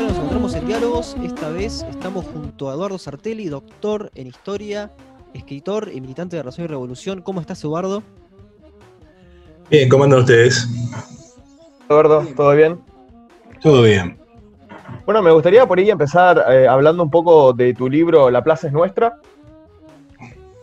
nos encontramos en diálogos. Esta vez estamos junto a Eduardo Sartelli, doctor en historia, escritor y militante de Razón y Revolución. ¿Cómo estás, Eduardo? Bien, ¿cómo andan ustedes? Eduardo, ¿todo bien? Todo bien. Bueno, me gustaría por ahí empezar eh, hablando un poco de tu libro La Plaza es Nuestra.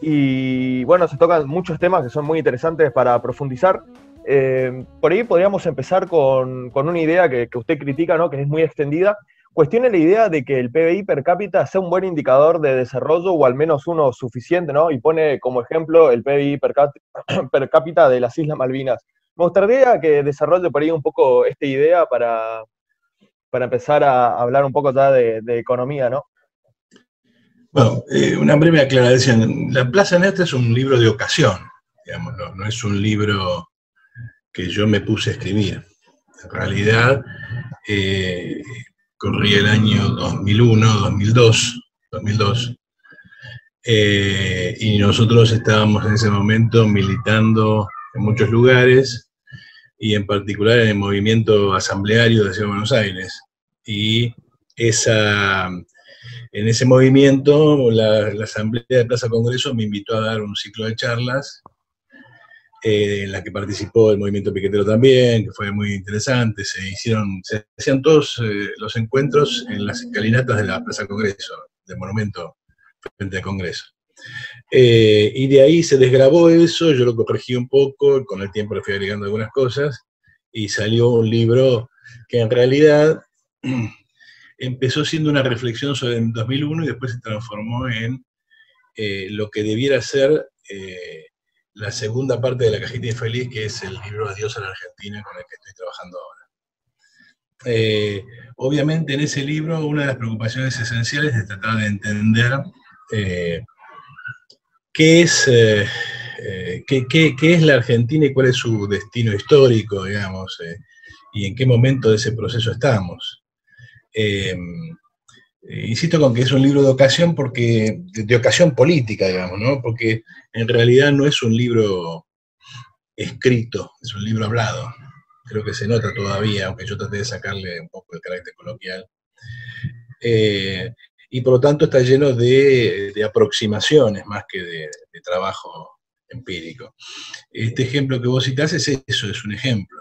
Y bueno, se tocan muchos temas que son muy interesantes para profundizar. Eh, por ahí podríamos empezar con, una idea que, usted critica, ¿no? que es muy extendida. Cuestione la idea de que el PBI per cápita sea un buen indicador de desarrollo o al menos uno suficiente, ¿no? Y pone como ejemplo el PBI per, cápita de las Islas Malvinas. Me gustaría que desarrolle por ahí un poco esta idea para, para empezar a hablar un poco ya de, economía, ¿no? Bueno, eh, una breve aclaración. La Plaza Nuestra es un libro de ocasión, digamos, no, es un libro que yo me puse a escribir. En realidad, eh, corría el año 2001, 2002, 2002, y nosotros estábamos en ese momento militando en muchos lugares y en particular en el movimiento asambleario de Ciudad Buenos Aires. Y esa, en ese movimiento, la, Asamblea de Plaza Congreso me invitó a dar un ciclo de charlas, eh, en la que participó el movimiento piquetero también, que fue muy interesante. Se hicieron, se hacían todos eh, los encuentros en las escalinatas de la Plaza Congreso, del monumento frente al Congreso. Eh, y de ahí se desgrabó eso, yo lo corregí un poco, con el tiempo le fui agregando algunas cosas, y salió un libro que en realidad empezó siendo una reflexión sobre el 2001 y después se transformó en eh, lo que debiera ser la segunda parte de la cajita infeliz, que es el libro Adiós a la Argentina, con el que estoy trabajando ahora. obviamente en ese libro una de las preocupaciones esenciales es tratar de entender qué es, eh, eh, qué, es la Argentina y cuál es su destino histórico, digamos, eh, y en qué momento de ese proceso estamos. Insisto con que es un libro de ocasión porque, de, ocasión política, digamos, ¿no? Porque en realidad no es un libro escrito, es un libro hablado. Creo que se nota todavía, aunque yo traté de sacarle un poco el carácter coloquial y por lo tanto está lleno de, aproximaciones más que de, trabajo empírico. Este ejemplo que vos citás es eso, es un ejemplo.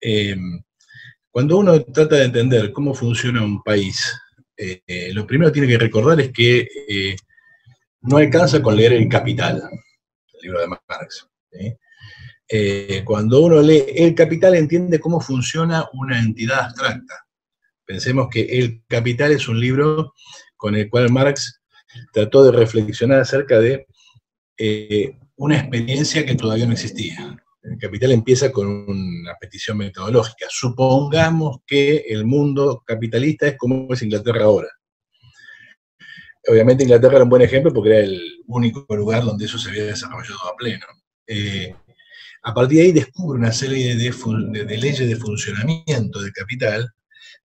Em, cuando uno trata de entender cómo funciona un país, eh, eh, lo primero que tiene que recordar es que eh, no alcanza con leer El Capital, el libro de Marx. cuando uno lee El Capital entiende cómo funciona una entidad abstracta Pensemos que El Capital es un libro con el cual Marx trató de reflexionar acerca de eh, una experiencia que todavía no existía. El Capital empieza con una petición metodológica. Supongamos que el mundo capitalista es como es Inglaterra ahora. Obviamente Inglaterra era un buen ejemplo porque era el único lugar donde eso se había desarrollado a pleno. Eh, a partir de ahí descubre una serie de leyes de funcionamiento del capital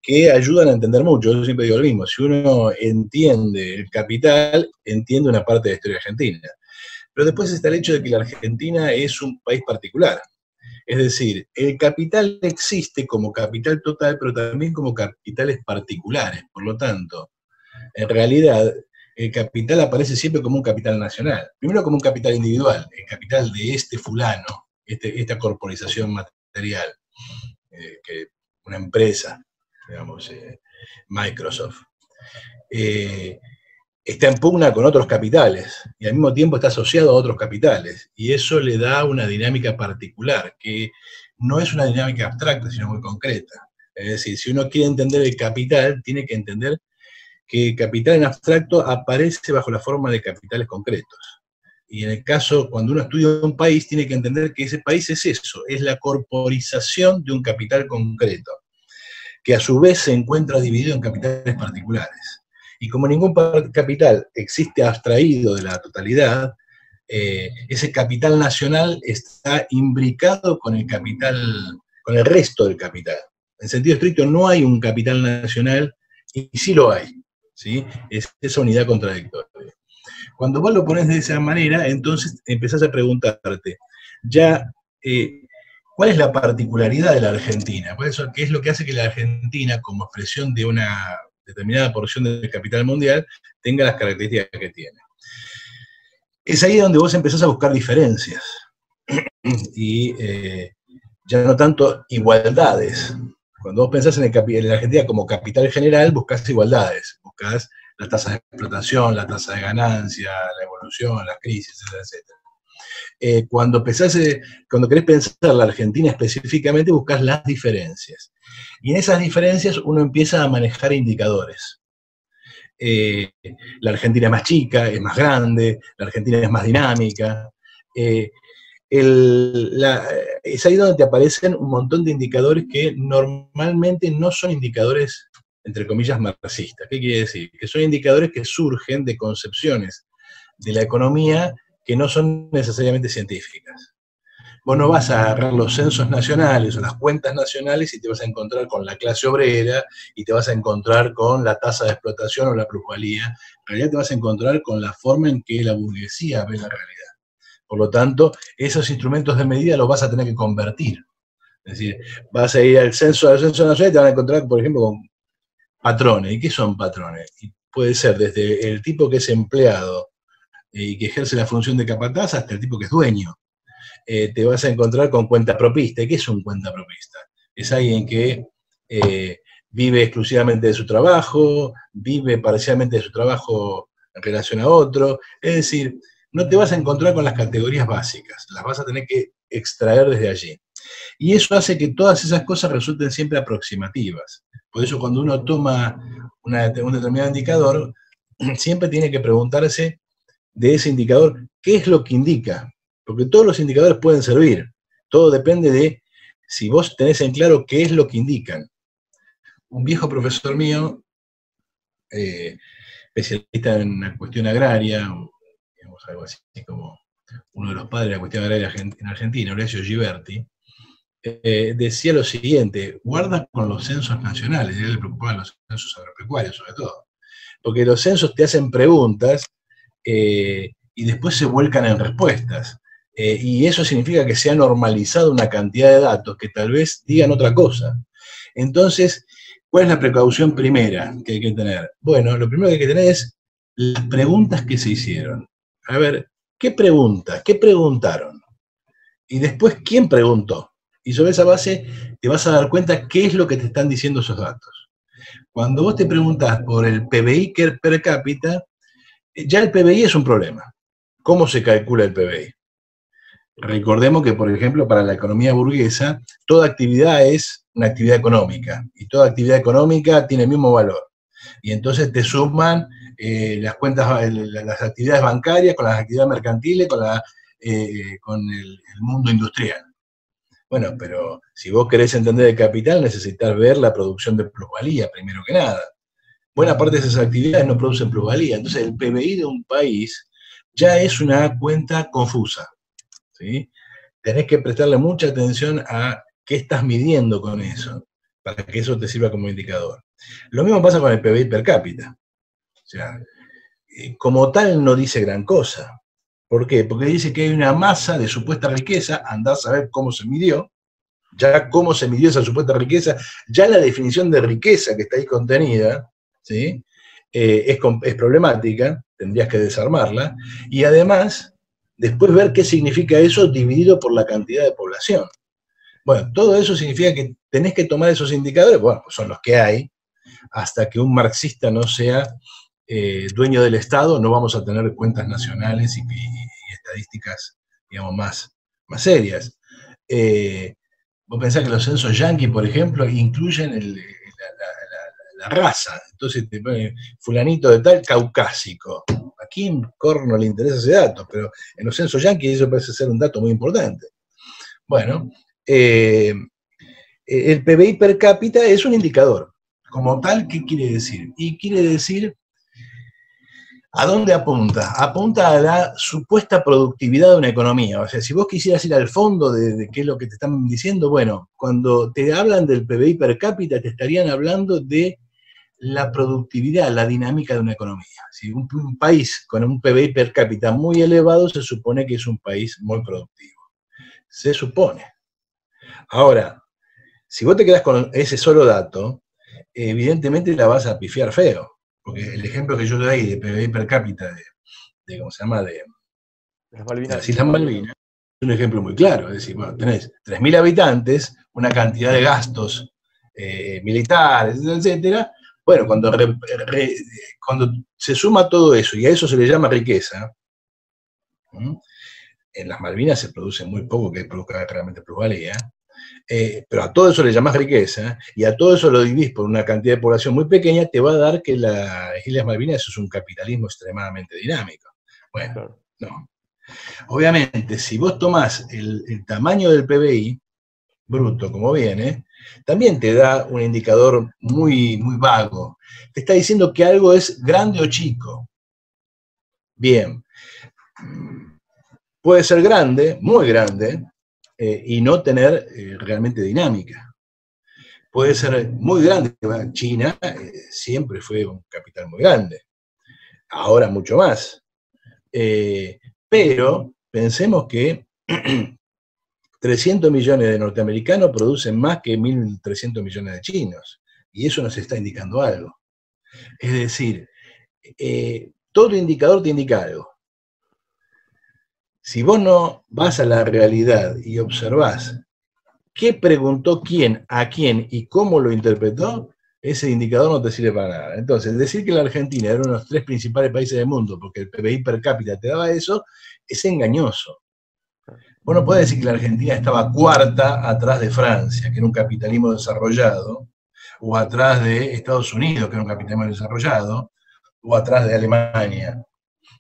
que ayudan a entender mucho. Yo siempre digo lo mismo, si uno entiende el capital, entiende una parte de la historia argentina. Pero después está el hecho de que la Argentina es un país particular. Es decir, el capital existe como capital total, pero también como capitales particulares. Por lo tanto, en realidad, el capital aparece siempre como un capital nacional. Primero como un capital individual, el capital de este fulano, este, esta corporización material, eh, que una empresa, digamos, eh, Microsoft, eh, está en pugna con otros capitales y al mismo tiempo está asociado a otros capitales. Y eso le da una dinámica particular, que no es una dinámica abstracta, sino muy concreta. Es decir, si uno quiere entender el capital, tiene que entender que capital en abstracto aparece bajo la forma de capitales concretos. Y en el caso, cuando uno estudia un país, tiene que entender que ese país es eso, es la corporización de un capital concreto que a su vez se encuentra dividido en capitales particulares. Y como ningún capital existe abstraído de la totalidad, eh, ese capital nacional está imbricado con el capital, con el resto del capital. En sentido estricto, no hay un capital nacional y sí lo hay. ¿sí? Es esa unidad contradictoria. Cuando vos lo pones de esa manera, entonces empezás a preguntarte, ya, eh, ¿Cuál es la particularidad de la Argentina? ¿Qué es lo que hace que la Argentina, como expresión de una determinada porción del capital mundial, tenga las características que tiene? Es ahí donde vos empezás a buscar diferencias y eh, ya no tanto igualdades. Cuando vos pensás en, el, la Argentina como capital general, buscas igualdades, buscas la tasa de explotación, la tasa de ganancia, la evolución, las crisis, etcétera, eh, cuando, pensás, eh, cuando querés pensar la Argentina específicamente, buscas las diferencias. Y en esas diferencias uno empieza a manejar indicadores. Eh, la Argentina es más chica, es más grande, la Argentina es más dinámica. es ahí donde te aparecen un montón de indicadores que normalmente no son indicadores, entre comillas, marxistas. ¿Qué quiere decir? Que son indicadores que surgen de concepciones de la economía que no son necesariamente científicas. Vos no vas a agarrar los censos nacionales o las cuentas nacionales y te vas a encontrar con la clase obrera y te vas a encontrar con la tasa de explotación o la plusvalía. En realidad te vas a encontrar con la forma en que la burguesía ve la realidad. Por lo tanto, esos instrumentos de medida los vas a tener que convertir. Es decir, vas a ir al censo, al censo nacional y te van a encontrar, por ejemplo, con patrones. ¿Y qué son patrones? Y puede ser desde el tipo que es empleado y que ejerce la función de capataz hasta el tipo que es dueño. Eh, te vas a encontrar con cuenta propista. ¿Y qué es un cuenta propista? Es alguien que eh, vive exclusivamente de su trabajo, vive parcialmente de su trabajo en relación a otro. Es decir, no te vas a encontrar con las categorías básicas, las vas a tener que extraer desde allí. Y eso hace que todas esas cosas resulten siempre aproximativas. Por eso cuando uno toma un determinado indicador, siempre tiene que preguntarse de ese indicador, ¿qué es lo que indica? Porque todos los indicadores pueden servir. Todo depende de si vos tenés en claro qué es lo que indican. Un viejo profesor mío, eh, especialista en la cuestión agraria, digamos algo así como uno de los padres de la cuestión agraria en Argentina, Horacio Giberti, eh, decía lo siguiente, guarda con los censos nacionales, a él le preocupaban los censos agropecuarios sobre todo, porque los censos te hacen preguntas eh, y después se vuelcan en respuestas. Eh, y eso significa que se ha normalizado una cantidad de datos que tal vez digan otra cosa. Entonces, ¿cuál es la precaución primera que hay que tener? Bueno, lo primero que hay que tener es las preguntas que se hicieron. A ver, ¿qué preguntas? ¿Qué preguntaron? Y después, ¿quién preguntó? Y sobre esa base te vas a dar cuenta qué es lo que te están diciendo esos datos. Cuando vos te preguntas por el PBI per cápita, ya el PBI es un problema. ¿Cómo se calcula el PBI? Recordemos que, por ejemplo, para la economía burguesa, toda actividad es una actividad económica y toda actividad económica tiene el mismo valor. Y entonces te suman eh, las cuentas, las actividades bancarias con las actividades mercantiles, eh, con el, mundo industrial. Bueno, pero si vos querés entender el capital, necesitas ver la producción de plusvalía, primero que nada buena parte de esas actividades no producen plusvalía. Entonces, el PBI de un país ya es una cuenta confusa. ¿sí? Tenés que prestarle mucha atención a qué estás midiendo con eso, para que eso te sirva como indicador. Lo mismo pasa con el PBI per cápita. O sea, eh, como tal no dice gran cosa. ¿Por qué? Porque dice que hay una masa de supuesta riqueza, andás a ver cómo se midió, ya cómo se midió esa supuesta riqueza, ya la definición de riqueza que está ahí contenida, ¿sí? Eh, es, problemática, tendrías que desarmarla, y además, después ver qué significa eso dividido por la cantidad de población. Bueno, todo eso significa que tenés que tomar esos indicadores, bueno, pues son los que hay, hasta que un marxista no sea eh, dueño del Estado, no vamos a tener cuentas nacionales y, estadísticas, digamos, más, más serias. Eh, vos pensás que los censos yanquis, por ejemplo, incluyen el, la raza. Entonces te pone fulanito de tal caucásico. ¿A quién corno le interesa ese dato? Pero en los censos yanquis eso parece ser un dato muy importante. Bueno, eh, el PBI per cápita es un indicador. Como tal, ¿qué quiere decir? Y quiere decir ¿A dónde apunta? Apunta a la supuesta productividad de una economía. O sea, si vos quisieras ir al fondo de, qué es lo que te están diciendo, bueno, cuando te hablan del PBI per cápita, te estarían hablando de la productividad, la dinámica de una economía. Si un, país con un PBI per cápita muy elevado se supone que es un país muy productivo. Se supone. Ahora, si vos te quedás con ese solo dato, evidentemente la vas a pifiar feo. Porque el ejemplo que yo doy de PBI per cápita de, ¿cómo se llama? De, las Malvinas. Islas Malvinas, es un ejemplo muy claro. Es decir, bueno, tenés 3.000 habitantes, una cantidad de gastos eh, militares, etcétera. Bueno, cuando, cuando se suma todo eso y a eso se le llama riqueza, en las Malvinas se produce muy poco que produzca realmente plusvalía, eh, pero a todo eso le llamas riqueza y a todo eso lo dividís por una cantidad de población muy pequeña, te va a dar que las Islas Malvinas es un capitalismo extremadamente dinámico. Bueno, no. Obviamente, si vos tomás el, tamaño del PBI, bruto como viene, también te da un indicador muy, muy vago. Te está diciendo que algo es grande o chico. Bien. Puede ser grande, muy grande, eh, y no tener eh, realmente dinámica. Puede ser muy grande. China eh, siempre fue un capital muy grande, ahora mucho más. pero pensemos que 300 millones de norteamericanos producen más que 1.300 millones de chinos, y eso nos está indicando algo. Es decir, todo indicador te indica algo. Si vos no vas a la realidad y observás qué preguntó quién, a quién y cómo lo interpretó, ese indicador no te sirve para nada. Entonces, decir que la Argentina era uno de los tres principales países del mundo porque el PBI per cápita te daba eso, es engañoso. Vos no podés decir que la Argentina estaba cuarta atrás de Francia, que era un capitalismo desarrollado, o atrás de Estados Unidos, que era un capitalismo desarrollado, o atrás de Alemania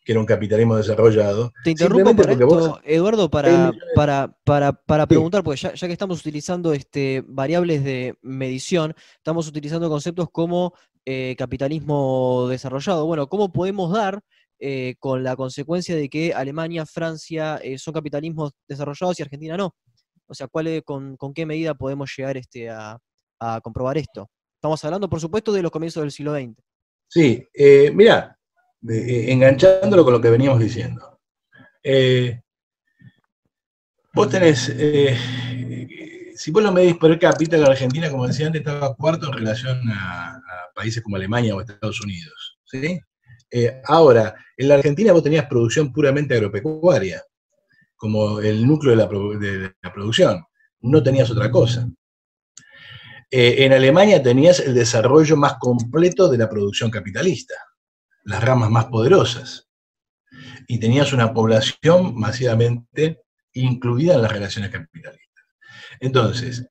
que era un capitalismo desarrollado. Te interrumpo para esto, Eduardo, para, para, para, preguntar, porque ya, que estamos utilizando este, variables de medición, estamos utilizando conceptos como eh, capitalismo desarrollado. Bueno, ¿cómo podemos dar eh, con la consecuencia de que Alemania, Francia eh, son capitalismos desarrollados y Argentina no? O sea, ¿cuál con, qué medida podemos llegar este, a, comprobar esto? Estamos hablando, por supuesto, de los comienzos del siglo XX. Sí, mira, eh, enganchándolo con lo que veníamos diciendo. Eh, vos tenés, eh, si vos lo medís por cápita, la Argentina, como decía antes, estaba cuarto en relación a, países como Alemania o Estados Unidos. Ahora, en la Argentina vos tenías producción puramente agropecuaria, como el núcleo de la, producción. No tenías otra cosa. en Alemania tenías el desarrollo más completo de la producción capitalista las ramas más poderosas. Y tenías una población masivamente incluida en las relaciones capitalistas. Entonces,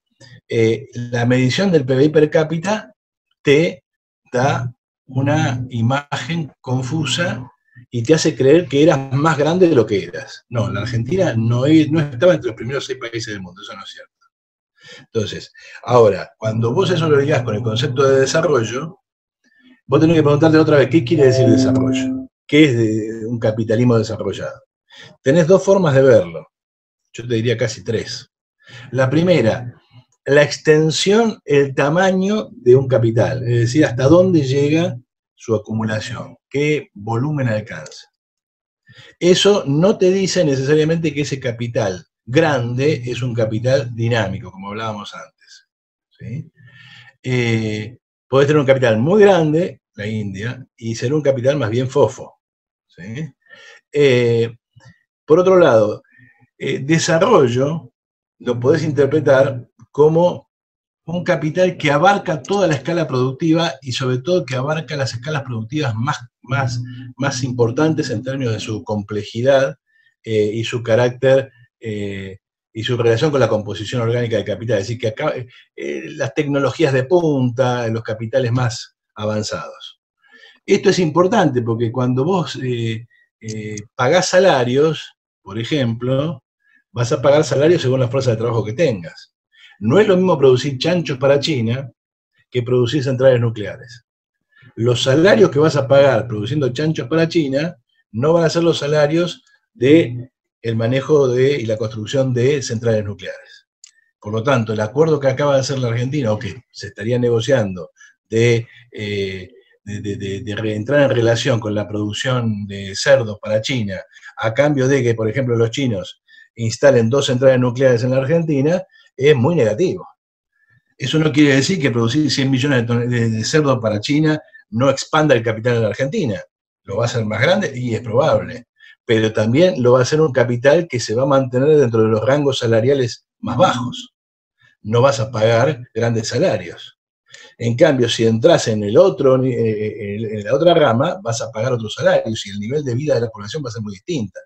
eh, la medición del PBI per cápita te da una imagen confusa y te hace creer que eras más grande de lo que eras. No, la Argentina no, no estaba entre los primeros seis países del mundo, eso no es cierto. Entonces, ahora, cuando vos eso lo ligás con el concepto de desarrollo, vos tenés que preguntarte otra vez, ¿qué quiere decir desarrollo? ¿Qué es un capitalismo desarrollado? Tenés dos formas de verlo. Yo te diría casi tres. La primera, la extensión, el tamaño de un capital, es decir, hasta dónde llega su acumulación, qué volumen alcanza. Eso no te dice necesariamente que ese capital grande es un capital dinámico, como hablábamos antes. ¿sí? Eh, podés tener un capital muy grande la India, y ser un capital más bien fofo. Eh, por otro lado, eh, desarrollo lo podés interpretar como un capital que abarca toda la escala productiva y sobre todo que abarca las escalas productivas más, más, más importantes en términos de su complejidad eh, y su carácter y su relación con la composición orgánica del capital. Es decir, que acá las tecnologías de punta, los capitales más avanzados. Esto es importante porque cuando vos eh, eh, pagás salarios, por ejemplo, vas a pagar salarios según la fuerza de trabajo que tengas. No es lo mismo producir chanchos para China que producir centrales nucleares. Los salarios que vas a pagar produciendo chanchos para China no van a ser los salarios de el manejo de, y la construcción de centrales nucleares. Por lo tanto, el acuerdo que acaba de hacer la Argentina, o que se estaría negociando de, eh, de, reentrar en relación con la producción de cerdos para China, a cambio de que, por ejemplo, los chinos instalen dos centrales nucleares en la Argentina, es muy negativo. Eso no quiere decir que producir 100 millones de, cerdos para China no expanda el capital en la Argentina. Lo va a hacer más grande y es probable. Pero también lo va a hacer un capital que se va a mantener dentro de los rangos salariales más bajos. No vas a pagar grandes salarios. En cambio, si entras en, el otro, eh, en la otra rama, vas a pagar otros salarios y el nivel de vida de la población va a ser muy distinta.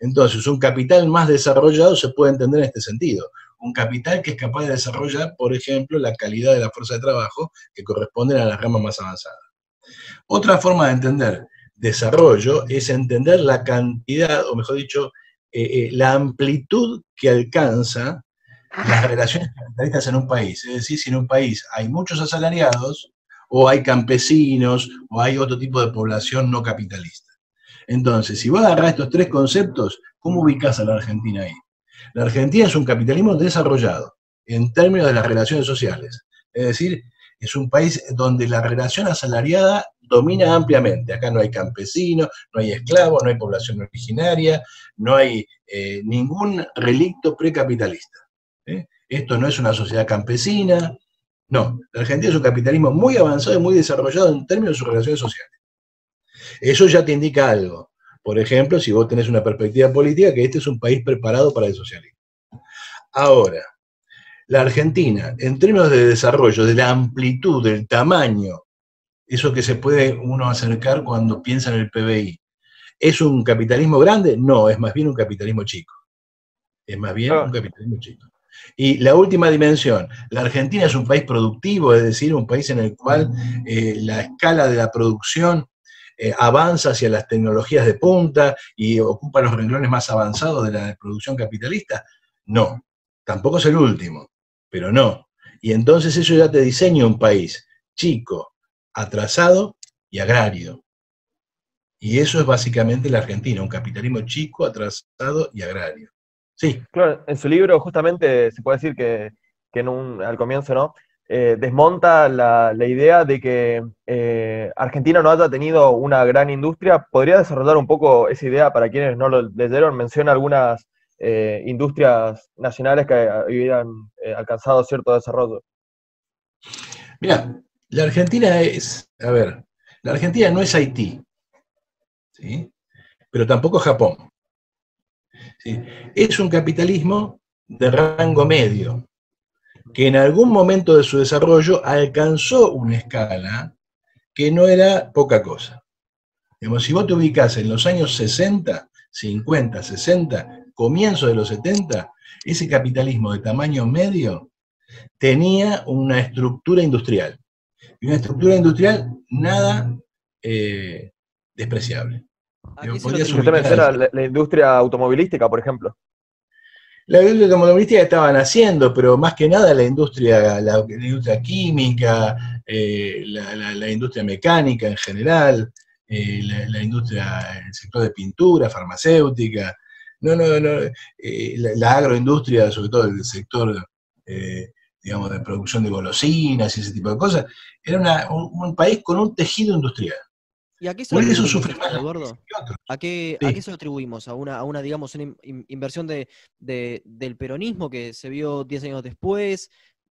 Entonces, un capital más desarrollado se puede entender en este sentido. Un capital que es capaz de desarrollar, por ejemplo, la calidad de la fuerza de trabajo que corresponde a las ramas más avanzadas. Otra forma de entender desarrollo es entender la cantidad, o mejor dicho, eh, eh, la amplitud que alcanza las relaciones capitalistas en un país. Es decir, si en un país hay muchos asalariados, o hay campesinos, o hay otro tipo de población no capitalista. Entonces, si vos agarrás estos tres conceptos, ¿cómo ubicás a la Argentina ahí? La Argentina es un capitalismo desarrollado en términos de las relaciones sociales. Es decir, es un país donde la relación asalariada domina ampliamente. Acá no hay campesinos, no hay esclavos, no hay población originaria, no hay eh, ningún relicto precapitalista. ¿eh? Esto no es una sociedad campesina, no. La Argentina es un capitalismo muy avanzado y muy desarrollado en términos de sus relaciones sociales. Eso ya te indica algo. Por ejemplo, si vos tenés una perspectiva política, que este es un país preparado para el socialismo. Ahora, la Argentina, en términos de desarrollo, de la amplitud, del tamaño, eso que se puede uno acercar cuando piensa en el PBI, ¿es un capitalismo grande? No, es más bien un capitalismo chico. Es más bien un capitalismo chico. Y la última dimensión, la Argentina es un país productivo, es decir, un país en el cual eh, la escala de la producción eh, avanza hacia las tecnologías de punta y ocupa los renglones más avanzados de la producción capitalista? No, tampoco es el último, pero no. Y entonces eso ya te diseña un país chico, atrasado y agrario. Y eso es básicamente la Argentina, un capitalismo chico, atrasado y agrario. Sí. Claro, en su libro justamente se puede decir que, al comienzo, ¿no? Eh, desmonta la, idea de que eh, Argentina no haya tenido una gran industria. ¿Podría desarrollar un poco esa idea para quienes no lo leyeron? Menciona algunas eh, industrias nacionales que habían alcanzado cierto desarrollo. Mira, la Argentina es, a ver, la Argentina no es Haití, ¿sí? pero tampoco Japón. Es un capitalismo de rango medio, que en algún momento de su desarrollo alcanzó una escala que no era poca cosa. si vos te ubicás en los años 60, 50, 60, comienzo de los 70, ese capitalismo de tamaño medio tenía una estructura industrial. Y una estructura industrial nada eh, despreciable. la, la, industria automovilística, por ejemplo. La industria automovilística estaba naciendo, pero más que nada la industria, la, industria química, eh, la, industria mecánica en general, eh, la, industria, el sector de pintura, farmacéutica, no, no, no, eh, la, agroindustria, sobre todo el sector, digamos, de producción de golosinas y ese tipo de cosas, era un país con un tejido industrial. ¿Y a qué se lo atribuimos, Eduardo? ¿A qué, ¿A qué se lo atribuimos? ¿A una, a una digamos, una inversión de, del peronismo que se vio 10 años después?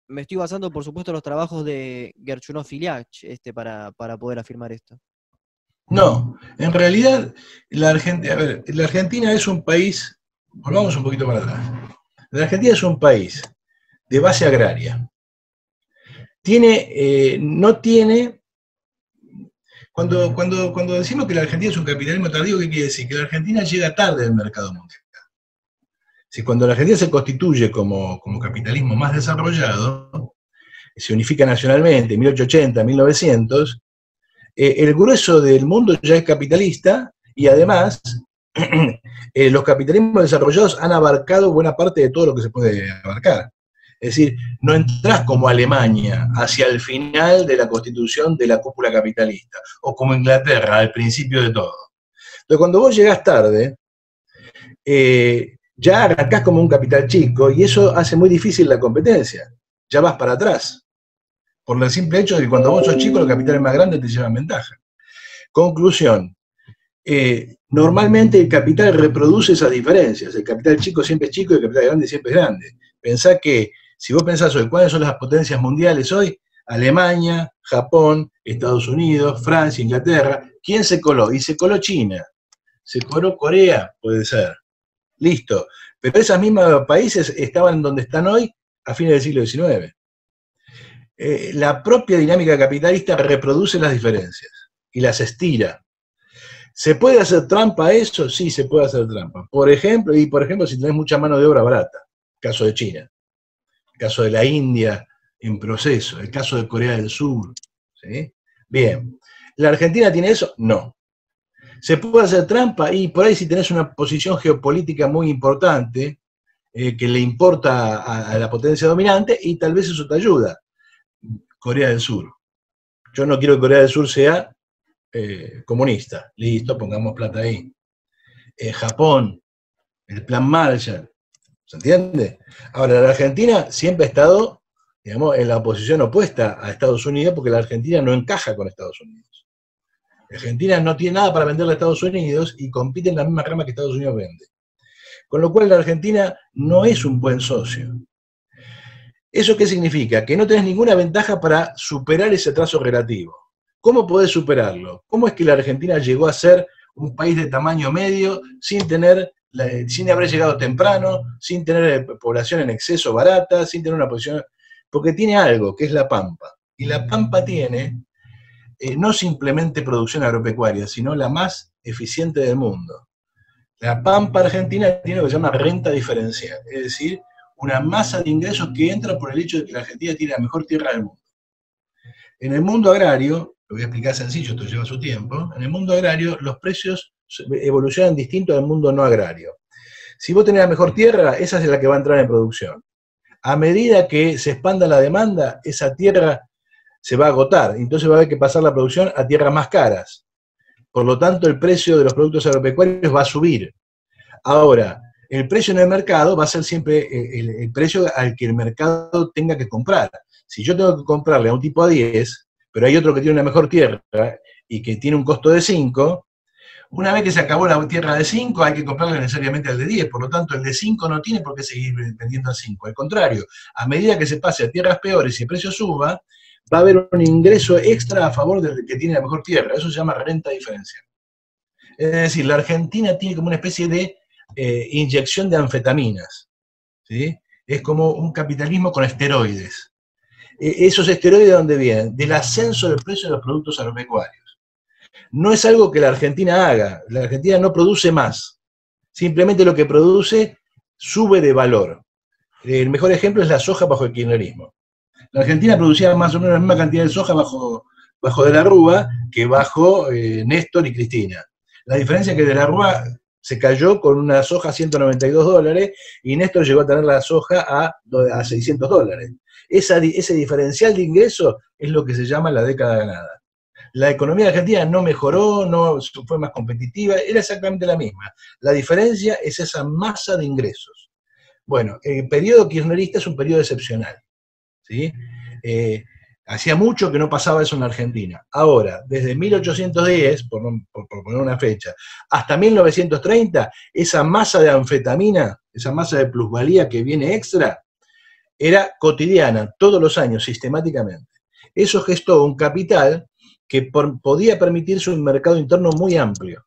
Me estoy basando, por supuesto, en los trabajos de Gerchunov Filiach este, para, poder afirmar esto. No, en realidad la Argentina, a ver, la Argentina es un país, volvamos un poquito para atrás. La Argentina es un país de base agraria. Tiene, eh, no tiene cuando, cuando, cuando decimos que la Argentina es un capitalismo tardío, ¿qué quiere decir? Que la Argentina llega tarde al mercado mundial. Si cuando la Argentina se constituye como, capitalismo más desarrollado, se unifica nacionalmente, en 1880, 1900, eh, el grueso del mundo ya es capitalista y además eh, los capitalismos desarrollados han abarcado buena parte de todo lo que se puede abarcar. Es decir, no entras como Alemania hacia el final de la constitución de la cúpula capitalista, o como Inglaterra al principio de todo. Entonces, cuando vos llegás tarde, eh, ya arrancás como un capital chico y eso hace muy difícil la competencia. Ya vas para atrás. Por el simple hecho de que cuando vos sos chico, los capitales más grandes te llevan ventaja. Conclusión. Eh, normalmente el capital reproduce esas diferencias. El capital chico siempre es chico y el capital grande siempre es grande. Pensá que Si vos pensás hoy, ¿cuáles son las potencias mundiales hoy? Alemania, Japón, Estados Unidos, Francia, Inglaterra. ¿Quién se coló? Y se coló China. Se coló Corea, puede ser. Listo. Pero esos mismos países estaban donde están hoy a fines del siglo XIX. Eh, la propia dinámica capitalista reproduce las diferencias y las estira. ¿Se puede hacer trampa a eso? Sí, se puede hacer trampa. Por ejemplo, y por ejemplo, si tenés mucha mano de obra barata, caso de China, caso de la India en proceso, el caso de Corea del Sur. Bien, ¿la Argentina tiene eso? No. ¿Se puede hacer trampa? Y por ahí si tenés una posición geopolítica muy importante, eh, que le importa a, la potencia dominante, y tal vez eso te ayuda. Corea del Sur. Yo no quiero que Corea del Sur sea eh, comunista. Listo, pongamos plata ahí. Eh, Japón, el plan Marshall. ¿Se entiende? Ahora, la Argentina siempre ha estado, digamos, en la oposición opuesta a Estados Unidos porque la Argentina no encaja con Estados Unidos. La Argentina no tiene nada para venderle a Estados Unidos y compite en la misma rama que Estados Unidos vende. Con lo cual la Argentina no es un buen socio. ¿Eso qué significa? Que no tenés ninguna ventaja para superar ese trazo relativo. ¿Cómo podés superarlo? ¿Cómo es que la Argentina llegó a ser un país de tamaño medio sin tener sin haber llegado temprano, sin tener eh, población en exceso barata, sin tener una posición, porque tiene algo, que es la pampa. Y la pampa tiene eh, no simplemente producción agropecuaria, sino la más eficiente del mundo. La pampa argentina tiene lo que se llama renta diferencial, es decir, una masa de ingresos que entra por el hecho de que la Argentina tiene la mejor tierra del mundo. En el mundo agrario, lo voy a explicar sencillo, esto lleva su tiempo, en el mundo agrario los precios evolucionan distinto al mundo no agrario. Si vos tenés la mejor tierra, esa es la que va a entrar en producción. A medida que se expanda la demanda, esa tierra se va a agotar, entonces va a haber que pasar la producción a tierras más caras. Por lo tanto, el precio de los productos agropecuarios va a subir. Ahora, el precio en el mercado va a ser siempre el, el precio al que el mercado tenga que comprar. Si yo tengo que comprarle a un tipo a 10, pero hay otro que tiene una mejor tierra y que tiene un costo de 5, una vez que se acabó la tierra de 5, hay que comprarle necesariamente al de 10, por lo tanto el de 5 no tiene por qué seguir vendiendo a 5, al contrario, a medida que se pase a tierras peores y el precio suba, va a haber un ingreso extra a favor del que tiene la mejor tierra, eso se llama renta diferencial. Es decir, la Argentina tiene como una especie de eh, inyección de anfetaminas, ¿sí? es como un capitalismo con esteroides. E, ¿Esos esteroides de dónde vienen? Del ascenso del precio de los productos agropecuarios. No es algo que la Argentina haga, la Argentina no produce más, simplemente lo que produce sube de valor. El mejor ejemplo es la soja bajo el kirchnerismo. La Argentina producía más o menos la misma cantidad de soja bajo, bajo de la Rúa que bajo eh, Néstor y Cristina. La diferencia es que de la Rúa se cayó con una soja a 192 dólares y Néstor llegó a tener la soja a, a 600 dólares ese diferencial de ingresos es lo que se llama la década ganada. La economía argentina no mejoró, no fue más competitiva, era exactamente la misma. La diferencia es esa masa de ingresos. Bueno, el periodo kirchnerista es un periodo excepcional. ¿sí? Eh, hacía mucho que no pasaba eso en la Argentina. Ahora, desde 1810, por, por, poner una fecha, hasta 1930, esa masa de anfetamina, esa masa de plusvalía que viene extra, era cotidiana, todos los años, sistemáticamente. Eso gestó un capital que podía permitirse un mercado interno muy amplio.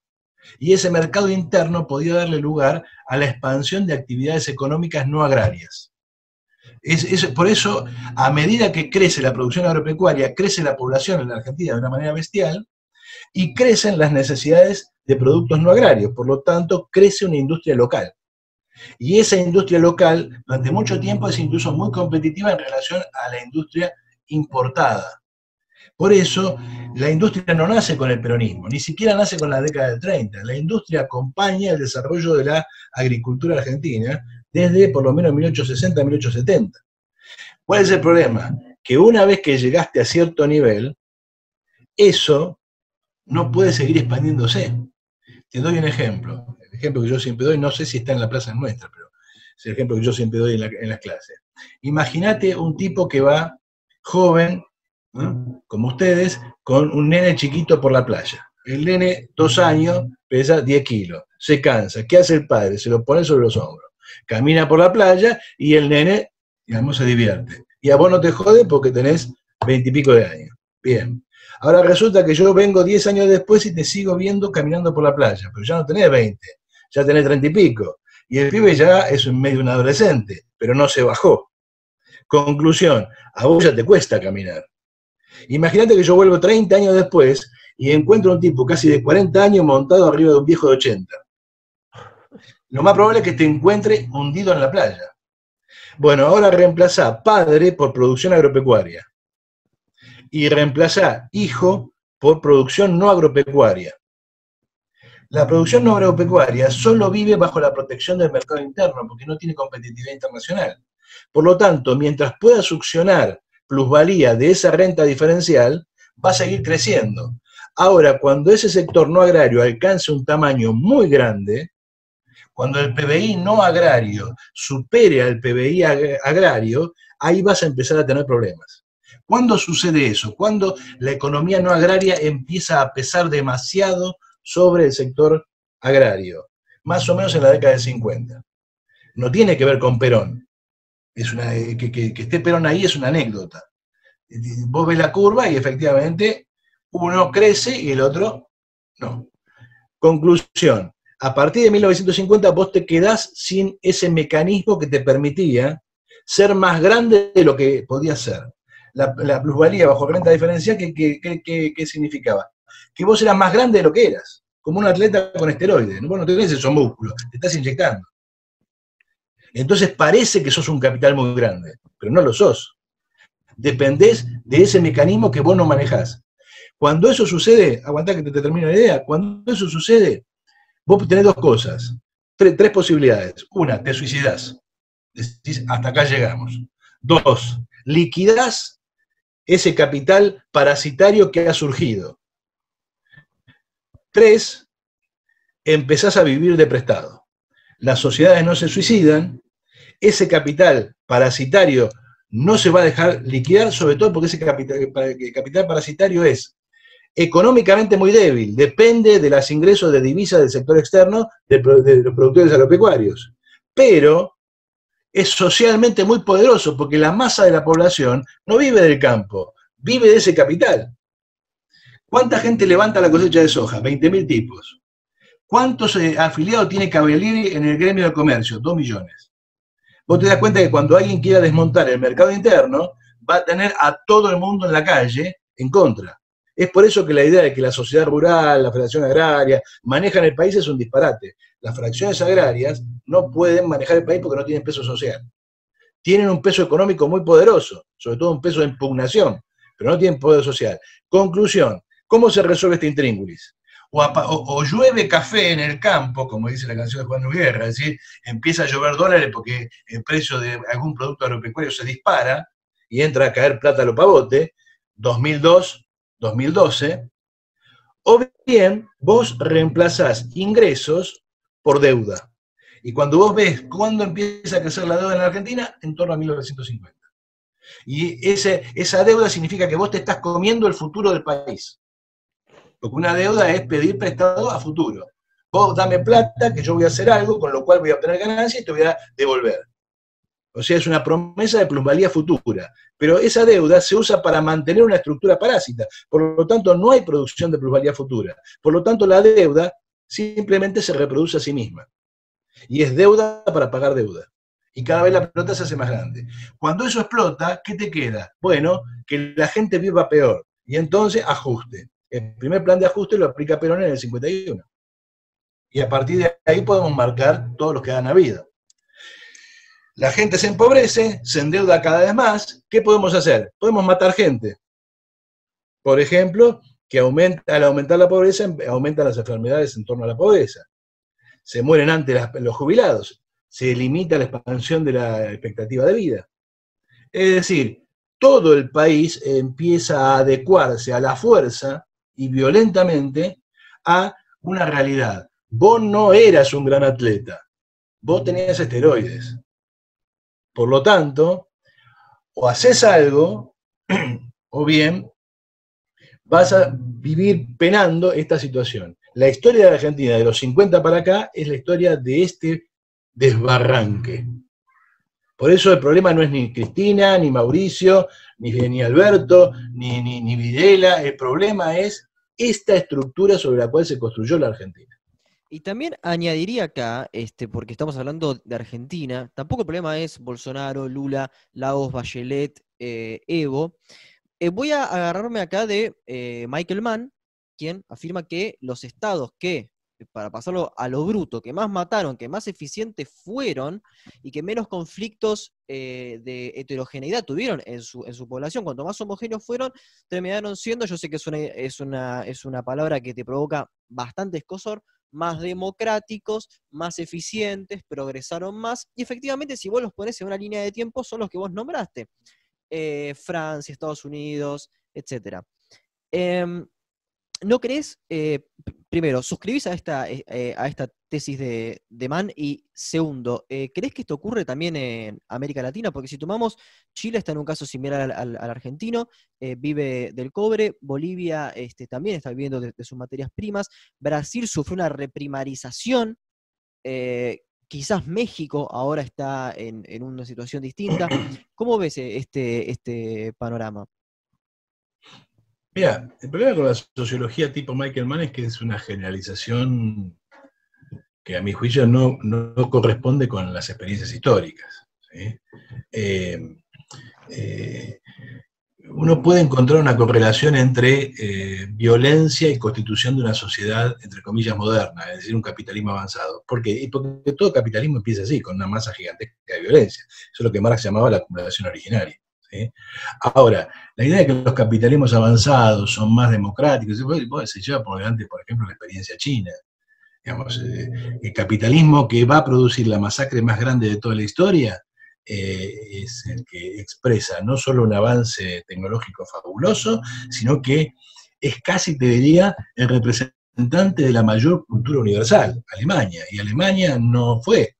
Y ese mercado interno podía darle lugar a la expansión de actividades económicas no agrarias. Es, por eso, a medida que crece la producción agropecuaria, crece la población en la Argentina de una manera bestial y crecen las necesidades de productos no agrarios. Por lo tanto, crece una industria local. Y esa industria local durante mucho tiempo es incluso muy competitiva en relación a la industria importada. Por eso, la industria no nace con el peronismo, ni siquiera nace con la década del 30. La industria acompaña el desarrollo de la agricultura argentina desde por lo menos 1860 a 1870. ¿Cuál es el problema? Que una vez que llegaste a cierto nivel, eso no puede seguir expandiéndose. Te doy un ejemplo ejemplo que yo siempre doy, no sé si está en la plaza nuestra, pero es el ejemplo que yo siempre doy en, las clases. Imagínate un tipo que va joven, como ustedes, con un nene chiquito por la playa. El nene, dos años, pesa 10 kilos, se cansa. ¿Qué hace el padre? Se lo pone sobre los hombros. Camina por la playa y el nene digamos, se divierte. Y a vos no te jode porque tenés veintipico de años. Bien. Ahora resulta que yo vengo diez años después y te sigo viendo caminando por la playa, pero ya no tenés veinte, ya tenés treinta y pico. Y el pibe ya es medio un adolescente, pero no se bajó. Conclusión, a vos ya te cuesta caminar. Imagínate que yo vuelvo 30 años después y encuentro un tipo casi de 40 años montado arriba de un viejo de 80. Lo más probable es que te encuentre hundido en la playa. Bueno, ahora reemplaza padre por producción agropecuaria. Y reemplaza hijo por producción no agropecuaria. La producción no agropecuaria solo vive bajo la protección del mercado interno porque no tiene competitividad internacional. Por lo tanto, mientras pueda succionar plusvalía de esa renta diferencial, va a seguir creciendo. Ahora, cuando ese sector no agrario alcance un tamaño muy grande, cuando el PBI no agrario supere al PBI agrario, ahí vas a empezar a tener problemas. ¿Cuándo sucede eso? Cuando la economía no agraria empieza a pesar demasiado sobre el sector agrario, más o menos en la década del 50. No tiene que ver con Perón. Es una, eh, que, que esté Perón ahí es una anécdota. Vos ves la curva y efectivamente uno crece y el otro no. Conclusión, a partir de 1950 vos te quedás sin ese mecanismo que te permitía ser más grande de lo que podía ser. La, plusvalía bajo renta diferencial, ¿qué, qué, significaba? Que vos eras más grande de lo que eras, como un atleta con esteroides. Vos no tenés esos músculos, te estás inyectando. Entonces parece que sos un capital muy grande, pero no lo sos. Dependés de ese mecanismo que vos no manejás. Cuando eso sucede, aguantá que te, termino la idea, cuando eso sucede, vos tenés dos cosas, tres, posibilidades. Una, te suicidas. Decís, hasta acá llegamos. Dos, liquidás ese capital parasitario que ha surgido. Tres, empezás a vivir de prestado. Las sociedades no se suicidan, ese capital parasitario no se va a dejar liquidar, sobre todo porque ese capital, capital parasitario es económicamente muy débil, depende de los ingresos de divisas del sector externo de, los productores agropecuarios. Pero es socialmente muy poderoso porque la masa de la población no vive del campo, vive de ese capital. ¿Cuánta gente levanta la cosecha de soja? 20.000 tipos. ¿Cuántos eh, afiliados tiene Cavalieri en el gremio de comercio? 2 millones. Vos te das cuenta que cuando alguien quiera desmontar el mercado interno, va a tener a todo el mundo en la calle en contra. Es por eso que la idea de que la sociedad rural, la federación agraria, manejan el país es un disparate. Las fracciones agrarias no pueden manejar el país porque no tienen peso social. Tienen un peso económico muy poderoso, sobre todo un peso de impugnación, pero no tienen poder social. Conclusión, ¿cómo se resuelve este intríngulis? O, llueve café en el campo, como dice la canción de Juan Guerra, es decir, empieza a llover dólares porque el precio de algún producto agropecuario se dispara y entra a caer plata a lo pavote, 2002 2012, o bien vos reemplazás ingresos por deuda. Y cuando vos ves cuándo empieza a crecer la deuda en la Argentina, en torno a 1950. Y ese, esa deuda significa que vos te estás comiendo el futuro del país. Porque una deuda es pedir prestado a futuro. Vos dame plata, que yo voy a hacer algo, con lo cual voy a obtener ganancia y te voy a devolver. O sea, es una promesa de plusvalía futura. Pero esa deuda se usa para mantener una estructura parásita. Por lo tanto, no hay producción de plusvalía futura. Por lo tanto, la deuda simplemente se reproduce a sí misma. Y es deuda para pagar deuda. Y cada vez la pelota se hace más grande. Cuando eso explota, ¿qué te queda? Bueno, que la gente viva peor. Y entonces, ajuste. El primer plan de ajuste lo aplica Perón en el 51. Y a partir de ahí podemos marcar todos los que han habido. La gente se empobrece, se endeuda cada vez más. ¿Qué podemos hacer? Podemos matar gente. Por ejemplo, que aumenta, al aumentar la pobreza, aumentan las enfermedades en torno a la pobreza. Se mueren antes los jubilados. Se limita la expansión de la expectativa de vida. Es decir, todo el país empieza a adecuarse a la fuerza y violentamente a una realidad. Vos no eras un gran atleta, vos tenías esteroides. Por lo tanto, o haces algo, o bien vas a vivir penando esta situación. La historia de la Argentina de los 50 para acá es la historia de este desbarranque. Por eso el problema no es ni Cristina, ni Mauricio, ni, ni Alberto, ni, ni, ni Videla, el problema es esta estructura sobre la cual se construyó la Argentina. Y también añadiría acá, este, porque estamos hablando de Argentina, tampoco el problema es Bolsonaro, Lula, Lagos, Bachelet, eh, Evo. Eh, voy a agarrarme acá de eh, Michael Mann, quien afirma que los estados que, para pasarlo a lo bruto, que más mataron, que más eficientes fueron y que menos conflictos de heterogeneidad tuvieron en su, en su, población, cuanto más homogéneos fueron, terminaron siendo, yo sé que es una, es una, es una palabra que te provoca bastante escosor, más democráticos, más eficientes, progresaron más, y efectivamente si vos los pones en una línea de tiempo son los que vos nombraste, eh, Francia, Estados Unidos, etc. ¿No crees, eh, primero, suscribís a esta, eh, eh, a esta tesis de, de, Mann? Y segundo, ¿crees que esto ocurre también en América Latina? Porque si tomamos, Chile está en un caso similar al, argentino, vive del cobre, Bolivia este, también está viviendo de, sus materias primas, Brasil sufrió una reprimarización, quizás México ahora está en, en, una situación distinta. ¿Cómo ves este, este panorama? Mira, el problema con la sociología tipo Michael Mann es que es una generalización que a mi juicio no, corresponde con las experiencias históricas. Eh, eh, uno puede encontrar una correlación entre eh, violencia y constitución de una sociedad, entre comillas, moderna, es decir, un capitalismo avanzado. ¿Por qué? Porque todo capitalismo empieza así, con una masa gigantesca de violencia. Eso es lo que Marx llamaba la acumulación originaria. Ahora, la idea de que los capitalismos avanzados son más democráticos, se lleva por delante, por ejemplo, la experiencia china. Digamos, eh, el capitalismo que va a producir la masacre más grande de toda la historia eh, es el que expresa no solo un avance tecnológico fabuloso, sino que es casi, te diría, el representante de la mayor cultura universal, Alemania. Y Alemania no fue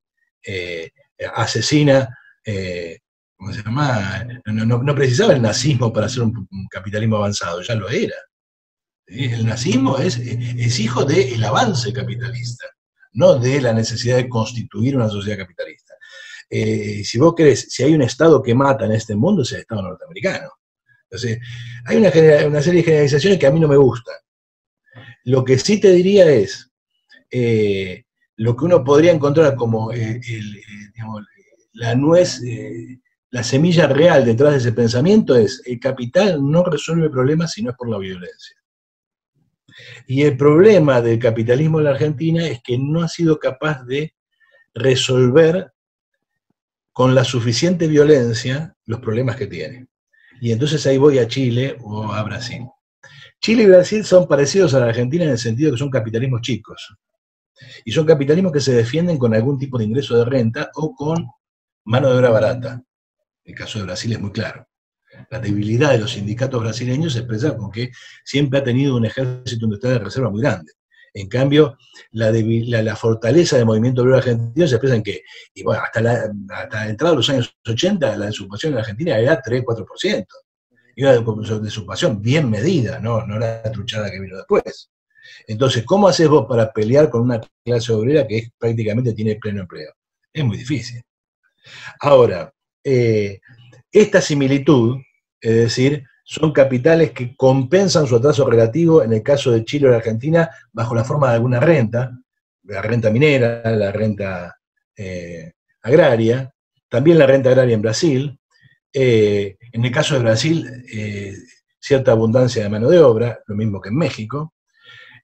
eh, asesina No, precisaba el nazismo para ser un, capitalismo avanzado, ya lo era. El nazismo es, es hijo del avance capitalista, no de la necesidad de constituir una sociedad capitalista. Eh, si vos crees, si hay un Estado que mata en este mundo, es el Estado norteamericano. Entonces, hay una, una serie de generalizaciones que a mí no me gustan. Lo que sí te diría es, eh, lo que uno podría encontrar como eh, la nuez la semilla real detrás de ese pensamiento es, el capital no resuelve problemas si no es por la violencia. Y el problema del capitalismo en la Argentina es que no ha sido capaz de resolver con la suficiente violencia los problemas que tiene. Y entonces ahí voy a Chile o a Brasil. Chile y Brasil son parecidos a la Argentina en el sentido que son capitalismos chicos. Y son capitalismos que se defienden con algún tipo de ingreso de renta o con mano de obra barata. El caso de Brasil es muy claro. La debilidad de los sindicatos brasileños se expresa con que siempre ha tenido un ejército industrial de reserva muy grande. En cambio, la, la, fortaleza del movimiento obrero argentino se expresa en que, y bueno, hasta la, entrada de los años 80, la desocupación en Argentina era 3-4%. Y una desocupación bien medida, ¿no? la truchada que vino después. Entonces, ¿cómo haces vos para pelear con una clase obrera que prácticamente tiene pleno empleo? Es muy difícil. Ahora, eh, esta similitud, es decir, son capitales que compensan su atraso relativo, en el caso de Chile o de Argentina, bajo la forma de alguna renta, la renta minera, la renta eh, agraria, también la renta agraria en Brasil, eh, en el caso de Brasil, cierta abundancia de mano de obra, lo mismo que en México.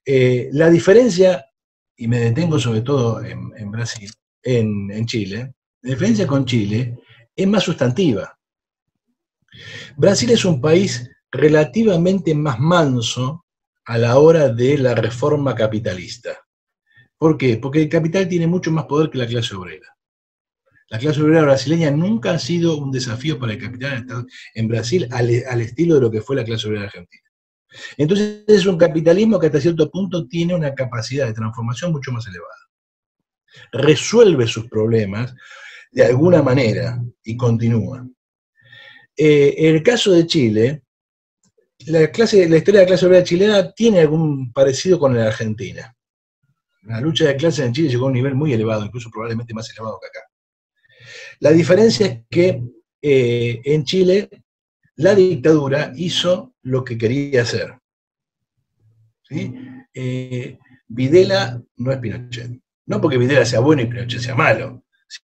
la diferencia, y me detengo sobre todo en, Brasil, en, en Chile, la diferencia con Chile es más sustantiva. Brasil es un país relativamente más manso a la hora de la reforma capitalista. ¿Por qué? Porque el capital tiene mucho más poder que la clase obrera. La clase obrera brasileña nunca ha sido un desafío para el capital en Brasil al, estilo de lo que fue la clase obrera argentina. Entonces es un capitalismo que hasta cierto punto tiene una capacidad de transformación mucho más elevada. Resuelve sus problemas de alguna manera y continúa. Eh, en el caso de Chile, la, historia de la clase obrera chilena tiene algún parecido con la Argentina. La lucha de clases en Chile llegó a un nivel muy elevado, incluso probablemente más elevado que acá. La diferencia es que eh, en Chile la dictadura hizo lo que quería hacer. Eh, Videla no es Pinochet. No porque Videla sea bueno y Pinochet sea malo,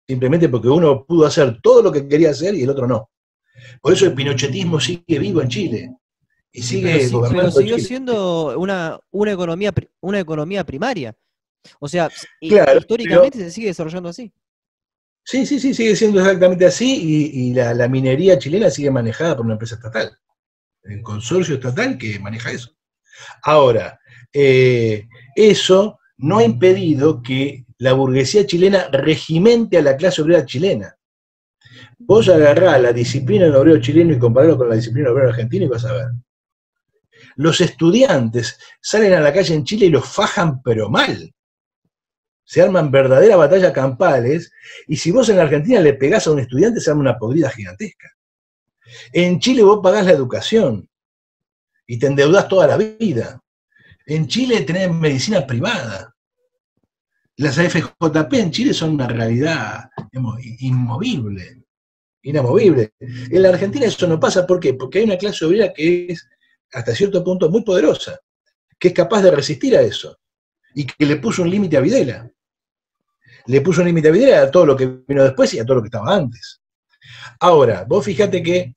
simplemente porque uno pudo hacer todo lo que quería hacer y el otro no. Por eso el pinochetismo sigue vivo en Chile. Y sigue gobernando. Pero siguió siendo una, una, economía, una economía primaria. O sea, históricamente se sigue desarrollando así. Sí, sí, sí, sigue siendo exactamente así y, la, minería chilena sigue manejada por una empresa estatal, un consorcio estatal que maneja eso. Ahora, eh, eso no ha impedido que la burguesía chilena regimente a la clase obrera chilena. Vos agarrás la disciplina del obrero chileno y compararlo con la disciplina del obrero argentino y vas a ver. Los estudiantes salen a la calle en Chile y los fajan pero mal se arman verdaderas batallas campales, y si vos en la Argentina le pegás a un estudiante, se arma una podrida gigantesca. En Chile vos pagás la educación y te endeudás toda la vida. En Chile tenés medicina privada. Las AFJP en Chile son una realidad inmovible, inamovible. En la Argentina eso no pasa, ¿por qué? Porque hay una clase obrera que es hasta cierto punto muy poderosa, que es capaz de resistir a eso y que le puso un límite a Videla le puso un límite a Videla a todo lo que vino después y a todo lo que estaba antes. Ahora, vos fíjate que,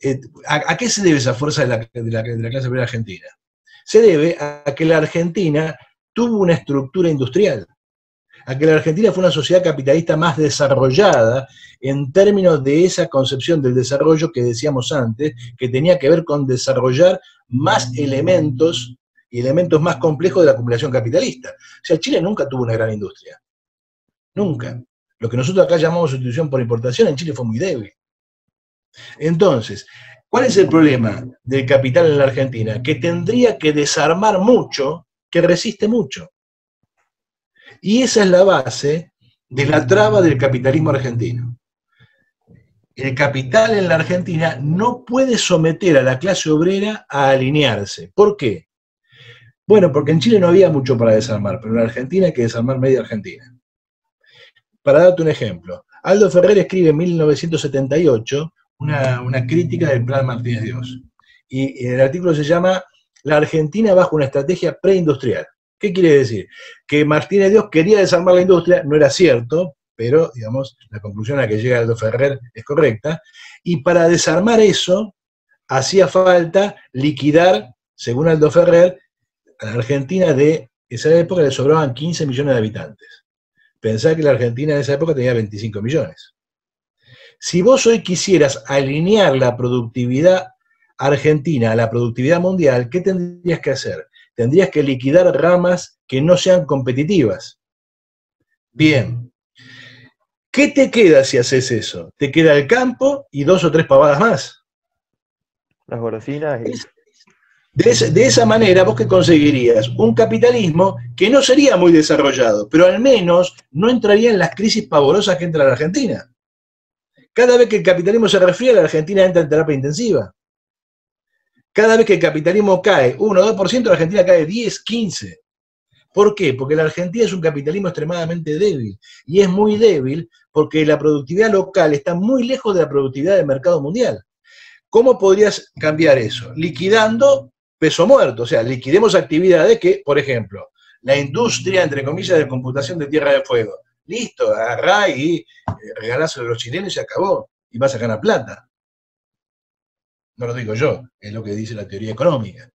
eh, ¿a, qué se debe esa fuerza de la, clase obrera argentina? Se debe a que la Argentina tuvo una estructura industrial, a que la Argentina fue una sociedad capitalista más desarrollada en términos de esa concepción del desarrollo que decíamos antes, que tenía que ver con desarrollar más elementos y elementos más complejos de la acumulación capitalista. O sea, Chile nunca tuvo una gran industria. Nunca. Lo que nosotros acá llamamos sustitución por importación en Chile fue muy débil. Entonces, ¿cuál es el problema del capital en la Argentina? Que tendría que desarmar mucho, que resiste mucho. Y esa es la base de la traba del capitalismo argentino. El capital en la Argentina no puede someter a la clase obrera a alinearse. ¿Por qué? Bueno, porque en Chile no había mucho para desarmar, pero en la Argentina hay que desarmar media Argentina. Para darte un ejemplo, Aldo Ferrer escribe en 1978 una, crítica del Plan Martínez Dios. Y el artículo se llama La Argentina bajo una estrategia preindustrial. ¿Qué quiere decir? Que Martínez Dios quería desarmar la industria, no era cierto, pero digamos, la conclusión a la que llega Aldo Ferrer es correcta. Y para desarmar eso, hacía falta liquidar, según Aldo Ferrer, a la Argentina de esa época le sobraban 15 millones de habitantes. Pensá que la Argentina en esa época tenía 25 millones. Si vos hoy quisieras alinear la productividad argentina a la productividad mundial, ¿qué tendrías que hacer? Tendrías que liquidar ramas que no sean competitivas. Bien. ¿Qué te queda si haces eso? Te queda el campo y dos o tres pavadas más. Las golosinas y... De, esa manera, vos que conseguirías un capitalismo que no sería muy desarrollado, pero al menos no entraría en las crisis pavorosas que entra la Argentina. Cada vez que el capitalismo se refiere, la Argentina entra en terapia intensiva. Cada vez que el capitalismo cae 1 o 2%, la Argentina cae 10, 15. ¿Por qué? Porque la Argentina es un capitalismo extremadamente débil. Y es muy débil porque la productividad local está muy lejos de la productividad del mercado mundial. ¿Cómo podrías cambiar eso? Liquidando peso muerto, o sea, liquidemos actividades que, por ejemplo, la industria, entre comillas, de computación de tierra de fuego. Listo, agarrá y eh, regaláselo a los chilenos y se acabó. Y vas a ganar plata. No lo digo yo, es lo que dice la teoría económica.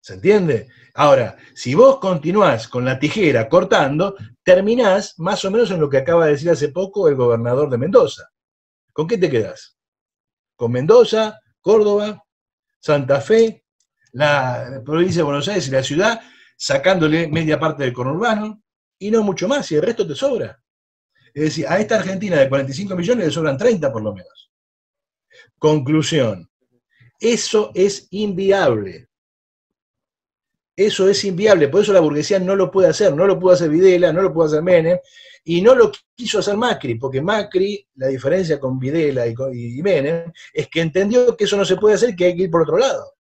¿Se entiende? Ahora, si vos continuás con la tijera cortando, terminás más o menos en lo que acaba de decir hace poco el gobernador de Mendoza. ¿Con qué te quedás? ¿Con Mendoza, Córdoba, Santa Fe, la provincia de Buenos Aires y la ciudad, sacándole media parte del conurbano, y no mucho más, y el resto te sobra. Es decir, a esta Argentina de 45 millones le sobran 30 por lo menos. Conclusión, eso es inviable. Eso es inviable, por eso la burguesía no lo puede hacer, no lo pudo hacer Videla, no lo pudo hacer Menem, y no lo quiso hacer Macri, porque Macri, la diferencia con Videla y, y Menem, es que entendió que eso no se puede hacer, que hay que ir por otro lado.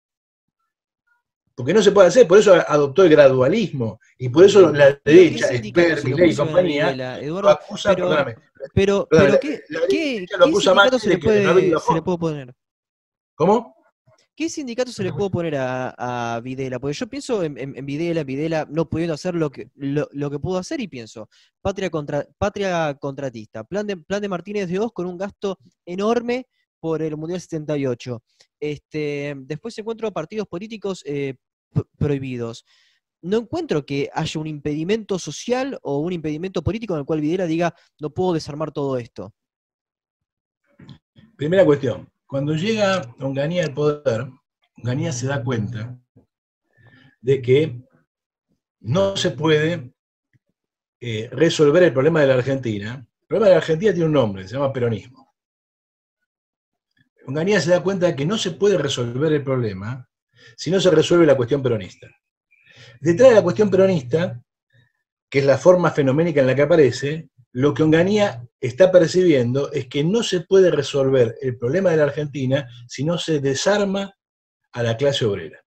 porque no se puede hacer, por eso adoptó el gradualismo, y por eso la derecha, Esper, Milei y compañía, Eduardo, acusa, pero, pero, pero, ¿qué, ¿qué, sindicato se le, puede, se le puede poner? ¿Cómo? ¿Qué sindicato se le puede poner a, Videla? Porque yo pienso en, en, Videla, Videla no pudiendo hacer lo que, lo, que pudo hacer y pienso, patria, contra, patria contratista, plan de, plan de Martínez de Oz con un gasto enorme por el Mundial 78. Este, después encuentro partidos políticos eh, prohibidos. No encuentro que haya un impedimento social o un impedimento político en el cual Videla diga, no puedo desarmar todo esto. Primera cuestión, cuando llega Onganía al poder, Onganía se da cuenta de que no se puede eh, resolver el problema de la Argentina. El problema de la Argentina tiene un nombre, se llama peronismo. Onganía se da cuenta de que no se puede resolver el problema si no se resuelve la cuestión peronista. Detrás de la cuestión peronista, que es la forma fenoménica en la que aparece, lo que Onganía está percibiendo es que no se puede resolver el problema de la Argentina si no se desarma a la clase obrera.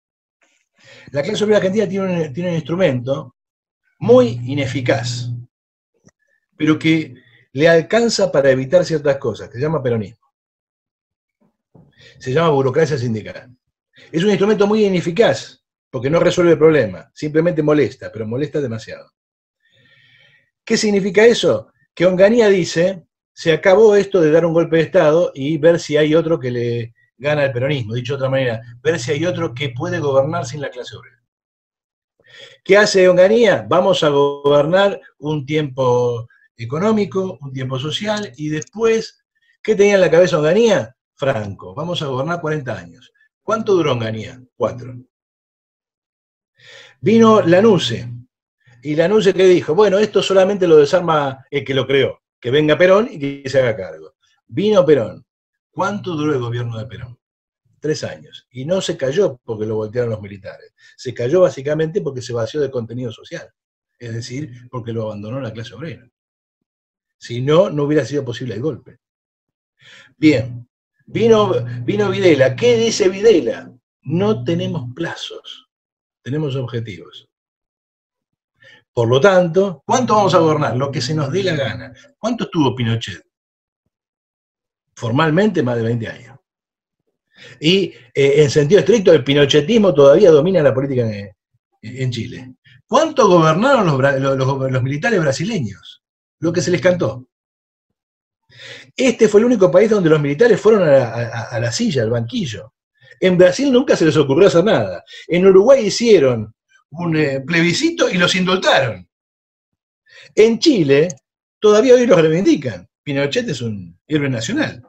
La clase obrera argentina tiene un, instrumento muy ineficaz, pero que le alcanza para evitar ciertas cosas, que se llama peronismo se llama burocracia sindical. Es un instrumento muy ineficaz, porque no resuelve el problema, simplemente molesta, pero molesta demasiado. ¿Qué significa eso? Que Onganía dice, se acabó esto de dar un golpe de Estado y ver si hay otro que le gana el peronismo, dicho de otra manera, ver si hay otro que puede gobernar sin la clase obrera. ¿Qué hace Onganía? Vamos a gobernar un tiempo económico, un tiempo social, y después, ¿qué tenía en la cabeza Onganía? Franco, vamos a gobernar 40 años. ¿Cuánto duró Onganía? Cuatro. Vino Lanuse, y Lanuse que dijo, bueno, esto solamente lo desarma el que lo creó, que venga Perón y que se haga cargo. Vino Perón. ¿Cuánto duró el gobierno de Perón? Tres años. Y no se cayó porque lo voltearon los militares. Se cayó básicamente porque se vació de contenido social. Es decir, porque lo abandonó la clase obrera. Si no, no hubiera sido posible el golpe. Bien, Vino, vino Videla. ¿Qué dice Videla? No tenemos plazos, tenemos objetivos. Por lo tanto, ¿cuánto vamos a gobernar? Lo que se nos dé la gana. ¿Cuánto estuvo Pinochet? Formalmente más de 20 años. Y eh, en sentido estricto, el pinochetismo todavía domina la política en, Chile. ¿Cuánto gobernaron los militares brasileños? Lo que se les cantó. Este fue el único país donde los militares fueron a la, silla, al banquillo. En Brasil nunca se les ocurrió hacer nada. En Uruguay hicieron un eh, plebiscito y los indultaron. En Chile, todavía hoy los reivindican. Pinochet es un héroe nacional.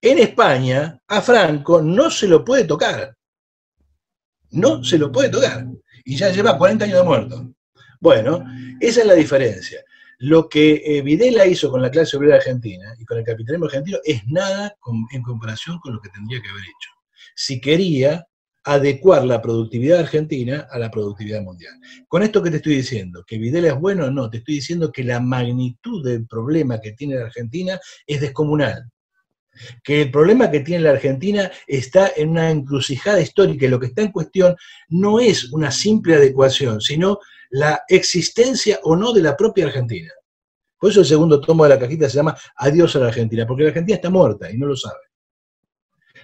En España, a Franco no se lo puede tocar. No se lo puede tocar. Y ya lleva 40 años de muerto. Bueno, esa es la diferencia. Lo que eh, Videla hizo con la clase obrera argentina y con el capitalismo argentino es nada en comparación con lo que tendría que haber hecho. Si quería adecuar la productividad argentina a la productividad mundial. Con esto que te estoy diciendo, que Videla es bueno, no, te estoy diciendo que la magnitud del problema que tiene la Argentina es descomunal. Que el problema que tiene la Argentina está en una encrucijada histórica y lo que está en cuestión no es una simple adecuación, sino la existencia o no de la propia Argentina. Por eso el segundo tomo de la cajita se llama Adiós a la Argentina, porque la Argentina está muerta y no lo sabe.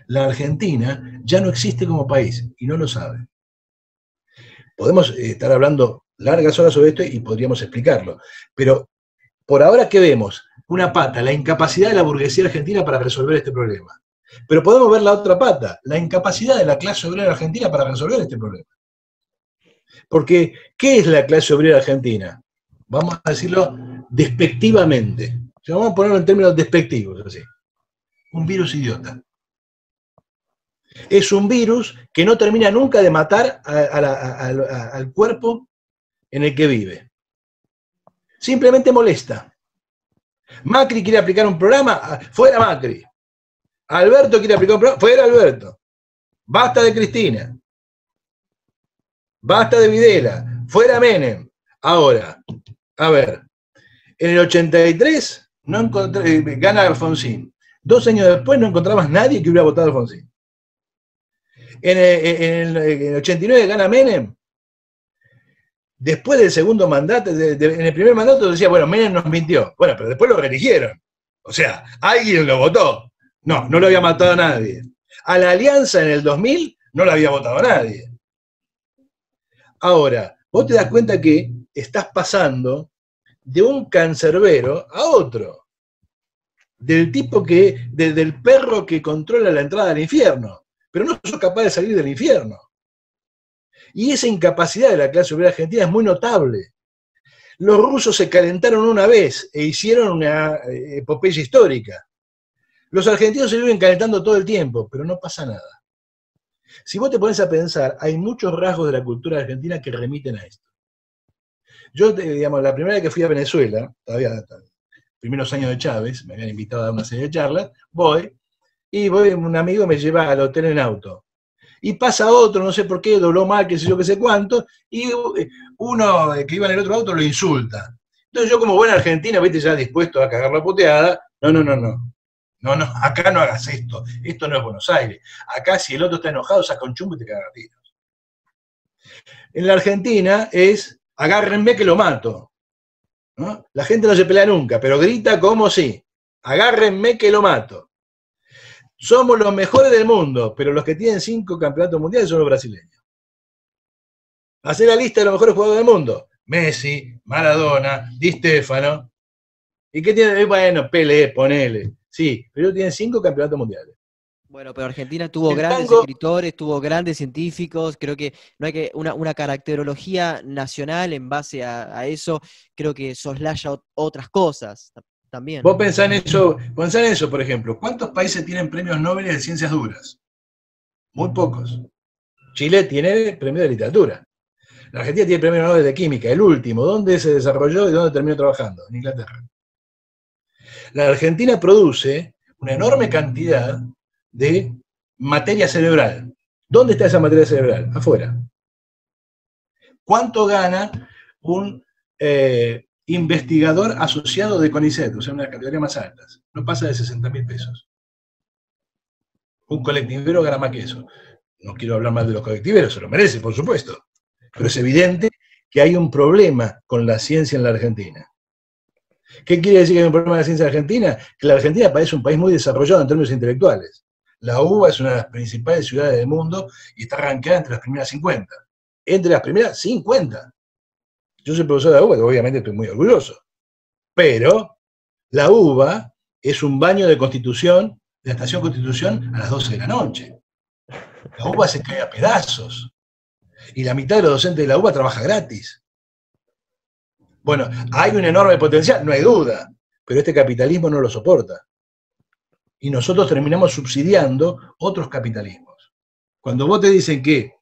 La Argentina ya no existe como país y no lo sabe. Podemos eh, estar hablando largas horas sobre esto y podríamos explicarlo, pero por ahora que vemos una pata, la incapacidad de la burguesía argentina para resolver este problema. Pero podemos ver la otra pata, la incapacidad de la clase obrera argentina para resolver este problema. Porque, ¿qué es la clase obrera argentina? Vamos a decirlo despectivamente. vamos a ponerlo en términos despectivos, así. Un virus idiota. Es un virus que no termina nunca de matar al cuerpo en el que vive. Simplemente molesta. Macri quiere aplicar un programa, fuera Macri. Alberto quiere aplicar un programa, fuera Alberto. Basta de Cristina. Basta de Videla, fuera Menem. Ahora, a ver, en el 83 no encontré, gana Alfonsín. Dos años después no encontrabas nadie que hubiera votado a Alfonsín. En el, 89 gana Menem. Después del segundo mandato, en el primer mandato decía, bueno, Menem nos mintió. Bueno, pero después lo reeligieron. O sea, alguien lo votó. No, no lo había matado nadie. A la alianza en el 2000 no la había votado nadie. Ahora, vos te das cuenta que estás pasando de un cancerbero a otro. Del tipo que, del perro que controla la entrada al infierno, pero no sos capaz de salir del infierno. Y esa incapacidad de la clase obrera argentina es muy notable. Los rusos se calentaron una vez e hicieron una eh, epopeya histórica. Los argentinos se viven calentando todo el tiempo, pero no pasa nada. Si vos te pones a pensar, hay muchos rasgos de la cultura argentina que remiten a esto. Yo, digamos, la primera vez que fui a Venezuela, todavía primeros años de Chávez, me habían invitado a dar una serie de charlas, voy, y voy, un amigo me lleva al hotel en auto. Y pasa otro, no sé por qué, dobló mal, qué sé yo, qué sé cuánto, y uno que iba en el otro auto lo insulta. Entonces yo como buena argentina, viste, ya dispuesto a cagar la puteada, no, no, no, no. No, no, acá no hagas esto. Esto no es Buenos Aires. Acá si el otro está enojado, saca un chumbo y te caga tiros. En la Argentina es agárrenme que lo mato. La gente no se pelea nunca, pero grita como si, agárrenme que lo mato. Somos los mejores del mundo, pero los que tienen cinco campeonatos mundiales son los brasileños. Hacer la lista de los mejores jugadores del mundo. Messi, Maradona, Di Stefano. ¿Y qué tiene? Bueno, Pele, ponele. Sí, pero tienen cinco campeonatos mundiales. Bueno, pero Argentina tuvo grandes escritores, tuvo grandes científicos, creo que no hay que una, caracterología nacional en base a, eso, creo que soslaya otras cosas también. Vos pensás en eso, pensá en eso, por ejemplo, ¿cuántos países tienen premios Nobel de ciencias duras? Muy pocos. Chile tiene premio de literatura. La Argentina tiene premio Nobel de química, el último. ¿Dónde se desarrolló y dónde terminó trabajando? En Inglaterra. La Argentina produce una enorme cantidad de materia cerebral. ¿Dónde está esa materia cerebral? Afuera. ¿Cuánto gana un eh, investigador asociado de CONICET, o sea, una categoría más alta? No pasa de 60 mil pesos. Un colectivero gana más que eso. No quiero hablar mal de los colectiveros, se lo merece, por supuesto. Pero es evidente que hay un problema con la ciencia en la Argentina. ¿Qué quiere decir que hay un problema de la ciencia argentina? Que la Argentina parece un país muy desarrollado en términos intelectuales. La UBA es una de las principales ciudades del mundo y está arrancada entre las primeras 50. Entre las primeras 50. Yo soy profesor de la UBA, obviamente estoy muy orgulloso. Pero la UBA es un baño de constitución, de la estación constitución, a las 12 de la noche. La UBA se cae a pedazos. Y la mitad de los docentes de la UBA trabaja gratis. Bueno, hay un enorme potencial, no hay duda, pero este capitalismo no lo soporta y nosotros terminamos subsidiando otros capitalismos. Cuando vos te dicen que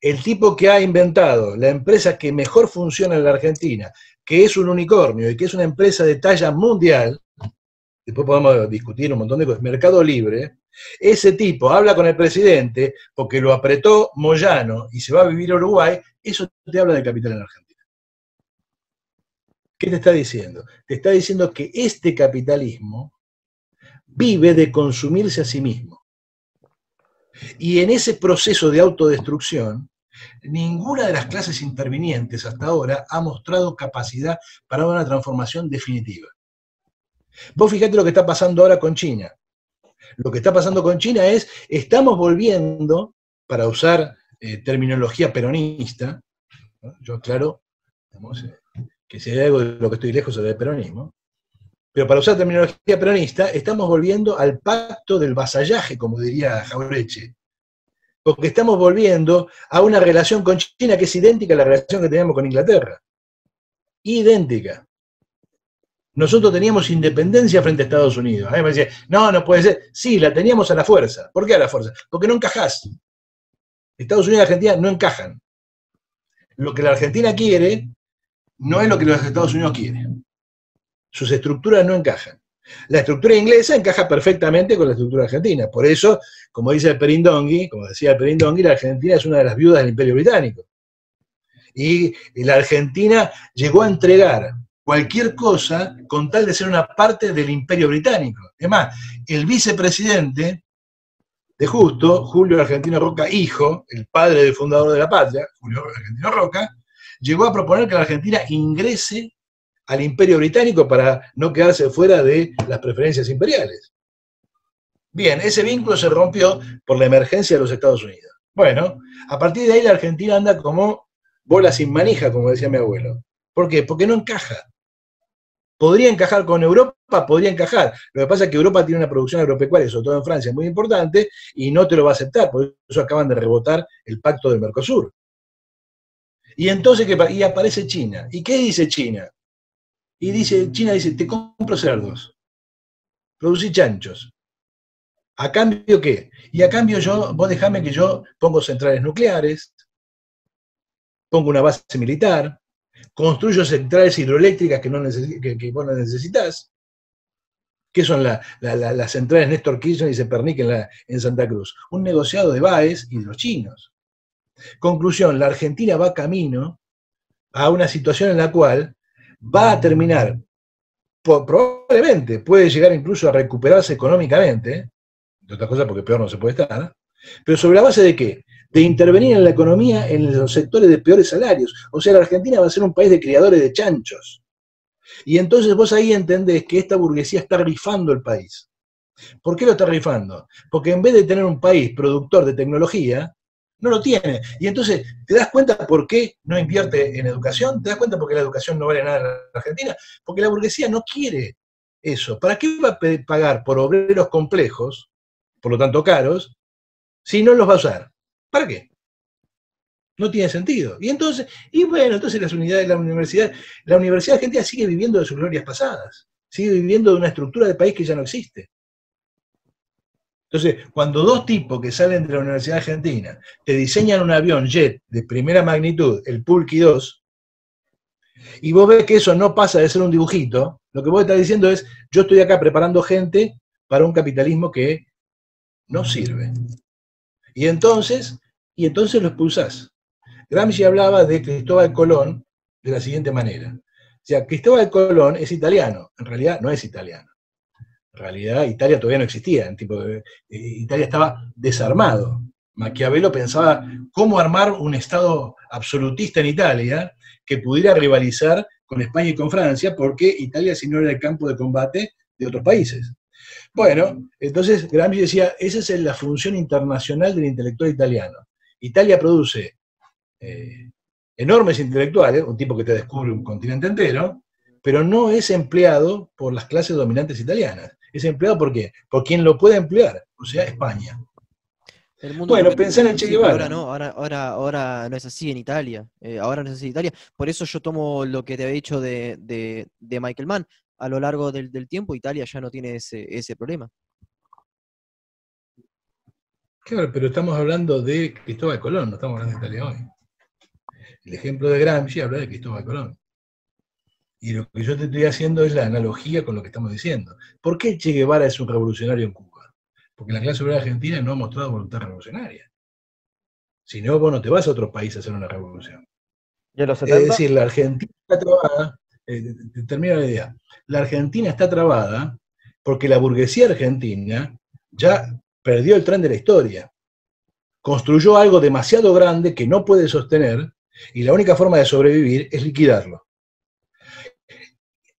el tipo que ha inventado la empresa que mejor funciona en la Argentina, que es un unicornio y que es una empresa de talla mundial, después podemos discutir un montón de cosas, mercado libre, ese tipo habla con el presidente porque lo apretó Moyano y se va a vivir a Uruguay, eso te habla del capital en Argentina. ¿Qué te está diciendo? Te está diciendo que este capitalismo vive de consumirse a sí mismo. Y en ese proceso de autodestrucción, ninguna de las clases intervinientes hasta ahora ha mostrado capacidad para una transformación definitiva. Vos fíjate lo que está pasando ahora con China. Lo que está pasando con China es, estamos volviendo, para usar eh, terminología peronista, yo aclaro eh, que si hay algo de lo que estoy lejos es del peronismo, pero para usar terminología peronista, estamos volviendo al pacto del vasallaje, como diría Jaureche. Porque estamos volviendo a una relación con China que es idéntica a la relación que teníamos con Inglaterra. Idéntica. Nosotros teníamos independencia frente a Estados Unidos. A mí me decía, no, no puede ser. Sí, la teníamos a la fuerza. ¿Por qué a la fuerza? Porque no encajás. Estados Unidos y Argentina no encajan. Lo que la Argentina quiere no es lo que los Estados Unidos quieren. Sus estructuras no encajan. La estructura inglesa encaja perfectamente con la estructura argentina. Por eso, como dice el Perindongui, como decía el Perindongui, la Argentina es una de las viudas del Imperio Británico. Y la Argentina llegó a entregar cualquier cosa con tal de ser una parte del Imperio Británico. Es más, el vicepresidente de justo, Julio Argentino Roca, hijo, el padre del fundador de la patria, Julio Argentino Roca, llegó a proponer que la Argentina ingrese al imperio británico para no quedarse fuera de las preferencias imperiales. Bien, ese vínculo se rompió por la emergencia de los Estados Unidos. Bueno, a partir de ahí la Argentina anda como bola sin manija, como decía mi abuelo. ¿Por qué? Porque no encaja. Podría encajar con Europa, podría encajar. Lo que pasa es que Europa tiene una producción agropecuaria, sobre todo en Francia, muy importante, y no te lo va a aceptar. Por eso acaban de rebotar el pacto del Mercosur. Y entonces, ¿qué y aparece China. ¿Y qué dice China? Y dice, China dice, te compro cerdos, producí chanchos. ¿A cambio qué? Y a cambio yo, vos dejame que yo pongo centrales nucleares, pongo una base militar, construyo centrales hidroeléctricas que, no que, vos no necesitas, que son las centrales Néstor Kirchner y Sepernik en, en Santa Cruz. Un negociado de Baez y de los chinos. Conclusión, la Argentina va camino a una situación en la cual va a terminar, probablemente puede llegar incluso a recuperarse económicamente, de otra cosa porque peor no se puede estar, pero sobre la base de qué? De intervenir en la economía en los sectores de peores salarios. O sea, la Argentina va a ser un país de criadores de chanchos. Y entonces vos ahí entendés que esta burguesía está rifando el país. ¿Por qué lo está rifando? Porque en vez de tener un país productor de tecnología, no lo tiene. Y entonces, ¿te das cuenta por qué no invierte en educación? ¿Te das cuenta por qué la educación no vale nada en la Argentina? Porque la burguesía no quiere eso. ¿Para qué va a pagar por obreros complejos, por lo tanto caros, si no los va a usar? ¿Para qué? No tiene sentido. Y entonces, y bueno, entonces las unidades de la universidad, la Universidad Argentina sigue viviendo de sus glorias pasadas, sigue viviendo de una estructura de país que ya no existe. Entonces, cuando dos tipos que salen de la Universidad Argentina te diseñan un avión jet de primera magnitud, el Pulky 2, y vos ves que eso no pasa de ser un dibujito, lo que vos estás diciendo es, yo estoy acá preparando gente para un capitalismo que no sirve. Y entonces, y entonces lo expulsás. Gramsci hablaba de Cristóbal Colón de la siguiente manera. O sea, Cristóbal Colón es italiano, en realidad no es italiano. Realidad Italia todavía no existía, tipo de, eh, Italia estaba desarmado. Maquiavelo pensaba cómo armar un Estado absolutista en Italia que pudiera rivalizar con España y con Francia, porque Italia si no era el campo de combate de otros países. Bueno, entonces Gramsci decía, esa es la función internacional del intelectual italiano. Italia produce eh, enormes intelectuales, un tipo que te descubre un continente entero, pero no es empleado por las clases dominantes italianas. Es empleado por qué? Por quien lo puede emplear, o sea, España. bueno, pensar en Che Guevara. Ahora no, ahora, ahora, no es así en Italia. Eh, ahora no es así en Italia. Por eso yo tomo lo que te había dicho de, Michael Mann. A lo largo del, tiempo, Italia ya no tiene ese, problema. Claro, pero estamos hablando de Cristóbal Colón, no estamos hablando de Italia hoy. El ejemplo de Gramsci habla de Cristóbal Colón. Y lo que yo te estoy haciendo es la analogía con lo que estamos diciendo. ¿Por qué Che Guevara es un revolucionario en Cuba? Porque la clase obrera argentina no ha mostrado voluntad revolucionaria. Si no, vos no te vas a otro país a hacer una revolución. Es decir, la Argentina está trabada, eh, termino la idea, la Argentina está trabada porque la burguesía argentina ya perdió el tren de la historia. Construyó algo demasiado grande que no puede sostener y la única forma de sobrevivir es liquidarlo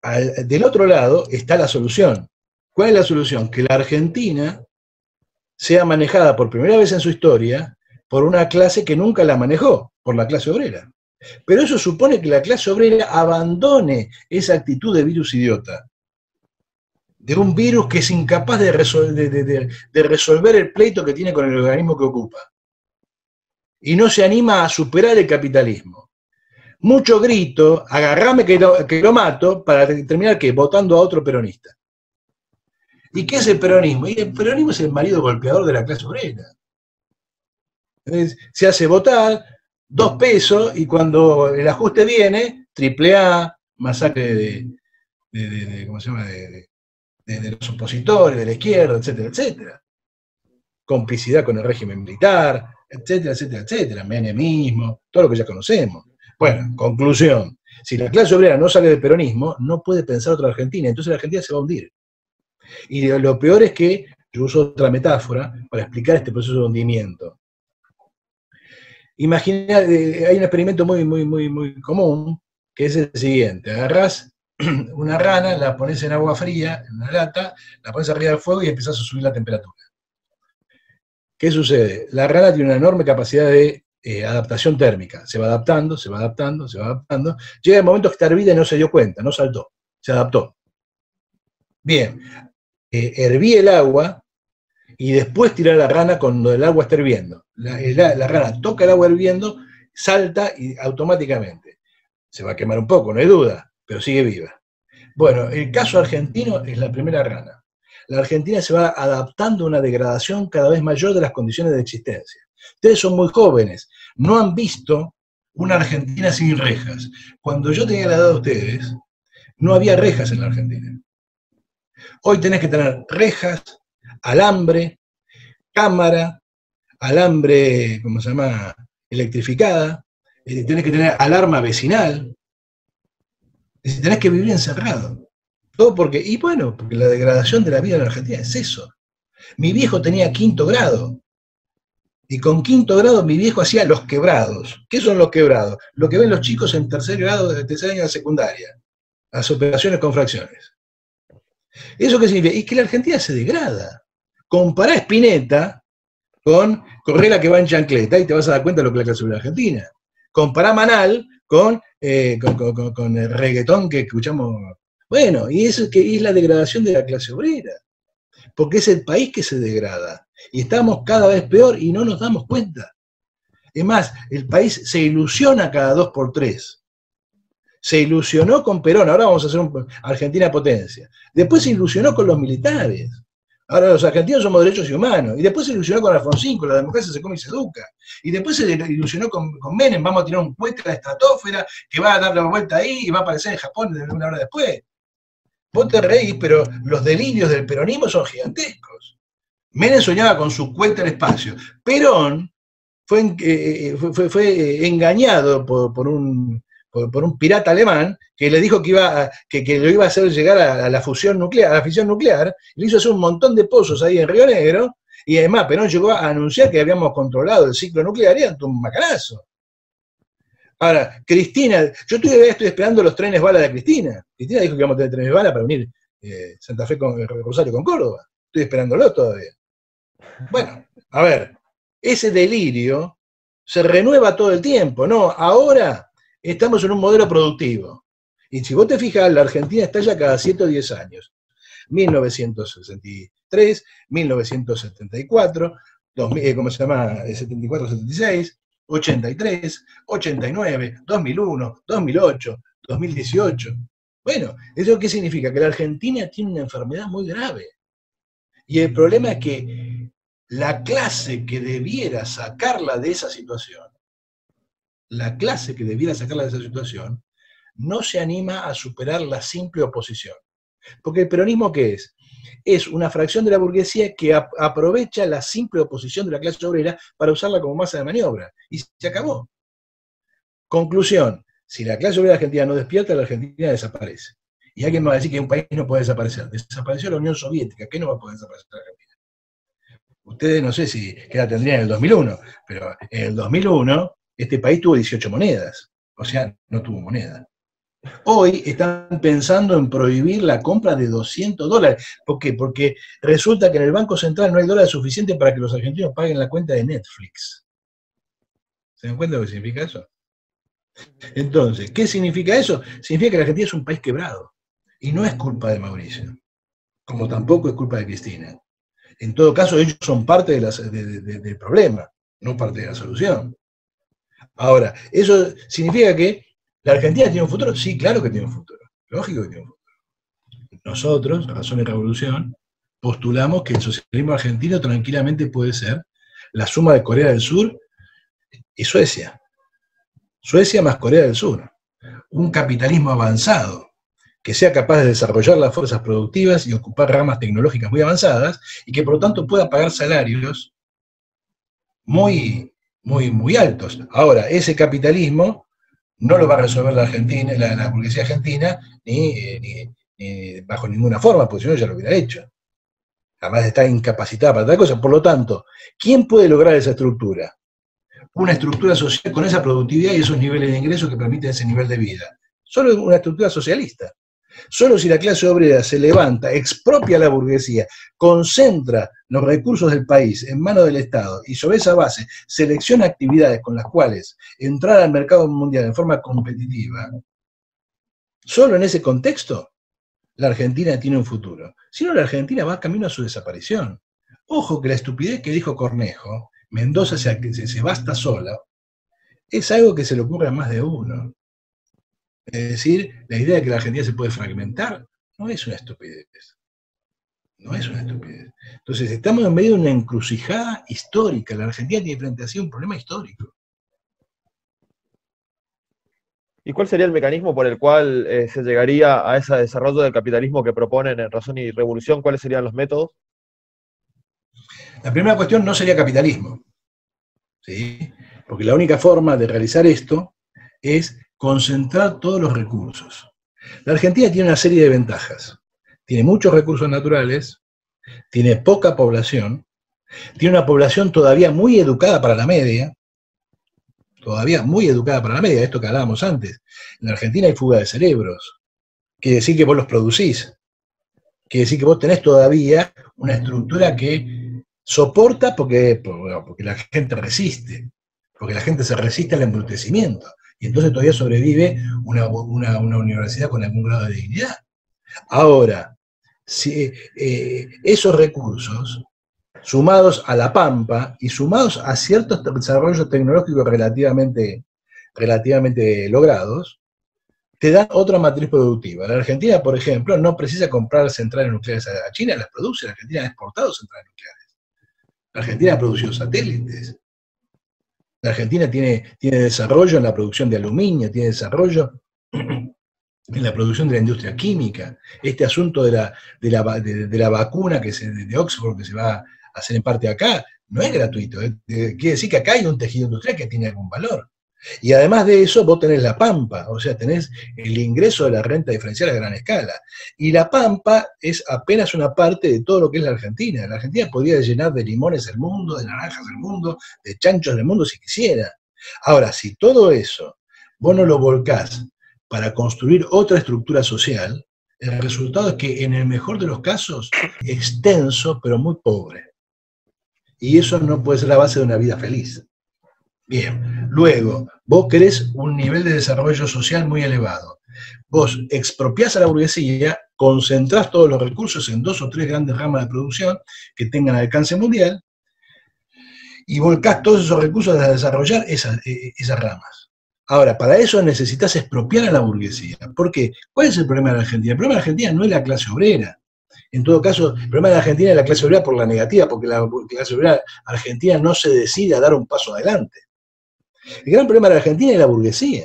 del otro lado está la solución. ¿Cuál es la solución? Que la Argentina sea manejada por primera vez en su historia por una clase que nunca la manejó, por la clase obrera. Pero eso supone que la clase obrera abandone esa actitud de virus idiota, de un virus que es incapaz de, de resolver el pleito que tiene con el organismo que ocupa. Y no se anima a superar el capitalismo mucho grito, agarrame que lo, mato, para terminar que votando a otro peronista. ¿Y qué es el peronismo? Y el peronismo es el marido golpeador de la clase obrera. se hace votar dos pesos y cuando el ajuste viene, triple A, masacre de, ¿cómo se llama? de, los opositores, de la izquierda, etcétera, etcétera. Complicidad con el régimen militar, etcétera, etcétera, etcétera. Menemismo, todo lo que ya conocemos. Bueno, conclusión. Si la clase obrera no sale del peronismo, no puede pensar otra Argentina, entonces la Argentina se va a hundir. Y lo peor es que Yo uso otra metáfora para explicar este proceso de hundimiento. Imagina, eh, hay un experimento muy, muy, muy, muy común, que es el siguiente. Agarrás una rana, la pones en agua fría, en una lata, la pones arriba del fuego y empezás a subir la temperatura. ¿Qué sucede? La rana tiene una enorme capacidad de eh, adaptación térmica. Se va adaptando, se va adaptando, se va adaptando. Llega el momento que está hervida y no se dio cuenta, no saltó, se adaptó. Bien, eh, herví el agua y después tirar la rana cuando el agua está hirviendo. La, rana toca el agua hirviendo, salta y automáticamente. Se va a quemar un poco, no hay duda, pero sigue viva. Bueno, el caso argentino es la primera rana. La Argentina se va adaptando a una degradación cada vez mayor de las condiciones de existencia. Ustedes son muy jóvenes, no han visto una Argentina sin rejas. Cuando yo tenía la edad de ustedes, no había rejas en la Argentina. Hoy tenés que tener rejas, alambre, cámara, alambre, ¿cómo se llama? Electrificada, tenés que tener alarma vecinal, tenés que vivir encerrado. Todo porque, y bueno, porque la degradación de la vida en la Argentina es eso. Mi viejo tenía quinto grado, y con quinto grado mi viejo hacía los quebrados. ¿Qué son los quebrados? Lo que ven los chicos en tercer grado, de tercer año de secundaria, las operaciones con fracciones. ¿Eso qué significa? Y que la Argentina se degrada. Compará Spinetta con Correla que va en chancleta y te vas a dar cuenta de lo que es la clase obrera argentina. Compará Manal eh, con, con, el reggaetón que escuchamos. Bueno, y eso que es la degradación de la clase obrera. Porque es el país que se degrada. Y estamos cada vez peor y no nos damos cuenta. Es más, el país se ilusiona cada dos por tres se ilusionó con Perón, ahora vamos a hacer un Argentina potencia. Después se ilusionó con los militares. Ahora los argentinos somos derechos y humanos. Y después se ilusionó con Alfonsín, con la democracia se come y se educa. Y después se ilusionó con, Menem, vamos a tirar un puente a la estratosfera que va a dar la vuelta ahí y va a aparecer en Japón una hora después. Vos te pero los delirios del peronismo son gigantescos. Menem soñaba con su cuenta al espacio. Perón fue, eh, eh, fue, engañado por un por, un pirata alemán que le dijo que, iba que, lo iba a hacer llegar a, la fusión nuclear, a la fisión nuclear, le hizo hacer un montón de pozos ahí en Río Negro, y además Perón llegó a anunciar que habíamos controlado el ciclo nuclear y ante un macarazo. Ahora, Cristina, yo todavía estoy esperando los trenes bala de Cristina. Cristina dijo que íbamos a tener trenes bala para unir eh, Santa Fe con Rosario con Córdoba. Estoy esperándolo todavía. Bueno, a ver, ese delirio se renueva todo el tiempo, ¿no? Ahora estamos en un modelo productivo. Y si vos te fijas, la Argentina está ya cada 110 años. 1963, 1974, ¿cómo se llama? 74, 76, 83, 89, 2001, 2008, 2018. Bueno, ¿eso qué significa? Que la Argentina tiene una enfermedad muy grave. Y el problema es que la clase que debiera sacarla de esa situación la clase que debiera sacarla de esa situación no se anima a superar la simple oposición. Porque el peronismo, ¿qué es? Es una fracción de la burguesía que aprovecha la simple oposición de la clase obrera para usarla como masa de maniobra. Y se acabó. Conclusión, si la clase obrera argentina no despierta, la Argentina desaparece. Y alguien me va a decir que un país no puede desaparecer. Desapareció la Unión Soviética, ¿qué no va a poder desaparecer la Argentina? Ustedes no sé si qué la tendrían en el 2001, pero en el 2001 este país tuvo 18 monedas, o sea, no tuvo moneda. Hoy están pensando en prohibir la compra de 200 dólares. ¿Por qué? Porque resulta que en el Banco Central no hay dólares suficientes para que los argentinos paguen la cuenta de Netflix. ¿Se dan cuenta de lo que significa eso? Entonces, ¿qué significa eso? Significa que la Argentina es un país quebrado. Y no es culpa de Mauricio, como tampoco es culpa de Cristina. En todo caso, ellos son parte del problema, no parte de la solución. Ahora, ¿eso significa que la Argentina tiene un futuro? Sí, claro que tiene un futuro. Lógico que tiene un futuro. Nosotros, Razón y Revolución, postulamos que el socialismo argentino tranquilamente puede ser la suma de Corea del Sur y Suecia. Suecia más Corea del Sur. Un capitalismo avanzado que sea capaz de desarrollar las fuerzas productivas y ocupar ramas tecnológicas muy avanzadas y que por lo tanto pueda pagar salarios muy muy, muy altos. Ahora, ese capitalismo no lo va a resolver la Argentina, la, burguesía argentina, ni, bajo ninguna forma, porque si no ya lo hubiera hecho. Además está incapacitada para tal cosa. Por lo tanto, ¿quién puede lograr esa estructura? Una estructura social con esa productividad y esos niveles de ingresos que permiten ese nivel de vida. Solo una estructura socialista. Solo si la clase obrera se levanta, expropia la burguesía, concentra los recursos del país en manos del Estado y sobre esa base selecciona actividades con las cuales entrar al mercado mundial en forma competitiva, solo en ese contexto la Argentina tiene un futuro. Si no, la Argentina va camino a su desaparición. Ojo que la estupidez que dijo Cornejo, Mendoza se, se basta sola, es algo que se le ocurre a más de uno. Es decir, la idea de que la Argentina se puede fragmentar no es una estupidez. No es una estupidez. Entonces, estamos en medio de una encrucijada histórica. La Argentina tiene frente a sí un problema histórico. ¿Y cuál sería el mecanismo por el cual eh, se llegaría a ese desarrollo del capitalismo que proponen en Razón y Revolución? ¿Cuáles serían los métodos? La primera cuestión no sería capitalismo. ¿sí? Porque la única forma de realizar esto es concentrar todos los recursos. La Argentina tiene una serie de ventajas. Tiene muchos recursos naturales, tiene poca población, tiene una población todavía muy educada para la media, todavía muy educada para la media, esto que hablábamos antes. En la Argentina hay fuga de cerebros. Quiere decir que vos los producís. Quiere decir que vos tenés todavía una estructura que soporta porque, porque la gente resiste, porque la gente se resiste al embrutecimiento y entonces todavía sobrevive una, universidad con algún grado de dignidad. Ahora, si, eh, esos recursos, sumados a la pampa y sumados a ciertos desarrollos tecnológicos relativamente, relativamente logrados, te dan otra matriz productiva. La Argentina, por ejemplo, no precisa comprar centrales nucleares a China, las produce, la Argentina ha exportado centrales nucleares. La Argentina ha producido satélites, la Argentina tiene, tiene desarrollo en la producción de aluminio, tiene desarrollo en la producción de la industria química. Este asunto de la, de la, vacuna que se, de Oxford que se va a hacer en parte acá, no es gratuito. ¿eh? Quiere decir que acá hay un tejido industrial que tiene algún valor. Y además de eso, vos tenés la pampa, o sea, tenés el ingreso de la renta diferencial a gran escala. Y la pampa es apenas una parte de todo lo que es la Argentina. La Argentina podría llenar de limones el mundo, de naranjas el mundo, de chanchos del mundo si quisiera. Ahora, si todo eso vos no lo volcás para construir otra estructura social, el resultado es que en el mejor de los casos, extenso, pero muy pobre. Y eso no puede ser la base de una vida feliz. Bien, luego, vos querés un nivel de desarrollo social muy elevado. Vos expropiás a la burguesía, concentrás todos los recursos en dos o tres grandes ramas de producción que tengan alcance mundial y volcás todos esos recursos a desarrollar esas, eh, esas ramas. Ahora, para eso necesitas expropiar a la burguesía. ¿Por qué? ¿Cuál es el problema de la Argentina? El problema de la Argentina no es la clase obrera. En todo caso, el problema de la Argentina es la clase obrera por la negativa, porque la clase obrera argentina no se decide a dar un paso adelante. El gran problema de la Argentina es la burguesía.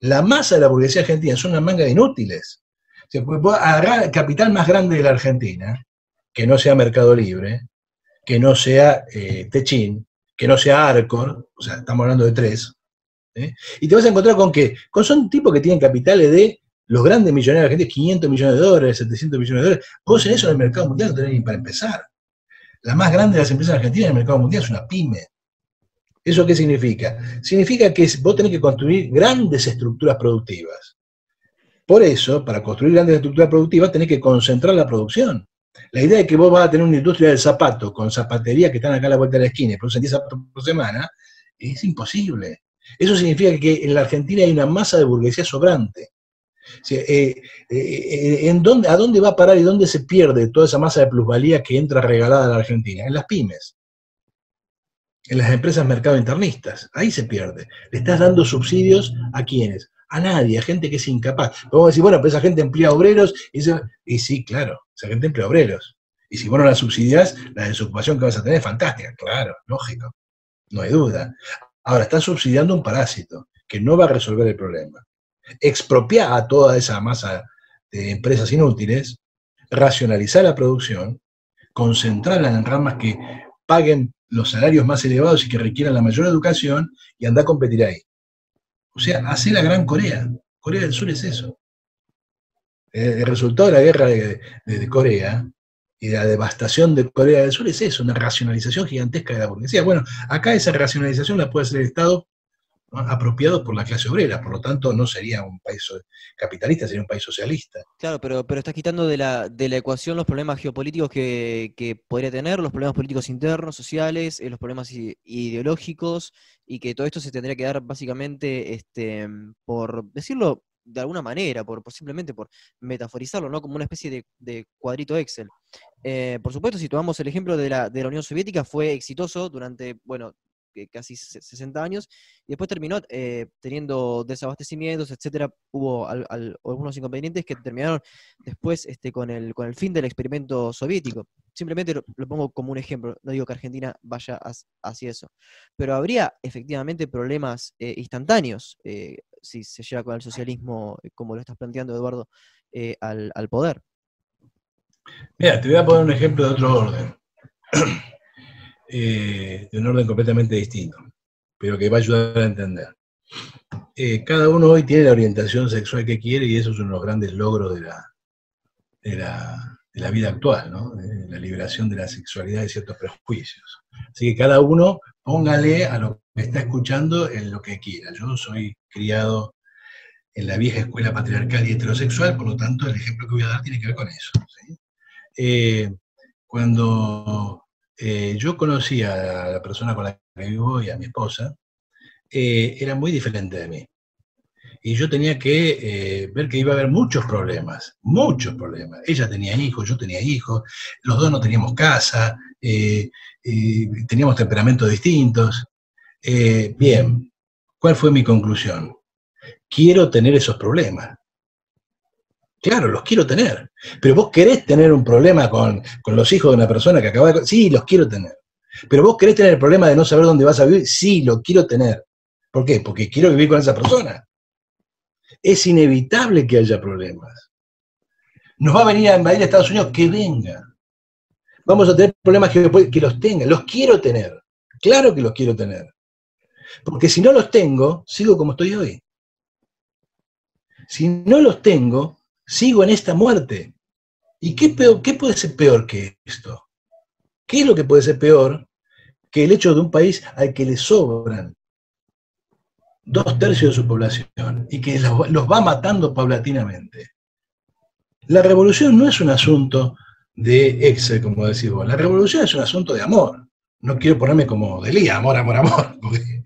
La masa de la burguesía argentina son una manga de inútiles. Se puede agarrar el capital más grande de la Argentina, que no sea Mercado Libre, que no sea eh, Techín, que no sea Arcor, o sea, estamos hablando de tres, y te vas a encontrar con que con son tipos que tienen capitales de los grandes millonarios argentinos, 500 millones de dólares, 700 millones de dólares, vos en eso en el mercado mundial no tenés ni para empezar. La más grande de las empresas argentinas en el mercado mundial es una pyme. ¿Eso qué significa? Significa que vos tenés que construir grandes estructuras productivas. Por eso, para construir grandes estructuras productivas, tenés que concentrar la producción. La idea de que vos vas a tener una industria del zapato con zapaterías que están acá a la vuelta de la esquina y producen 10 zapatos por semana, es imposible. Eso significa que en la Argentina hay una masa de burguesía sobrante. Eh, eh, ¿en dónde, ¿A dónde va a parar y dónde se pierde toda esa masa de plusvalía que entra regalada a la Argentina? En las pymes en las empresas mercado internistas. Ahí se pierde. Le estás dando subsidios a quiénes? A nadie, a gente que es incapaz. Vamos a decir, bueno, pues esa gente emplea obreros. Y, y sí, claro, esa gente emplea obreros. Y si vos no la subsidias, la desocupación que vas a tener es fantástica. Claro, lógico. No hay duda. Ahora, estás subsidiando un parásito que no va a resolver el problema. Expropia a toda esa masa de empresas inútiles, racionalizar la producción, concentrarla en ramas que paguen los salarios más elevados y que requieran la mayor educación y anda a competir ahí. O sea, hace la Gran Corea. Corea del Sur es eso. El resultado de la guerra de, Corea y la devastación de Corea del Sur es eso, una racionalización gigantesca de la burguesía. Bueno, acá esa racionalización la puede hacer el Estado apropiado por la clase obrera, por lo tanto no sería un país capitalista, sería un país socialista. Claro, pero, pero estás quitando de la, de la ecuación los problemas geopolíticos que, podría tener, los problemas políticos internos, sociales, eh, los problemas ideológicos, y que todo esto se tendría que dar básicamente, este, por decirlo de alguna manera, por, simplemente por metaforizarlo, ¿no? Como una especie de, cuadrito Excel. Eh, por supuesto, si tomamos el ejemplo de la, de la Unión Soviética, fue exitoso durante, bueno, casi 60 años, y después terminó eh, teniendo desabastecimientos, etcétera. Hubo algunos inconvenientes que terminaron después este, con, el, con el fin del experimento soviético. Simplemente lo, pongo como un ejemplo, no digo que Argentina vaya hacia eso. Pero habría efectivamente problemas eh, instantáneos eh, si se llega con el socialismo, como lo estás planteando, Eduardo, al, al poder. Mira, te voy a poner un ejemplo de otro orden. Eh, de un orden completamente distinto, pero que va a ayudar a entender. Eh, cada uno hoy tiene la orientación sexual que quiere y eso es uno de los grandes logros de la, de la, vida actual, ¿no? la liberación de la sexualidad de ciertos prejuicios. Así que cada uno póngale a lo que está escuchando en lo que quiera. Yo soy criado en la vieja escuela patriarcal y heterosexual, por lo tanto el ejemplo que voy a dar tiene que ver con eso. Eh, cuando eh, yo conocí a la persona con la que vivo y a mi esposa, eh, era muy diferente de mí. Y yo tenía que eh, ver que iba a haber muchos problemas, muchos problemas. Ella tenía hijos, yo tenía hijos, los dos no teníamos casa, teníamos temperamentos distintos. bien, ¿cuál fue mi conclusión? Quiero tener esos problemas. Claro, los quiero tener. Pero vos querés tener un problema con, los hijos de una persona que acaba de... Sí, los quiero tener. Pero vos querés tener el problema de no saber dónde vas a vivir. Sí, lo quiero tener. ¿Por qué? Porque quiero vivir con esa persona. Es inevitable que haya problemas. Nos va a venir a invadir Estados Unidos, que venga. Vamos a tener problemas que, que los tenga. Los quiero tener. Claro que los quiero tener. Porque si no los tengo, sigo como estoy hoy. Si no los tengo, sigo en esta muerte. ¿Y qué, qué puede ser peor que esto? ¿Qué es lo que puede ser peor que el hecho de un país al que le sobran dos tercios de su población y que los, va matando paulatinamente? La revolución no es un asunto de Excel, como decís vos. La revolución es un asunto de amor. No quiero ponerme como Delía, amor, amor, amor, porque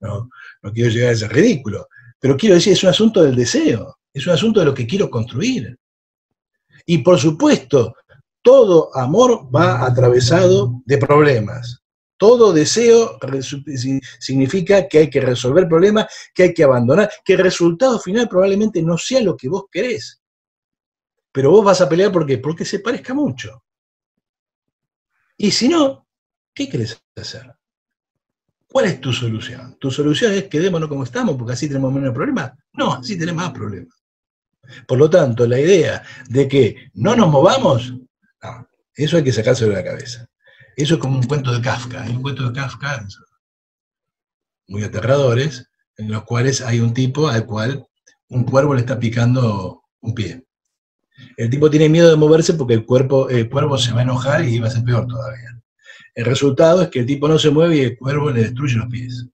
no, no quiero llegar a ese ridículo. Pero quiero decir, es un asunto del deseo es un asunto de lo que quiero construir. Y por supuesto, todo amor va atravesado de problemas. Todo deseo significa que hay que resolver problemas, que hay que abandonar, que el resultado final probablemente no sea lo que vos querés. Pero vos vas a pelear porque, porque se parezca mucho. Y si no, ¿qué querés hacer? ¿Cuál es tu solución? ¿Tu solución es quedémonos como estamos porque así tenemos menos problemas? No, así tenemos más problemas. Por lo tanto, la idea de que no nos movamos, eso hay que sacárselo de la cabeza. Eso es como un cuento de Kafka. Hay un cuento de Kafka muy aterradores, en los cuales hay un tipo al cual un cuervo le está picando un pie. El tipo tiene miedo de moverse porque el, cuerpo, el cuervo se va a enojar y va a ser peor todavía. El resultado es que el tipo no se mueve y el cuervo le destruye los pies.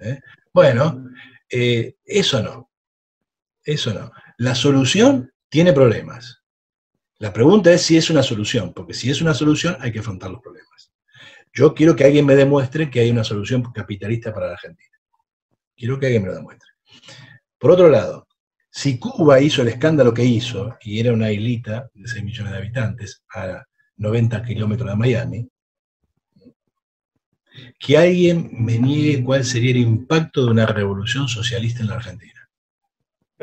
¿Eh? Bueno, eh, eso no. Eso no. La solución tiene problemas. La pregunta es si es una solución, porque si es una solución hay que afrontar los problemas. Yo quiero que alguien me demuestre que hay una solución capitalista para la Argentina. Quiero que alguien me lo demuestre. Por otro lado, si Cuba hizo el escándalo que hizo, y era una islita de 6 millones de habitantes a 90 kilómetros de Miami, que alguien me niegue cuál sería el impacto de una revolución socialista en la Argentina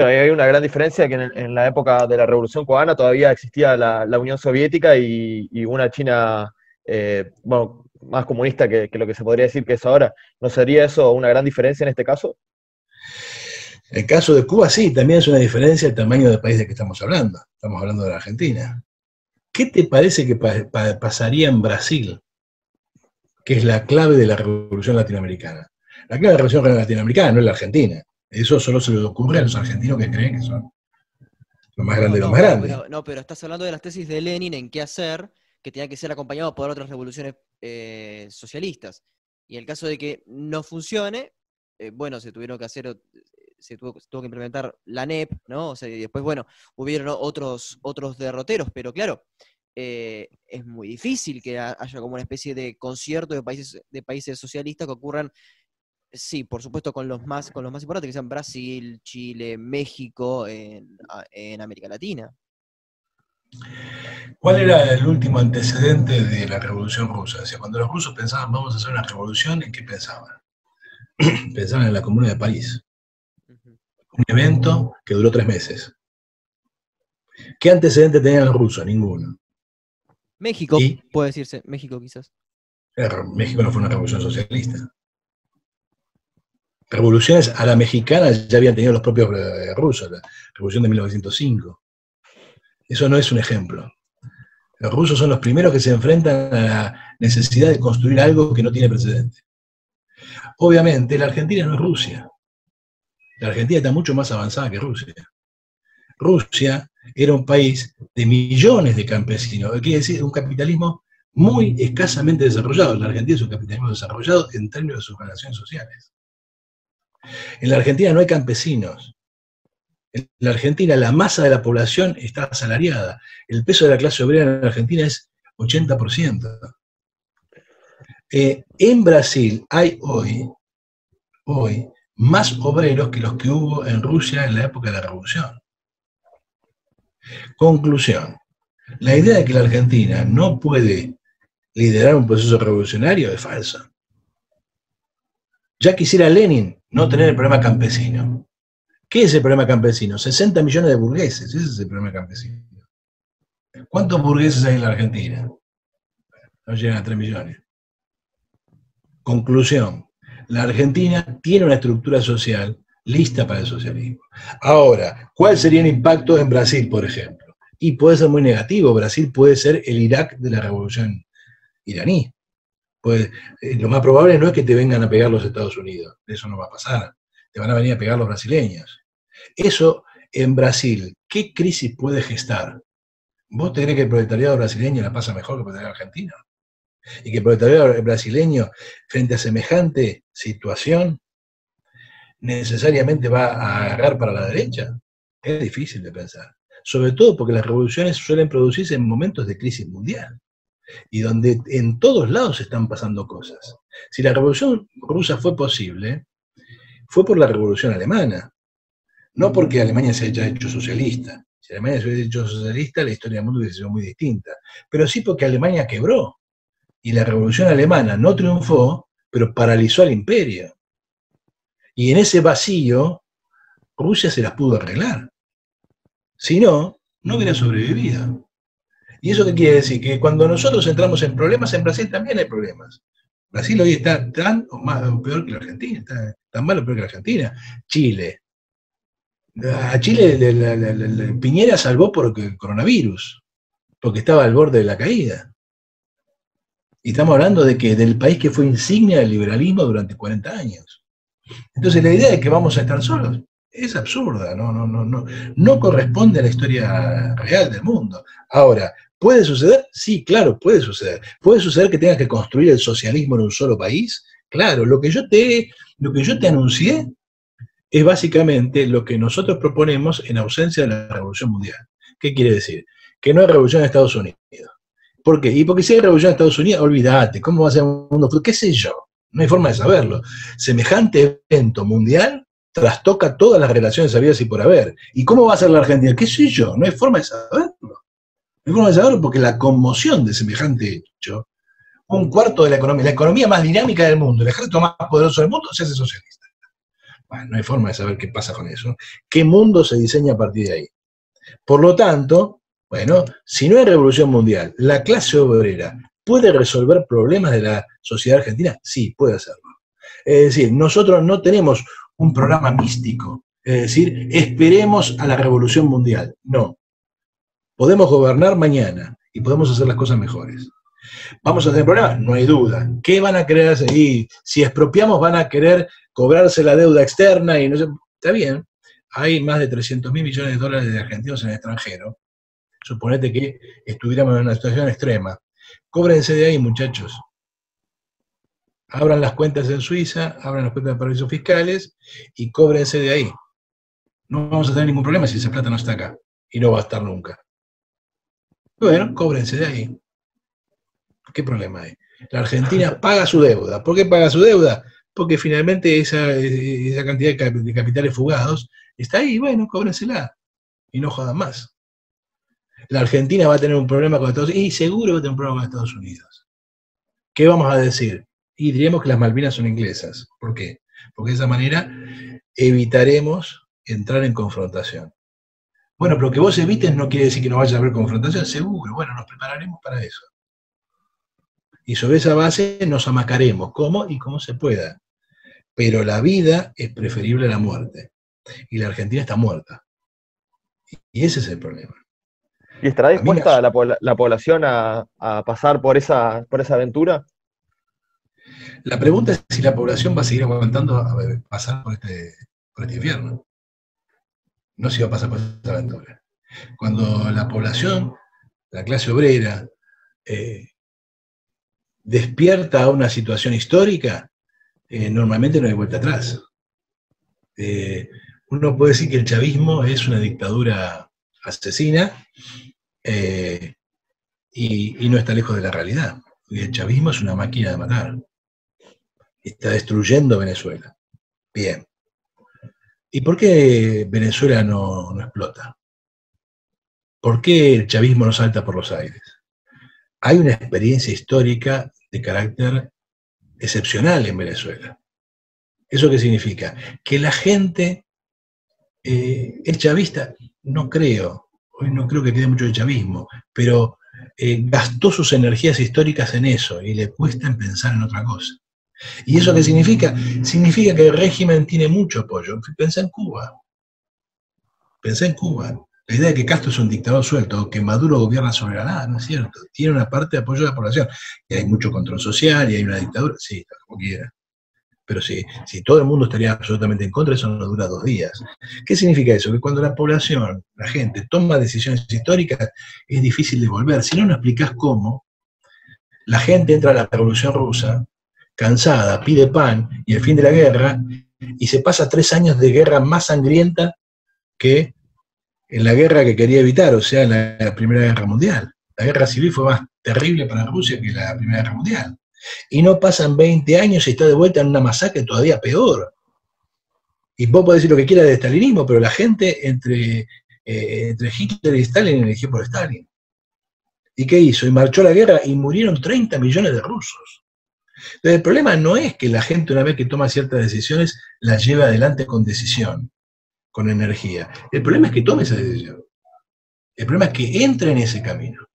hay una gran diferencia que en, la época de la Revolución Cubana todavía existía la, Unión Soviética y, una China, eh, más comunista que, lo que se podría decir que es ahora. ¿No sería eso una gran diferencia en este caso? El caso de Cuba sí, también es una diferencia el tamaño del país de que estamos hablando. Estamos hablando de la Argentina. ¿Qué te parece que pasaría en Brasil, que es la clave de la revolución latinoamericana? La clave de la revolución latinoamericana no es la Argentina. Eso solo se le ocurre a los argentinos que creen que son Lo más grande, lo más grande. no, pero estás hablando de las tesis de Lenin en qué hacer, que tenía que ser acompañado por otras revoluciones eh, socialistas. Y en el caso de que no funcione, eh, bueno, se tuvieron que hacer, se tuvo, que implementar la NEP, ¿no? O sea, y después, bueno, hubieron otros, otros derroteros, pero claro, eh, es muy difícil que haya como una especie de concierto de países, de países socialistas que ocurran, sí, por supuesto, con los más, con los más importantes, que sean Brasil, Chile, México, en, América Latina. ¿Cuál era el último antecedente de la Revolución Rusa? O cuando los rusos pensaban vamos a hacer una revolución, ¿en qué pensaban? pensaban en la Comuna de París. Un evento que duró tres meses. ¿Qué antecedente tenían los rusos? Ninguno. México, puede decirse, México quizás. México no fue una revolución socialista. Revoluciones a la mexicana ya habían tenido los propios eh, rusos, la revolución de 1905. Eso no es un ejemplo. Los rusos son los primeros que se enfrentan a la necesidad de construir algo que no tiene precedente. Obviamente, la Argentina no es Rusia. La Argentina está mucho más avanzada que Rusia. Rusia era un país de millones de campesinos, quiere decir un capitalismo muy escasamente desarrollado. La Argentina es un capitalismo desarrollado en términos de sus relaciones sociales. En la Argentina no hay campesinos. En la Argentina la masa de la población está asalariada. El peso de la clase obrera en la Argentina es 80%. Eh, en Brasil hay hoy, hoy más obreros que los que hubo en Rusia en la época de la Revolución. Conclusión. La idea de que la Argentina no puede liderar un proceso revolucionario es falsa. Ya quisiera Lenin no tener el problema campesino. ¿Qué es el problema campesino? 60 millones de burgueses, ese es el problema campesino. ¿Cuántos burgueses hay en la Argentina? No llegan a 3 millones. Conclusión. La Argentina tiene una estructura social lista para el socialismo. Ahora, ¿cuál sería el impacto en Brasil, por ejemplo? Y puede ser muy negativo. Brasil puede ser el Irak de la revolución iraní. Pues, lo más probable no es que te vengan a pegar los Estados Unidos, eso no va a pasar. Te van a venir a pegar los brasileños. Eso en Brasil, ¿qué crisis puede gestar? ¿Vos te crees que el proletariado brasileño la pasa mejor que el proletariado argentino? Y que el proletariado brasileño, frente a semejante situación, necesariamente va a agarrar para la derecha. Es difícil de pensar. Sobre todo porque las revoluciones suelen producirse en momentos de crisis mundial y donde en todos lados están pasando cosas. Si la revolución rusa fue posible, fue por la revolución alemana, no porque Alemania se haya hecho socialista. Si Alemania se hubiera hecho socialista, la historia del mundo hubiese sido muy distinta. Pero sí porque Alemania quebró y la revolución alemana no triunfó, pero paralizó al imperio. Y en ese vacío, Rusia se las pudo arreglar. Si no, no hubiera sobrevivido. ¿Y eso qué quiere decir? Que cuando nosotros entramos en problemas, en Brasil también hay problemas. Brasil hoy está tan o, más, o peor que la Argentina, está tan mal o peor que la Argentina. Chile. A Chile Piñera salvó por el coronavirus, porque estaba al borde de la caída. Y estamos hablando de que del país que fue insignia del liberalismo durante 40 años. Entonces la idea de que vamos a estar solos es absurda, no, no, no, no, no corresponde a la historia real del mundo. Ahora, ¿puede suceder? Sí, claro, puede suceder. ¿Puede suceder que tengas que construir el socialismo en un solo país? Claro, lo que yo te, lo que yo te anuncié es básicamente lo que nosotros proponemos en ausencia de la revolución mundial. ¿Qué quiere decir? Que no hay revolución en Estados Unidos. ¿Por qué? Y porque si hay revolución en Estados Unidos, olvídate, ¿cómo va a ser un mundo? ¿Qué sé yo? No hay forma de saberlo. Semejante evento mundial trastoca todas las relaciones habidas y por haber. ¿Y cómo va a ser la Argentina? ¿Qué sé yo? No hay forma de saberlo. Forma de saberlo porque la conmoción de semejante hecho, un cuarto de la economía, la economía más dinámica del mundo, el ejército más poderoso del mundo, se hace socialista. Bueno, no hay forma de saber qué pasa con eso. ¿Qué mundo se diseña a partir de ahí? Por lo tanto, bueno, si no hay revolución mundial, la clase obrera ¿Puede resolver problemas de la sociedad argentina? Sí, puede hacerlo. Es decir, nosotros no tenemos un programa místico, es decir, esperemos a la revolución mundial. No. Podemos gobernar mañana y podemos hacer las cosas mejores. ¿Vamos a tener problemas? No hay duda. ¿Qué van a querer hacer? Y si expropiamos, van a querer cobrarse la deuda externa y no. Está bien. hay más de 300 mil millones de dólares de argentinos en el extranjero. Suponete que estuviéramos en una situación extrema. Cóbrense de ahí, muchachos. Abran las cuentas en Suiza, abran las cuentas de paraísos fiscales y cóbrense de ahí. No vamos a tener ningún problema si esa plata no está acá. Y no va a estar nunca. Bueno, cóbrense de ahí. ¿Qué problema hay? La Argentina paga su deuda. ¿Por qué paga su deuda? Porque finalmente esa, esa cantidad de capitales fugados está ahí, bueno, cóbrensela. Y no jodan más. La Argentina va a tener un problema con Estados Unidos y seguro va a tener un problema con Estados Unidos. ¿Qué vamos a decir? Y diríamos que las Malvinas son inglesas. ¿Por qué? Porque de esa manera evitaremos entrar en confrontación. Bueno, pero que vos evites no quiere decir que no vaya a haber confrontación, seguro. Bueno, nos prepararemos para eso. Y sobre esa base nos amacaremos, como y como se pueda. Pero la vida es preferible a la muerte. Y la Argentina está muerta. Y ese es el problema. ¿Y estará dispuesta la, población a, pasar por esa, por esa aventura? La pregunta es si la población va a seguir aguantando a pasar por este, por este infierno. No si va a pasar por esta aventura. Cuando la población, la clase obrera, eh, despierta a una situación histórica, eh, normalmente no hay vuelta atrás. Eh, uno puede decir que el chavismo es una dictadura asesina y, no está lejos de la realidad. El chavismo es una máquina de matar. Está destruyendo Venezuela. Bien. ¿Y por qué Venezuela no, explota? ¿Por qué el chavismo no salta por los aires? Hay una experiencia histórica de carácter excepcional en Venezuela. ¿Eso qué significa? Que la gente eh, es chavista, no creo, hoy no creo que quede mucho chavismo, pero eh, gastó sus energías históricas en eso y le cuesta pensar en otra cosa. ¿Y eso qué significa? Significa que el régimen tiene mucho apoyo. Pensá en Cuba. Pensá en Cuba. La idea de que Castro es un dictador suelto, que Maduro gobierna sobre la nada, no es cierto. Tiene una parte de apoyo de la población. Y hay mucho control social y hay una dictadura, sí, como quiera. Pero si, si todo el mundo estaría absolutamente en contra, eso no dura dos días. ¿Qué significa eso? Que cuando la población, la gente, toma decisiones históricas, es difícil de volver. Si no, no explicás cómo, la gente entra a la revolución rusa, cansada, pide pan y el fin de la guerra, y se pasa tres años de guerra más sangrienta que en la guerra que quería evitar, o sea, la Primera Guerra Mundial. La guerra civil fue más terrible para Rusia que la Primera Guerra Mundial. Y no pasan 20 años y está de vuelta en una masacre todavía peor. Y vos podés decir lo que quieras de stalinismo, pero la gente entre, eh, entre Hitler y Stalin eligió por Stalin. ¿Y qué hizo? Y marchó la guerra y murieron 30 millones de rusos. Entonces, el problema no es que la gente, una vez que toma ciertas decisiones, las lleve adelante con decisión con energía. El problema es que tome esa decisión. El problema es que entre en ese camino.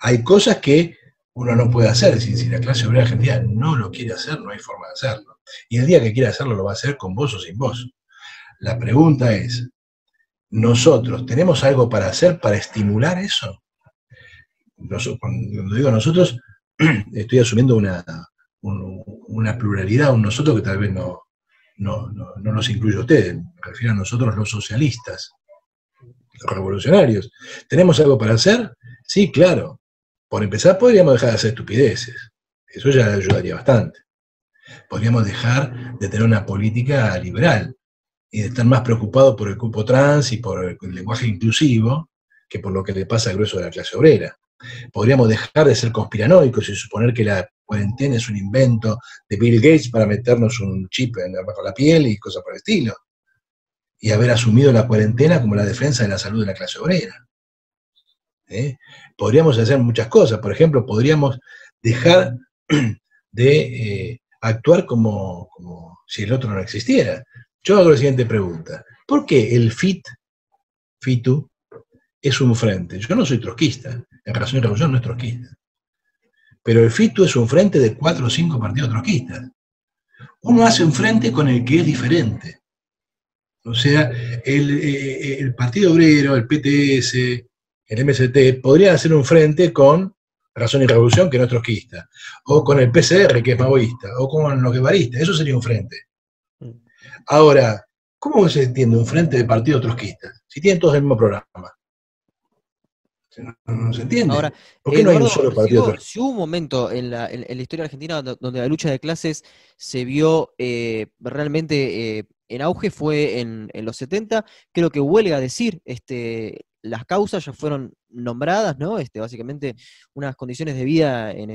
Hay cosas que uno no puede hacer. Si, si la clase obrera argentina no lo quiere hacer, no hay forma de hacerlo. Y el día que quiera hacerlo, lo va a hacer con vos o sin vos. La pregunta es, ¿nosotros tenemos algo para hacer para estimular eso? cuando digo nosotros, estoy asumiendo una, una pluralidad, un nosotros que tal vez no, no, no, no nos incluye a ustedes, me refiero a nosotros los socialistas, los revolucionarios. ¿Tenemos algo para hacer? Sí, claro. Por empezar, podríamos dejar de hacer estupideces. Eso ya ayudaría bastante. Podríamos dejar de tener una política liberal y de estar más preocupados por el cupo trans y por el lenguaje inclusivo que por lo que le pasa al grueso de la clase obrera. Podríamos dejar de ser conspiranoicos y suponer que la cuarentena es un invento de Bill Gates para meternos un chip en, bajo la piel y cosas por el estilo. Y haber asumido la cuarentena como la defensa de la salud de la clase obrera. ¿Eh? Podríamos hacer muchas cosas. Por ejemplo, podríamos dejar de eh, actuar como, si el otro no existiera. Yo hago la siguiente pregunta. ¿Por qué el FIT, FITU, es un frente? Yo no soy trotskista. En Razón y Revolución no es trotskista. Pero el FITU es un frente de cuatro o cinco partidos trotskistas. Uno hace un frente con el que es diferente. O sea, el, eh, el Partido Obrero, el PTS, el MST, podrían hacer un frente con Razón y Revolución, que no es trotskista, o con el PCR, que es maoísta, o con los guevaristas. Eso sería un frente. Ahora, ¿Cómo se entiende un frente de partido trotskista? Si tienen todos el mismo programa. No, se entiende. Ahora, ¿Por qué no hay un solo partido si hubo, un momento en la, historia argentina donde la lucha de clases se vio eh, realmente eh, en auge, fue en, los 70. Creo que huelga decir, este, las causas ya fueron nombradas, ¿no? Este, básicamente unas condiciones de vida en,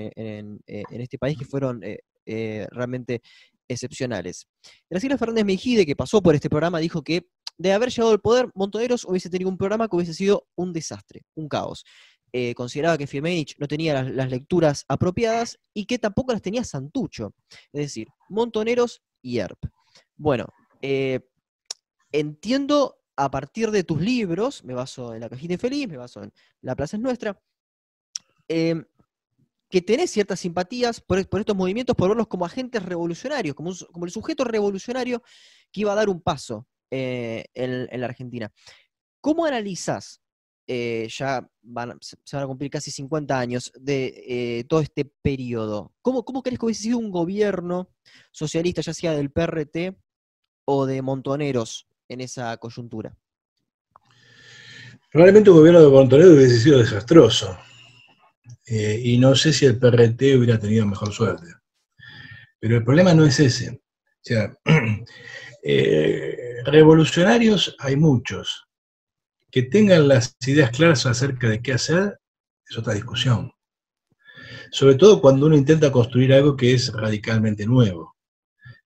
este país que fueron eh, realmente excepcionales. Graciela Fernández Mejide, que pasó por este programa, dijo que de haber llegado al poder, Montoneros hubiese tenido un programa que hubiese sido un desastre, un caos. Eh, consideraba que Fiemenic no tenía las, lecturas apropiadas y que tampoco las tenía Santucho. Es decir, Montoneros y ERP. Bueno, eh, entiendo a partir de tus libros, me baso en La Cajita Feliz, me baso en La Plaza es Nuestra, eh, que tenés ciertas simpatías por, estos movimientos, por verlos como agentes revolucionarios, como, el sujeto revolucionario que iba a dar un paso eh, en, la Argentina. ¿Cómo analizás, eh, ya se van a cumplir casi 50 años de eh, todo este periodo, ¿cómo, ¿cómo crees que hubiese sido un gobierno socialista, ya sea del PRT o de Montoneros, en esa coyuntura? Probablemente un gobierno de Montoneros hubiese sido desastroso y no sé si el PRT hubiera tenido mejor suerte. Pero el problema no es ese. O sea, revolucionarios hay muchos. Que tengan las ideas claras acerca de qué hacer es otra discusión. Sobre todo cuando uno intenta construir algo que es radicalmente nuevo.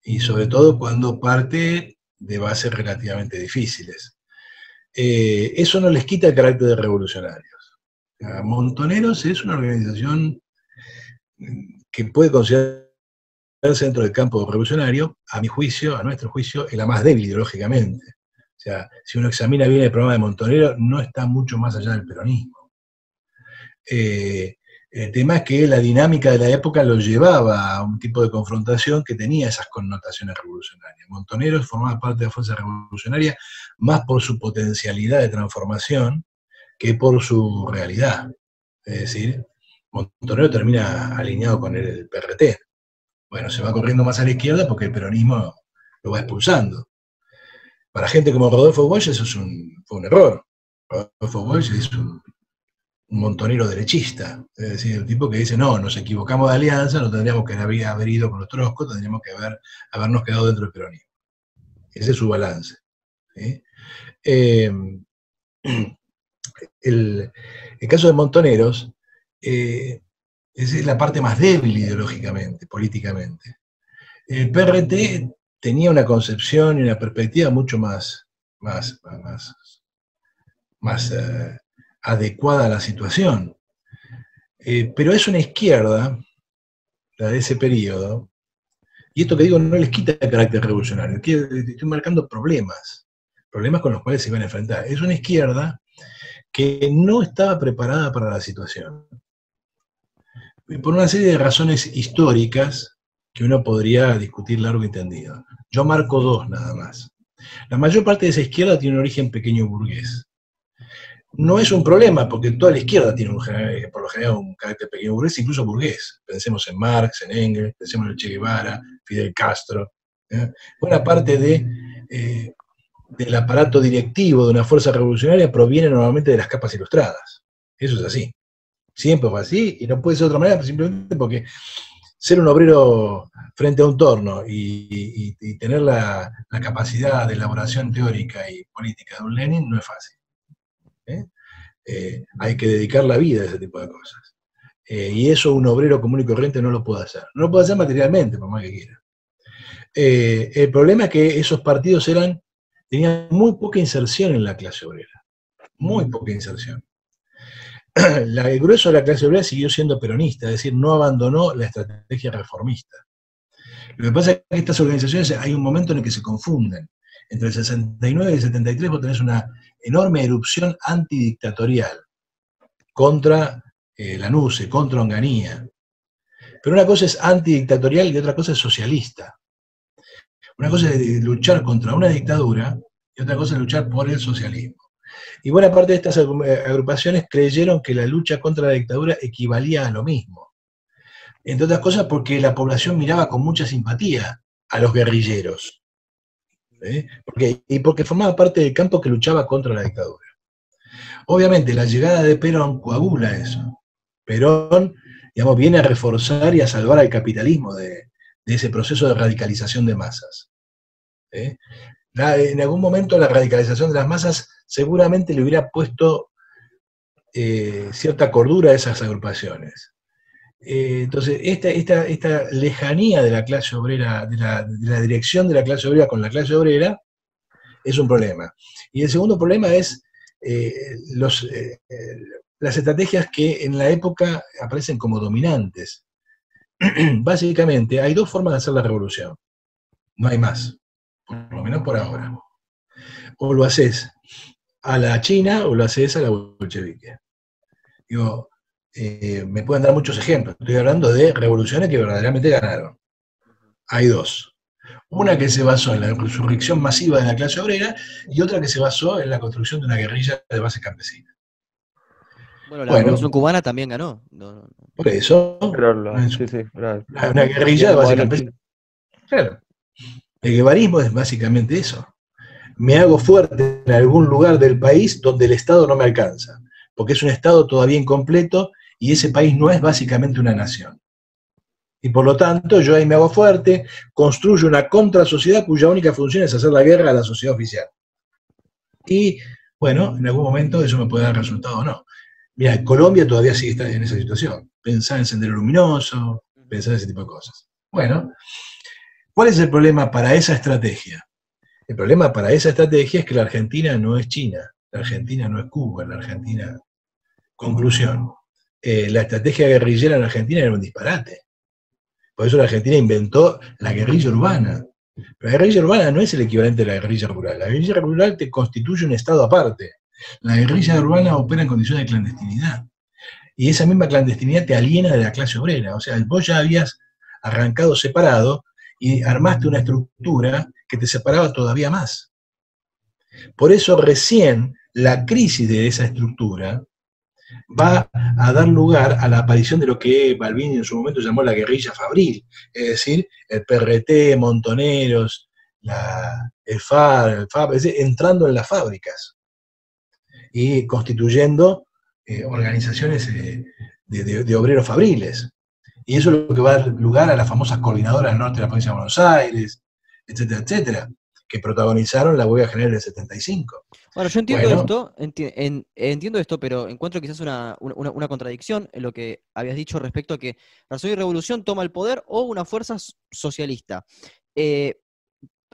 Y sobre todo cuando parte de bases relativamente difíciles. Eh, eso no les quita el carácter de revolucionario. Montoneros es una organización que puede considerarse dentro del campo revolucionario, a mi juicio, a nuestro juicio, es la más débil ideológicamente. O sea, si uno examina bien el programa de Montonero, no está mucho más allá del peronismo. Eh, el tema es que la dinámica de la época lo llevaba a un tipo de confrontación que tenía esas connotaciones revolucionarias. Montoneros formaba parte de la fuerza revolucionaria más por su potencialidad de transformación que por su realidad. Es decir, Montonero termina alineado con el PRT. Bueno, se va corriendo más a la izquierda porque el peronismo lo va expulsando. Para gente como Rodolfo Bosch eso es un, fue un error. Rodolfo Bosch es un, montonero derechista. Es decir, el tipo que dice, no, nos equivocamos de alianza, no tendríamos que haber, ido con los troscos, tendríamos que haber, habernos quedado dentro del peronismo. Ese es su balance. Eh, el, caso de Montoneros eh, es la parte más débil ideológicamente, políticamente. El PRT tenía una concepción y una perspectiva mucho más, más, más, eh, adecuada a la situación. Eh, pero es una izquierda, la de ese periodo, y esto que digo no les quita el carácter revolucionario, estoy marcando problemas, problemas con los cuales se van a enfrentar. Es una izquierda que no estaba preparada para la situación. Por una serie de razones históricas que uno podría discutir largo y tendido. Yo marco dos nada más. La mayor parte de esa izquierda tiene un origen pequeño burgués. No es un problema, porque toda la izquierda tiene un, por lo general un carácter pequeño burgués, incluso burgués. Pensemos en Marx, en Engels, pensemos en Che Guevara, Fidel Castro. ¿eh? Buena parte eh, del aparato directivo de una fuerza revolucionaria proviene normalmente de las capas ilustradas. Eso es así. Siempre fue así y no puede ser de otra manera simplemente porque ser un obrero frente a un torno y, tener la, capacidad de elaboración teórica y política de un Lenin no es fácil. ¿eh? Eh, hay que dedicar la vida a ese tipo de cosas. Eh, y eso un obrero común y corriente no lo puede hacer. No lo puede hacer materialmente, por más que quiera. el problema es que esos partidos eran tenía muy poca inserción en la clase obrera, muy poca inserción. el grueso de la clase obrera siguió siendo peronista, es decir, no abandonó la estrategia reformista. Lo que pasa es que estas organizaciones hay un momento en el que se confunden. Entre el 69 y el 73 vos tenés una enorme erupción antidictatorial contra eh, la NUCE, contra Onganía. Pero una cosa es antidictatorial y otra cosa es socialista. Una cosa es luchar contra una dictadura y otra cosa es luchar por el socialismo. Y buena parte de estas eh, agrupaciones creyeron que la lucha contra la dictadura equivalía a lo mismo. Entre otras cosas porque la población miraba con mucha simpatía a los guerrilleros. ¿eh? Porque, y porque formaba parte del campo que luchaba contra la dictadura. Obviamente, la llegada de Perón coagula eso. Perón, digamos, viene a reforzar y a salvar al capitalismo de, ese proceso de radicalización de masas. ¿eh? En algún momento la radicalización de las masas seguramente le hubiera puesto eh, cierta cordura a esas agrupaciones. Eh, entonces, esta, esta, lejanía de la clase obrera, de la, dirección de la clase obrera con la clase obrera, es un problema. Y el segundo problema es eh, los, las estrategias que en la época aparecen como dominantes. Básicamente, hay dos formas de hacer la revolución. No hay más, por lo menos por ahora. O lo haces a la China o lo haces a la bolchevique. Digo, eh, me pueden dar muchos ejemplos. Estoy hablando de revoluciones que verdaderamente ganaron. Hay dos. Una que se basó en la resurrección masiva de la clase obrera y otra que se basó en la construcción de una guerrilla de base campesina. Bueno, la revolución cubana también ganó. Por eso. una guerrilla de base campesina. Claro. El guevarismo es básicamente eso. Me hago fuerte en algún lugar del país donde el Estado no me alcanza, porque es un Estado todavía incompleto y ese país no es básicamente una nación. Y por lo tanto, yo ahí me hago fuerte, construyo una contrasociedad cuya única función es hacer la guerra a la sociedad oficial. Y bueno, en algún momento eso me puede dar resultado o no. Mira, Colombia todavía sigue en esa situación. Pensar en Sendero Luminoso, pensar en ese tipo de cosas. Bueno, ¿cuál es el problema para esa estrategia? El problema para esa estrategia es que la Argentina no es China, la Argentina no es Cuba, la Argentina... Conclusión, eh, la estrategia guerrillera en Argentina era un disparate. Por eso la Argentina inventó la guerrilla urbana. la guerrilla urbana no es el equivalente de la guerrilla rural. La guerrilla rural te constituye un estado aparte. La guerrilla urbana opera en condiciones de clandestinidad. Y esa misma clandestinidad te aliena de la clase obrera. O sea, vos ya habías arrancado separado y armaste una estructura que te separaba todavía más. Por eso recién la crisis de esa estructura va a dar lugar a la aparición de lo que Balbini en su momento llamó la guerrilla fabril, es decir, el PRT, Montoneros, el FAR, el FAB, entrando en las fábricas y constituyendo eh, organizaciones eh, de, obreros fabriles. Y eso es lo que va a dar lugar a las famosas coordinadoras del norte de la provincia de Buenos Aires, etcétera, etcétera que protagonizaron la huelga general del 75. Bueno, yo entiendo esto, entiendo esto, pero encuentro quizás una, contradicción en lo que habías dicho respecto a que Razón y Revolución toma el poder o una fuerza socialista. Eh,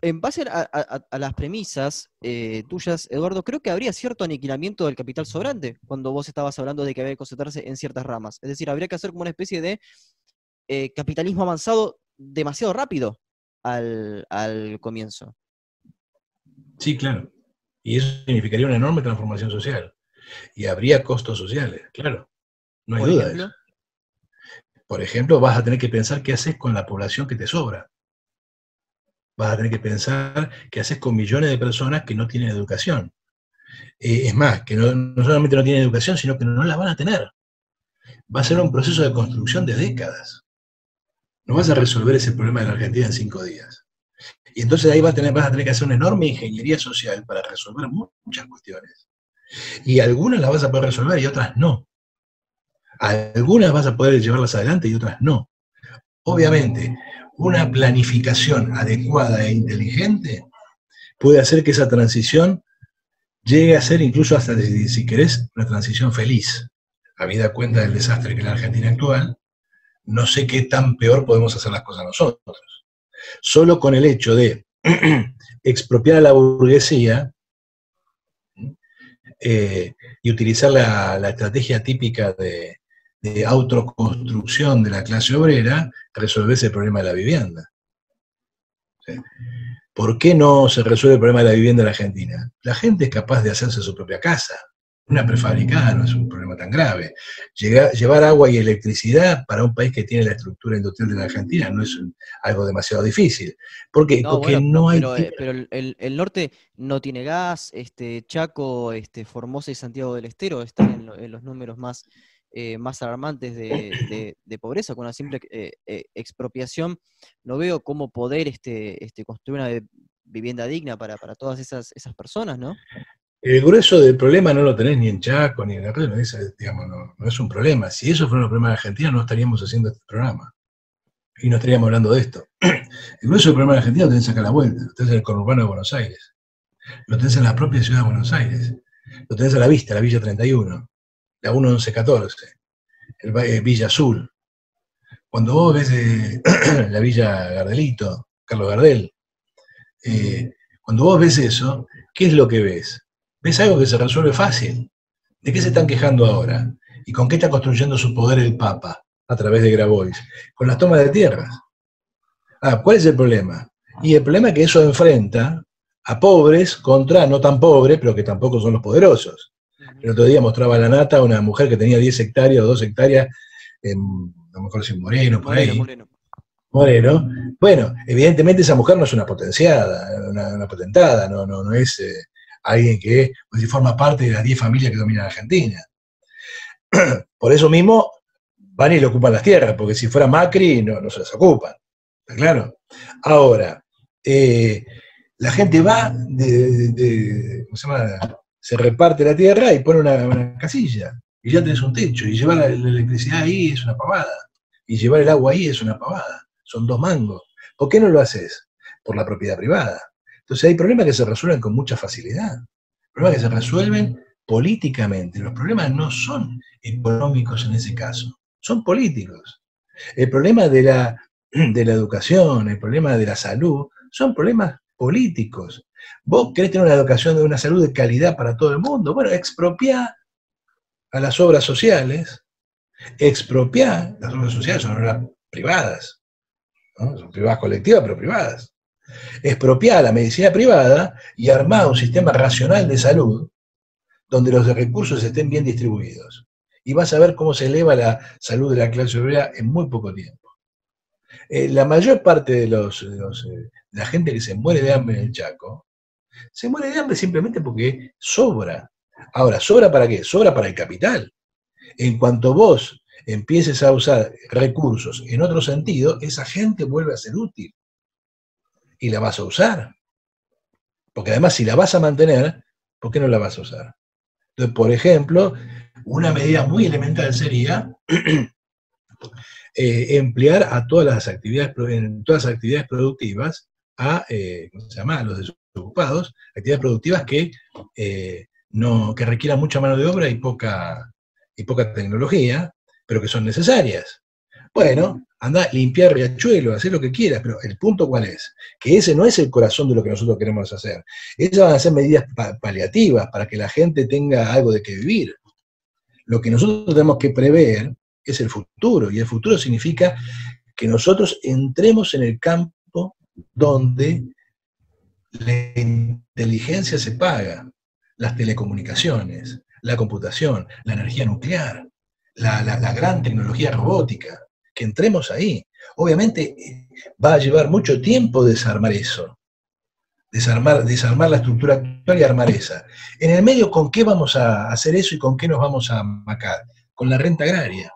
en base a, las premisas eh, tuyas, Eduardo, creo que habría cierto aniquilamiento del capital sobrante cuando vos estabas hablando de que había que concentrarse en ciertas ramas. Es decir, habría que hacer como una especie de eh, capitalismo avanzado demasiado rápido al comienzo. Sí, claro. Y eso significaría una enorme transformación social. Y habría costos sociales, claro. No hay duda de eso. Por ejemplo, vas a tener que pensar qué haces con la población que te sobra. Vas a tener que pensar qué haces con millones de personas que no tienen educación. Eh, es más, que no, no solamente no tienen educación, sino que no la van a tener. Va a ser un proceso de construcción de décadas. No vas a resolver ese problema de la Argentina en cinco días. Y entonces ahí vas a, tener, que hacer una enorme ingeniería social para resolver muchas cuestiones. Y algunas las vas a poder resolver y otras no. Algunas vas a poder llevarlas adelante y otras no. Obviamente, una planificación adecuada e inteligente puede hacer que esa transición llegue a ser incluso hasta, si querés, una transición feliz. Habida cuenta del desastre que es la Argentina actual, no sé qué tan peor podemos hacer las cosas nosotros. Solo con el hecho de expropiar a la burguesía eh, y utilizar la, estrategia típica de, autoconstrucción de la clase obrera, resolver el problema de la vivienda. ¿Por qué no se resuelve el problema de la vivienda en la Argentina? La gente es capaz de hacerse su propia casa. Una prefabricada no es un problema tan grave. llevar agua y electricidad para un país que tiene la estructura industrial de la Argentina no es algo demasiado difícil. ¿Por qué? Porque no hay... Pero, eh, el, norte no tiene gas, este, Chaco, este, Formosa y Santiago del Estero están en, los números más, eh, más alarmantes de, pobreza, con una simple eh, expropiación. No veo cómo poder este, este, construir una vivienda digna para, todas esas, esas personas, ¿no? El grueso del problema no lo tenés ni en Chaco, ni en la red, no es, un problema. Si eso fuera un problema de Argentina, no estaríamos haciendo este programa. Y no estaríamos hablando de esto. El grueso del problema de Argentina lo tenés acá a la vuelta, lo tenés en el conurbano de Buenos Aires, lo tenés en la propia ciudad de Buenos Aires, lo tenés a la vista, la Villa 31, la 1114, el eh, Villa Azul. Cuando vos ves eh, la Villa Gardelito, Carlos Gardel, eh, cuando vos ves eso, ¿qué es lo que ves? Ves algo que se resuelve fácil. ¿De qué se están quejando ahora? ¿Y con qué está construyendo su poder el Papa a través de Grabois? Con las tomas de tierras. Ah, ¿cuál es el problema? Y el problema es que eso enfrenta a pobres contra no tan pobres, pero que tampoco son los poderosos. El otro día mostraba la nata a una mujer que tenía 10 hectáreas o 2 hectáreas, en, a lo mejor en Moreno, por ahí. Moreno. Moreno. Bueno, evidentemente esa mujer no es una potenciada, una, potentada, no, no, no es eh, alguien que pues, forma parte de las 10 familias que dominan Argentina. Por eso mismo van y le ocupan las tierras, porque si fuera Macri no, no se las ocupan. ¿Está claro? Ahora, eh, la gente va, de, ¿cómo se, reparte la tierra y pone una, casilla, y ya tenés un techo, y llevar la, electricidad ahí es una pavada, y llevar el agua ahí es una pavada, son dos mangos. ¿Por qué no lo haces? Por la propiedad privada. Entonces hay problemas que se resuelven con mucha facilidad, problemas que se resuelven políticamente. Los problemas no son económicos en ese caso, son políticos. El problema de la, de la educación, el problema de la salud, son problemas políticos. ¿Vos querés tener una educación de una salud de calidad para todo el mundo? Bueno, expropiar a las obras sociales, expropiar, las obras sociales son obras privadas, son privadas colectivas, pero privadas expropiar la medicina privada y armar un sistema racional de salud donde los recursos estén bien distribuidos. Y vas a ver cómo se eleva la salud de la clase obrera en muy poco tiempo. Eh, la mayor parte de, los, eh, de, la gente que se muere de hambre en el Chaco, se muere de hambre simplemente porque sobra. Ahora, ¿sobra para qué? Sobra para el capital. En cuanto vos empieces a usar recursos en otro sentido, esa gente vuelve a ser útil y la vas a usar. Porque además si la vas a mantener, ¿por qué no la vas a usar? Entonces, por ejemplo, una medida muy elemental sería eh, emplear a todas las actividades, en todas las actividades productivas a, eh, ¿cómo llama? los desocupados, actividades productivas que, eh, no, que requieran mucha mano de obra y poca, y poca tecnología, pero que son necesarias. Bueno, anda, limpiar riachuelo, hacer lo que quieras, pero el punto cuál es, que ese no es el corazón de lo que nosotros queremos hacer. Esas van a ser medidas paliativas para que la gente tenga algo de qué vivir. Lo que nosotros tenemos que prever es el futuro, y el futuro significa que nosotros entremos en el campo donde la inteligencia se paga, las telecomunicaciones, la computación, la energía nuclear, la gran tecnología robótica, que entremos ahí. Obviamente eh, va a llevar mucho tiempo desarmar eso, desarmar, desarmar la estructura actual y armar esa. En el medio, ¿con qué vamos a hacer eso y con qué nos vamos a macar? Con la renta agraria.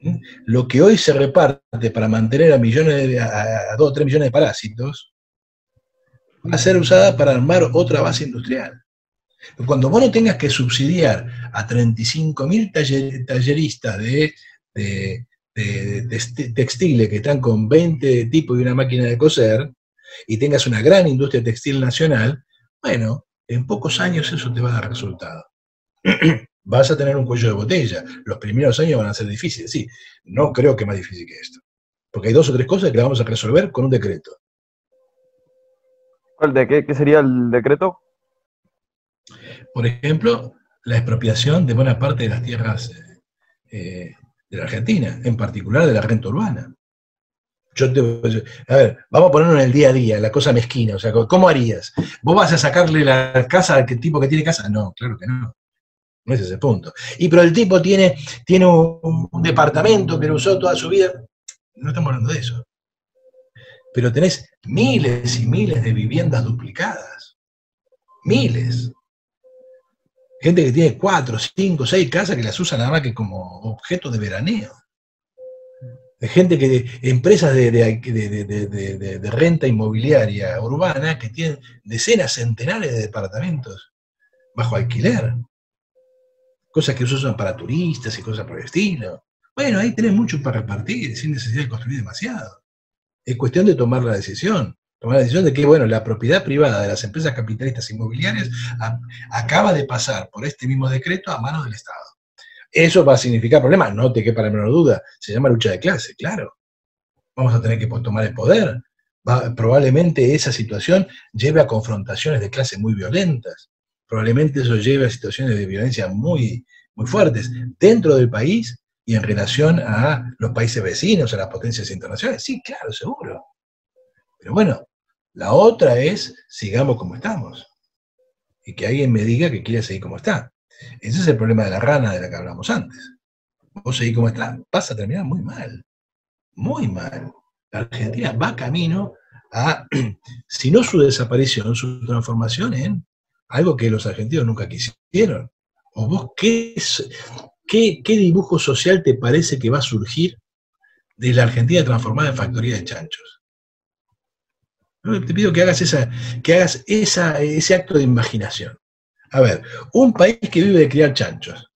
¿Mm? Lo que hoy se reparte para mantener a, millones a, dos o tres millones de parásitos va a ser usada para armar otra base industrial. Cuando vos no tengas que subsidiar a 35.000 talleristas de, de, textiles que están con 20 tipos y una máquina de coser, y tengas una gran industria textil nacional, bueno, en pocos años eso te va a dar resultado. Vas a tener un cuello de botella. Los primeros años van a ser difíciles, sí. No creo que más difícil que esto. Porque hay dos o tres cosas que las vamos a resolver con un decreto. ¿Cuál de qué, sería el decreto? Por ejemplo, la expropiación de buena parte de las tierras eh, de la Argentina, en particular de la renta urbana. Yo a ver, vamos a ponerlo en el día a día, la cosa mezquina, o sea, ¿cómo harías? ¿Vos vas a sacarle la casa al tipo que tiene casa? No, claro que no. No es ese punto. Y pero el tipo tiene, tiene un, departamento que lo usó toda su vida. No estamos hablando de eso. Pero tenés miles y miles de viviendas duplicadas. Miles. Gente que tiene cuatro, cinco, seis casas que las usa nada más que como objeto de veraneo. gente que, empresas de, de, renta inmobiliaria urbana que tienen decenas, centenares de departamentos bajo alquiler. Cosas que usan para turistas y cosas por el estilo. Bueno, ahí tenés mucho para repartir sin necesidad de construir demasiado. Es cuestión de tomar la decisión. Tomar la decisión de que, bueno, la propiedad privada de las empresas capitalistas inmobiliarias acaba de pasar por este mismo decreto a manos del Estado. Eso va a significar problemas, no te quepa la menor duda. Se llama lucha de clase, claro. Vamos a tener que tomar el poder. probablemente esa situación lleve a confrontaciones de clase muy violentas. Probablemente eso lleve a situaciones de violencia muy, muy fuertes dentro del país y en relación a los países vecinos, a las potencias internacionales. Sí, claro, seguro. Pero bueno, la otra es sigamos como estamos. Y que alguien me diga que quiere seguir como está. Ese es el problema de la rana de la que hablamos antes. Vos seguís como está, pasa a terminar muy mal. Muy mal. La Argentina va camino a, si no su desaparición, su transformación en algo que los argentinos nunca quisieron. ¿O vos qué, qué dibujo social te parece que va a surgir de la Argentina transformada en factoría de chanchos? Te pido que hagas, esa, que hagas ese acto de imaginación. A ver, un país que vive de criar chanchos.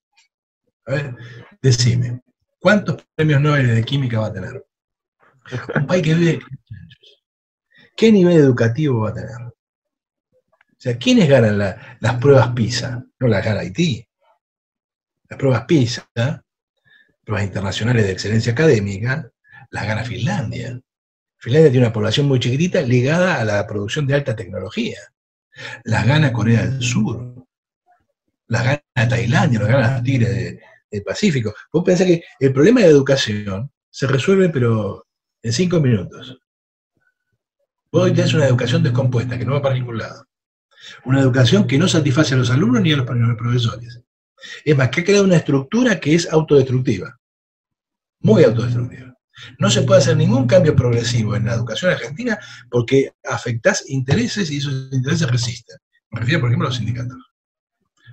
A ver, decime, ¿cuántos premios Nobel de química va a tener? Un país que vive de criar chanchos. ¿Qué nivel educativo va a tener? O sea, ¿quiénes ganan las pruebas PISA? No las gana Haití. Las pruebas PISA, pruebas internacionales de excelencia académica, las gana Finlandia. Finlandia tiene una población muy chiquitita ligada a la producción de alta tecnología. Las gana Corea del Sur las gana Tailandia, las gana Tigres del Pacífico. Vos pensás que el problema de la educación se resuelve, pero en cinco minutos. Vos hoy tenés una educación descompuesta, que no va para ningún lado. Una educación que no satisface a los alumnos ni a los, profesores. Es más, que ha creado una estructura que es autodestructiva. Muy autodestructiva. No se puede hacer ningún cambio progresivo en la educación argentina porque afectás intereses y esos intereses resisten. Me refiero, por ejemplo, a los sindicatos.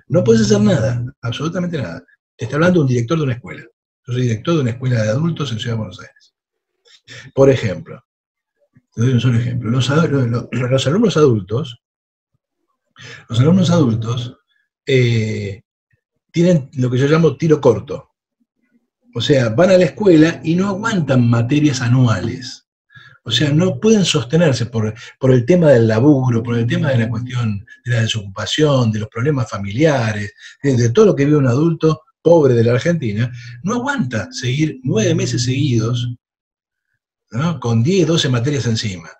No puedes hacer nada, absolutamente nada. Te está hablando un director de una escuela. Yo soy director de una escuela de adultos en Ciudad de Buenos Aires. Por ejemplo, te doy un solo ejemplo. Los, alumnos adultos, los alumnos adultos eh, tienen lo que yo llamo tiro corto. O sea, van a la escuela y no aguantan materias anuales. O sea, no pueden sostenerse por, el tema del laburo, por el tema de la cuestión de la desocupación, de los problemas familiares, de, todo lo que vive un adulto pobre de la Argentina, no aguanta seguir nueve meses seguidos con 10, 12 materias encima.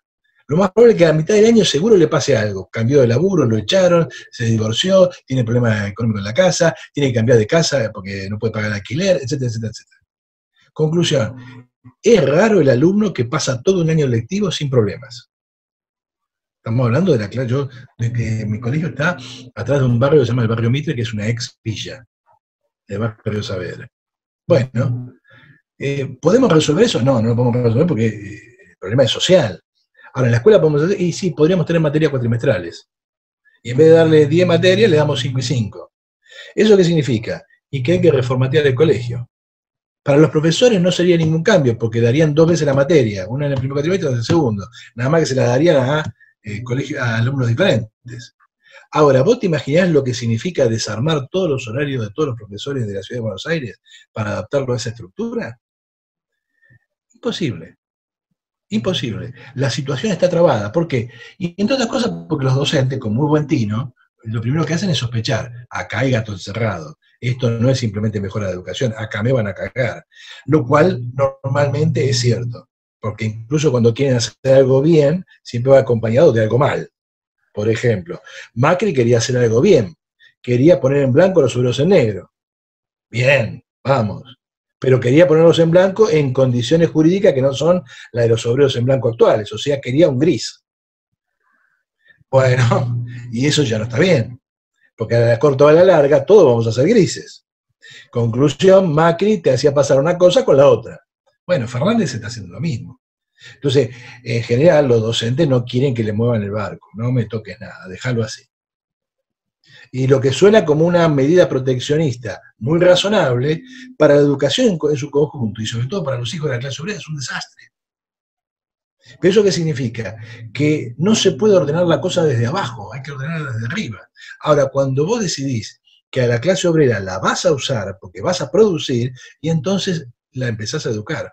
Lo más probable es que a mitad del año seguro le pase algo. Cambió de laburo, lo echaron, se divorció, tiene problemas económicos en la casa, tiene que cambiar de casa porque no puede pagar el alquiler, etcétera, etcétera, etcétera. Conclusión, es raro el alumno que pasa todo un año lectivo sin problemas. Estamos hablando de la clase, yo, de que mi colegio está atrás de un barrio que se llama el barrio Mitre, que es una ex villa, el barrio Saber. Bueno, eh, ¿podemos resolver eso? No, no lo podemos resolver porque eh, el problema es social. Ahora, en la escuela podemos hacer, y sí, podríamos tener materias cuatrimestrales. Y en vez de darle 10 materias, le damos 5 y 5. ¿Eso qué significa? Y que hay que reformatear el colegio. Para los profesores no sería ningún cambio, porque darían dos veces la materia, una en el primer cuatrimestre y otra en el segundo. Nada más que se la darían a, eh, a alumnos diferentes. Ahora, ¿vos te imaginás lo que significa desarmar todos los horarios de todos los profesores de la Ciudad de Buenos Aires para adaptarlo a esa estructura? Imposible. Imposible. La situación está trabada. ¿Por qué? Y entre otras cosas, porque los docentes, con muy buen tino, lo primero que hacen es sospechar, acá hay gato encerrado, esto no es simplemente mejora de educación, acá me van a cagar. Lo cual normalmente es cierto, porque incluso cuando quieren hacer algo bien, siempre va acompañado de algo mal. Por ejemplo, Macri quería hacer algo bien, quería poner en blanco los obreros en negro. Bien, vamos. Pero quería ponerlos en blanco en condiciones jurídicas que no son las de los obreros en blanco actuales, o sea, quería un gris. Bueno, y eso ya no está bien, porque a la corta o a la larga todos vamos a ser grises. Conclusión, Macri te hacía pasar una cosa con la otra. Bueno, Fernández está haciendo lo mismo. Entonces, en general, los docentes no quieren que le muevan el barco, no me toques nada, déjalo así. Y lo que suena como una medida proteccionista muy razonable para la educación en su conjunto y sobre todo para los hijos de la clase obrera es un desastre. ¿Pero eso qué significa? Que no se puede ordenar la cosa desde abajo, hay que ordenarla desde arriba. Ahora, cuando vos decidís que a la clase obrera la vas a usar porque vas a producir, y entonces la empezás a educar.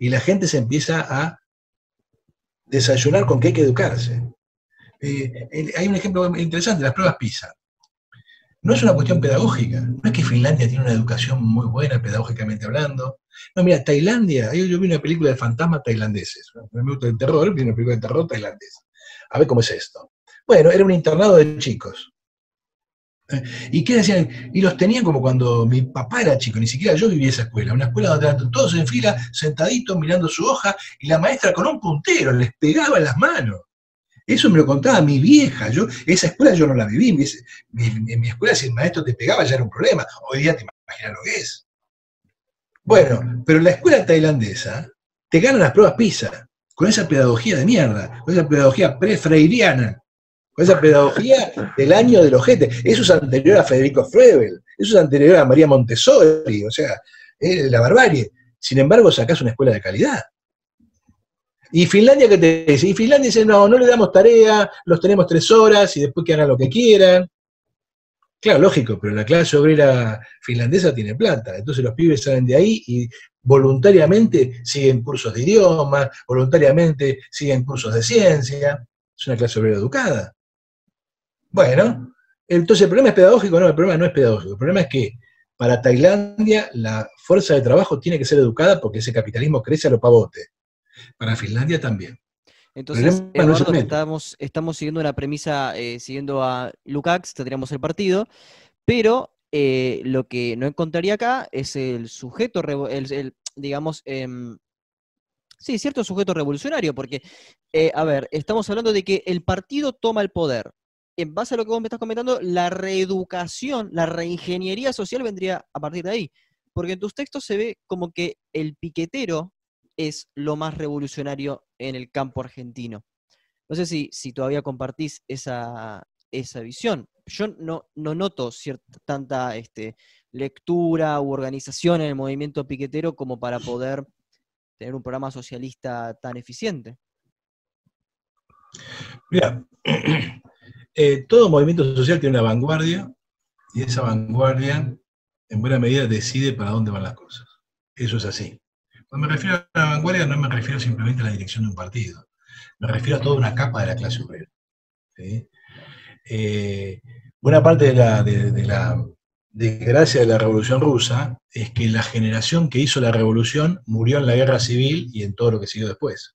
Y la gente se empieza a desayunar con que hay que educarse. Eh, hay un ejemplo interesante, las pruebas PISA. No es una cuestión pedagógica, no es que Finlandia tiene una educación muy buena pedagógicamente hablando. No, mira, Tailandia, yo, vi una película de fantasmas tailandeses, me gusta el terror, vi una película de terror tailandesa. A ver cómo es esto. Bueno, era un internado de chicos. Eh, ¿Y qué decían? Y los tenían como cuando mi papá era chico, ni siquiera yo vivía esa escuela, una escuela donde eran todos en fila, sentaditos, mirando su hoja, y la maestra con un puntero les pegaba en las manos. Eso me lo contaba mi vieja. Yo, esa escuela yo no la viví. En mi, escuela, si el maestro te pegaba, ya era un problema. Hoy día te imaginas lo que es. Bueno, pero en la escuela tailandesa te ganan las pruebas PISA, con esa pedagogía de mierda, con esa pedagogía pre-freiriana, con esa pedagogía del año del ojete. Eso es anterior a Federico Frebel, eso es anterior a María Montessori, o sea, es la barbarie. Sin embargo, sacás una escuela de calidad. ¿Y Finlandia qué te dice? Y Finlandia dice, no, no le damos tarea, los tenemos tres horas y después que hagan lo que quieran. Claro, lógico, pero la clase obrera finlandesa tiene plata, entonces los pibes salen de ahí y voluntariamente siguen cursos de idioma, voluntariamente siguen cursos de ciencia. Es una clase obrera educada. Bueno, entonces el problema es pedagógico, no, el problema no es pedagógico, el problema es que para Tailandia la fuerza de trabajo tiene que ser educada porque ese capitalismo crece a lo pavote para Finlandia también. Entonces, Eduardo, estamos, estamos siguiendo una premisa, eh, siguiendo a Lukács, tendríamos el partido, pero eh, lo que no encontraría acá es el sujeto, el, digamos, em, sí, cierto sujeto revolucionario, porque, eh, a ver, estamos hablando de que el partido toma el poder. En base a lo que vos me estás comentando, la reeducación, la reingeniería social vendría a partir de ahí. Porque en tus textos se ve como que el piquetero es lo más revolucionario en el campo argentino. No sé si, si todavía compartís esa, visión. Yo no, no noto cierta, tanta este, lectura u organización en el movimiento piquetero como para poder tener un programa socialista tan eficiente. Mira, eh, todo movimiento social tiene una vanguardia y esa vanguardia en buena medida decide para dónde van las cosas. Eso es así. Cuando me refiero a la vanguardia no me refiero simplemente a la dirección de un partido, me refiero a toda una capa de la clase obrera. Eh, buena parte de la, de, la desgracia de la Revolución Rusa es que la generación que hizo la revolución murió en la guerra civil y en todo lo que siguió después.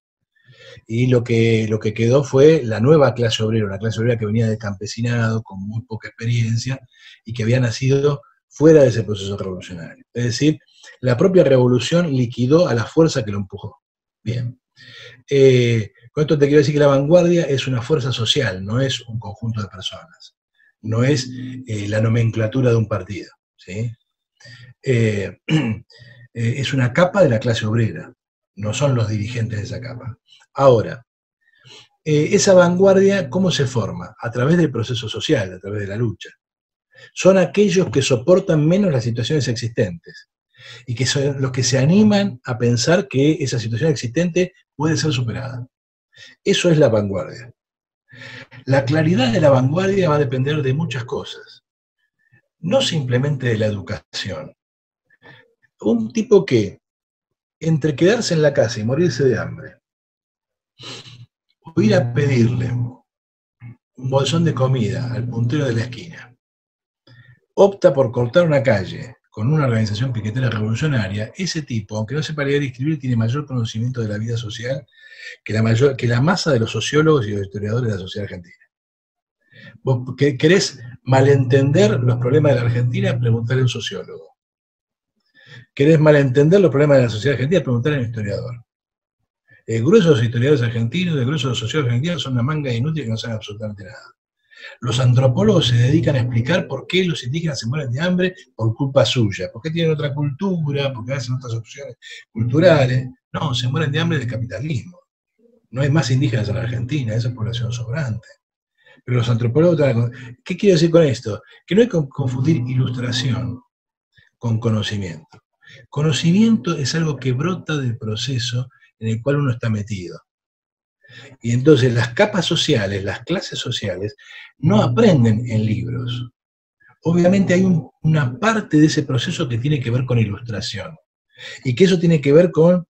Y lo que, lo que quedó fue la nueva clase obrera, una clase obrera que venía del campesinado, con muy poca experiencia, y que había nacido fuera de ese proceso revolucionario. Es decir, la propia revolución liquidó a la fuerza que lo empujó. Bien. Eh, con esto te quiero decir que la vanguardia es una fuerza social, no es un conjunto de personas, no es eh, la nomenclatura de un partido. Eh, es una capa de la clase obrera, no son los dirigentes de esa capa. Ahora, esa vanguardia, ¿cómo se forma? A través del proceso social, a través de la lucha son aquellos que soportan menos las situaciones existentes y que son los que se animan a pensar que esa situación existente puede ser superada. Eso es la vanguardia. La claridad de la vanguardia va a depender de muchas cosas, no simplemente de la educación. Un tipo que, entre quedarse en la casa y morirse de hambre, o ir a pedirle un bolsón de comida al puntero de la esquina, opta por cortar una calle con una organización piquetera revolucionaria, ese tipo, aunque no sepa leer y escribir, tiene mayor conocimiento de la vida social que la, mayor, que la masa de los sociólogos y los historiadores de la sociedad argentina. Vos querés malentender los problemas de la Argentina, preguntarle a un sociólogo. Querés malentender los problemas de la sociedad argentina, preguntarle a un historiador. El grueso de los historiadores argentinos, el grueso de los sociólogos argentinos son una manga inútil que no saben absolutamente nada. Los antropólogos se dedican a explicar por qué los indígenas se mueren de hambre por culpa suya, por qué tienen otra cultura, por qué hacen otras opciones culturales. No, se mueren de hambre del capitalismo. No hay más indígenas en la Argentina, esa es población sobrante. Pero los antropólogos, ¿qué quiero decir con esto? Que no hay que confundir ilustración con conocimiento. Conocimiento es algo que brota del proceso en el cual uno está metido. Y entonces las capas sociales, las clases sociales, no aprenden en libros. Obviamente hay una parte de ese proceso que tiene que ver con ilustración y que eso tiene que ver con,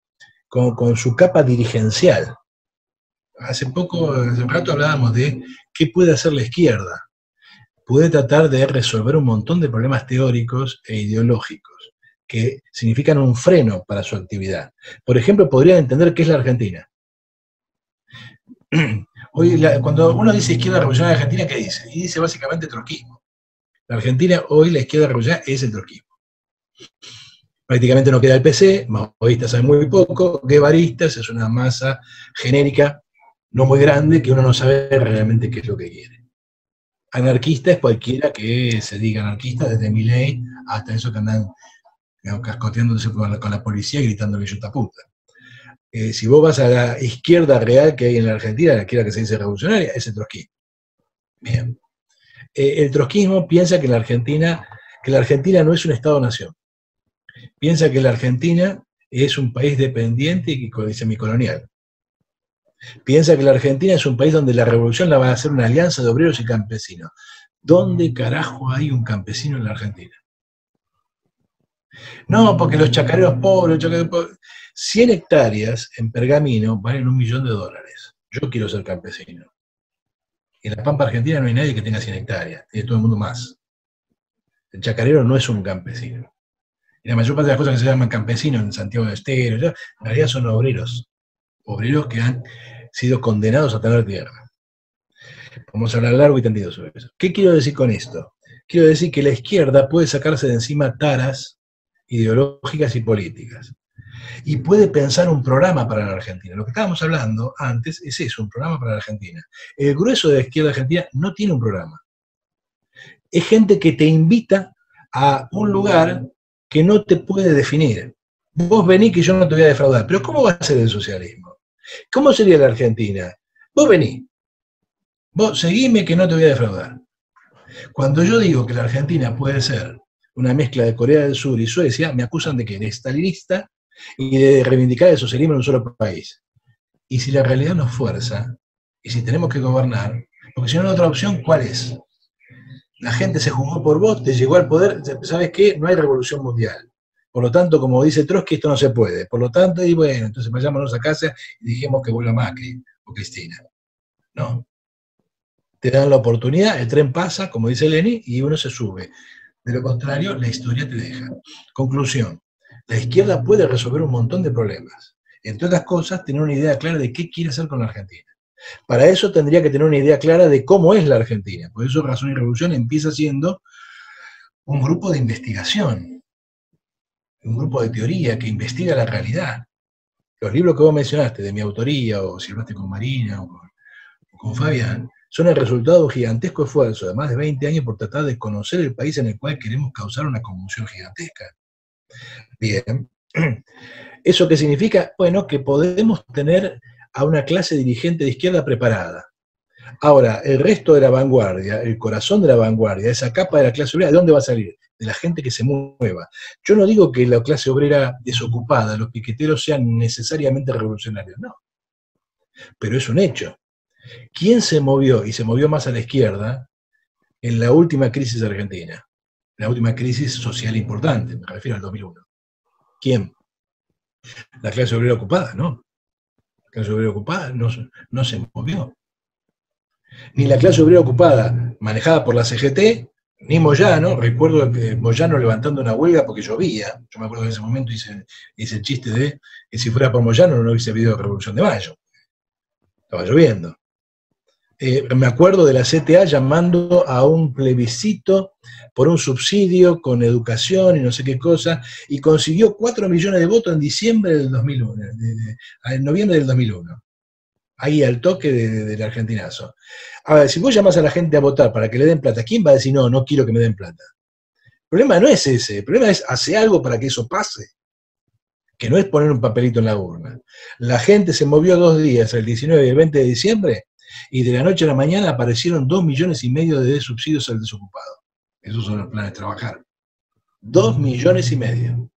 con, su capa dirigencial. Hace poco, hace un rato hablábamos de qué puede hacer la izquierda. Puede tratar de resolver un montón de problemas teóricos e ideológicos que significan un freno para su actividad. Por ejemplo, podrían entender qué es la Argentina. Hoy, cuando uno dice izquierda revolucionaria argentina, ¿qué dice? Y dice básicamente troquismo. La Argentina, hoy la izquierda revolucionaria es el troquismo. Prácticamente no queda el PC, maoístas hay muy poco, guevaristas es una masa genérica no muy grande que uno no sabe realmente qué es lo que quiere. Anarquista es cualquiera que se diga anarquista, desde mi ley hasta eso que andan cascoteándose con la, con la policía y gritando que yo puta. Eh, si vos vas a la izquierda real que hay en la Argentina, la izquierda que se dice revolucionaria, es el trotskismo. Bien. Eh, el trotskismo piensa que la Argentina, que la Argentina no es un Estado-nación. Piensa que la Argentina es un país dependiente y semicolonial. Piensa que la Argentina es un país donde la revolución la va a hacer una alianza de obreros y campesinos. ¿Dónde carajo hay un campesino en la Argentina? No, porque los chacareros pobres, los chacareros pobres. 100 hectáreas en pergamino valen un millón de dólares. Yo quiero ser campesino. En la Pampa Argentina no hay nadie que tenga 100 hectáreas, tiene todo el mundo más. El chacarero no es un campesino. Y la mayor parte de las cosas que se llaman campesinos en Santiago de Estero, en realidad son obreros. Obreros que han sido condenados a tener tierra. Vamos a hablar largo y tendido sobre eso. ¿Qué quiero decir con esto? Quiero decir que la izquierda puede sacarse de encima taras ideológicas y políticas y puede pensar un programa para la Argentina. Lo que estábamos hablando antes es eso, un programa para la Argentina. El grueso de la izquierda argentina no tiene un programa. Es gente que te invita a un lugar que no te puede definir. Vos venís que yo no te voy a defraudar, pero ¿cómo va a ser el socialismo? ¿Cómo sería la Argentina? Vos venís, vos seguime que no te voy a defraudar. Cuando yo digo que la Argentina puede ser una mezcla de Corea del Sur y Suecia, me acusan de que eres stalinista y de reivindicar el socialismo en un solo país. Y si la realidad nos fuerza, y si tenemos que gobernar, porque si no, la otra opción, ¿cuál es? La gente se jugó por vos, te llegó al poder, ¿sabes qué? No hay revolución mundial. Por lo tanto, como dice Trotsky, esto no se puede. Por lo tanto, y bueno, entonces vayámonos a casa y dijimos que vuelva Macri o Cristina. No. Te dan la oportunidad, el tren pasa, como dice Lenny, y uno se sube. De lo contrario, la historia te deja. Conclusión. La izquierda puede resolver un montón de problemas. Entre otras cosas, tener una idea clara de qué quiere hacer con la Argentina. Para eso tendría que tener una idea clara de cómo es la Argentina. Por eso Razón y Revolución empieza siendo un grupo de investigación, un grupo de teoría que investiga la realidad. Los libros que vos mencionaste, de mi autoría, o si hablaste con Marina, o con, o con Fabián, son el resultado de un gigantesco esfuerzo de más de 20 años por tratar de conocer el país en el cual queremos causar una conmoción gigantesca. Bien. ¿Eso qué significa? Bueno, que podemos tener a una clase dirigente de izquierda preparada. Ahora, el resto de la vanguardia, el corazón de la vanguardia, esa capa de la clase obrera, ¿de dónde va a salir? De la gente que se mueva. Yo no digo que la clase obrera desocupada, los piqueteros sean necesariamente revolucionarios, no. Pero es un hecho. ¿Quién se movió y se movió más a la izquierda en la última crisis argentina? La última crisis social importante, me refiero al 2001. ¿Quién? La clase obrera ocupada, ¿no? La clase obrera ocupada no, no se movió. Ni la clase obrera ocupada manejada por la CGT, ni Moyano, recuerdo que Moyano levantando una huelga porque llovía, yo me acuerdo que en ese momento hice, el chiste de que si fuera por Moyano no hubiese habido Revolución de Mayo, estaba lloviendo. Eh, me acuerdo de la CTA llamando a un plebiscito por un subsidio con educación y no sé qué cosa, y consiguió 4 millones de votos en diciembre del 2001, en noviembre del 2001, ahí al toque del argentinazo. A ver, si vos llamás a la gente a votar para que le den plata, ¿quién va a decir no, no quiero que me den plata? El problema no es ese, el problema es hacer algo para que eso pase, que no es poner un papelito en la urna. La gente se movió dos días, el 19 y el 20 de diciembre, Y de la noche a la mañana aparecieron dos millones y medio de subsidios al desocupado. Esos son los planes de trabajar. Dos millones y medio.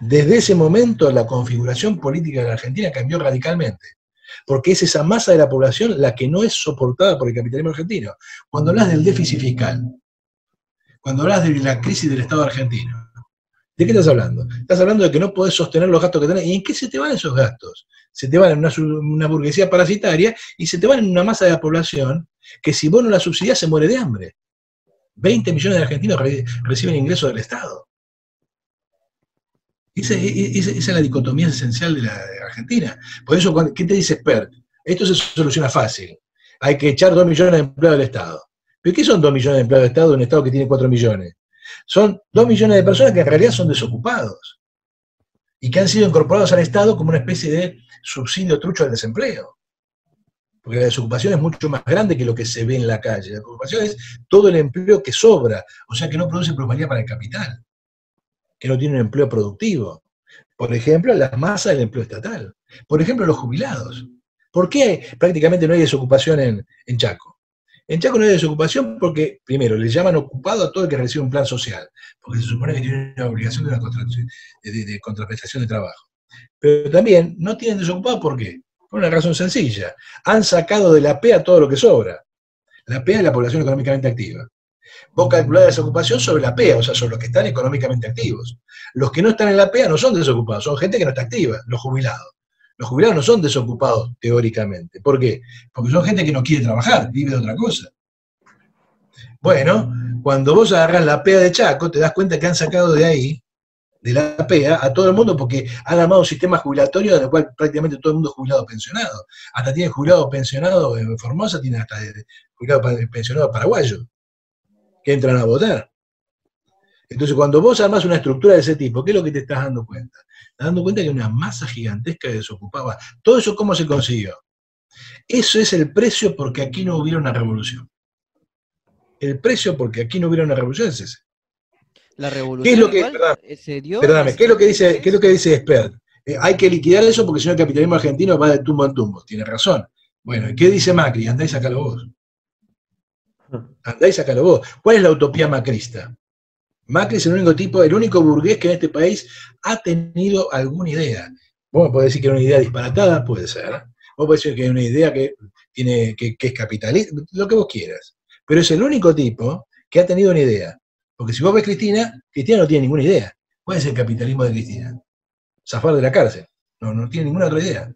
Desde ese momento la configuración política de la Argentina cambió radicalmente, porque es esa masa de la población la que no es soportada por el capitalismo argentino. Cuando hablas del déficit fiscal, cuando hablas de la crisis del Estado argentino, ¿de qué estás hablando? Estás hablando de que no podés sostener los gastos que tenés. ¿Y en qué se te van esos gastos? Se te van en una, burguesía parasitaria y se te van en una masa de la población que si vos no la subsidias se muere de hambre. 20 millones de argentinos reciben ingresos del Estado. Esa, es la dicotomía esencial de la Argentina. Por eso, ¿qué te dice Spert? Esto se soluciona fácil. Hay que echar 2 millones de empleados del Estado. ¿Pero qué son 2 millones de empleados del Estado en un Estado que tiene 4 millones? Son 2 millones de personas que en realidad son desocupados y que han sido incorporados al Estado como una especie de subsidio trucho al desempleo. Porque la desocupación es mucho más grande que lo que se ve en la calle. La desocupación es todo el empleo que sobra, o sea que no produce plusvalía para el capital que no tienen empleo productivo. Por ejemplo, las masas del empleo estatal. Por ejemplo, los jubilados. ¿Por qué prácticamente no hay desocupación en, Chaco? En Chaco no hay desocupación porque, primero, le llaman ocupado a todo el que recibe un plan social, porque se supone que tiene una obligación de, una de, contraprestación de trabajo. Pero también no tienen desocupado, ¿por qué? Por una razón sencilla. Han sacado de la PEA todo lo que sobra. La PEA es la población económicamente activa. Vos calculás la desocupación sobre la PEA, o sea, sobre los que están económicamente activos. Los que no están en la PEA no son desocupados, son gente que no está activa, los jubilados. Los jubilados no son desocupados teóricamente. ¿Por qué? Porque son gente que no quiere trabajar, vive de otra cosa. Bueno, cuando vos agarrás la PEA de Chaco, te das cuenta que han sacado de ahí, de la PEA, a todo el mundo porque han armado un sistema jubilatorio en el cual prácticamente todo el mundo es jubilado pensionado. Hasta tiene jubilado pensionado en Formosa, tiene hasta jubilado pensionado paraguayo que entran a votar. Entonces, cuando vos armás una estructura de ese tipo, ¿qué es lo que te estás dando cuenta? Estás dando cuenta que hay una masa gigantesca que desocupaba. ¿Todo eso cómo se consiguió? Eso es el precio porque aquí no hubiera una revolución. El precio porque aquí no hubiera una revolución es ese. La revolución ¿Qué es lo que, perdóname, ¿qué es lo que dice, qué es lo que dice Expert? Eh, hay que liquidar eso porque si no el capitalismo argentino va de tumbo en tumbo. Tiene razón. Bueno, ¿y qué dice Macri? Andá y sacalo vos. Andá y sacalo vos. ¿Cuál es la utopía macrista? Macri es el único tipo, el único burgués que en este país ha tenido alguna idea. Vos me podés decir que es una idea disparatada, puede ser. Vos podés decir que es una idea que, tiene, que, es capitalista, lo que vos quieras. Pero es el único tipo que ha tenido una idea. Porque si vos ves Cristina, Cristina no tiene ninguna idea. ¿Cuál es el capitalismo de Cristina? Zafar de la cárcel. No, no tiene ninguna otra idea.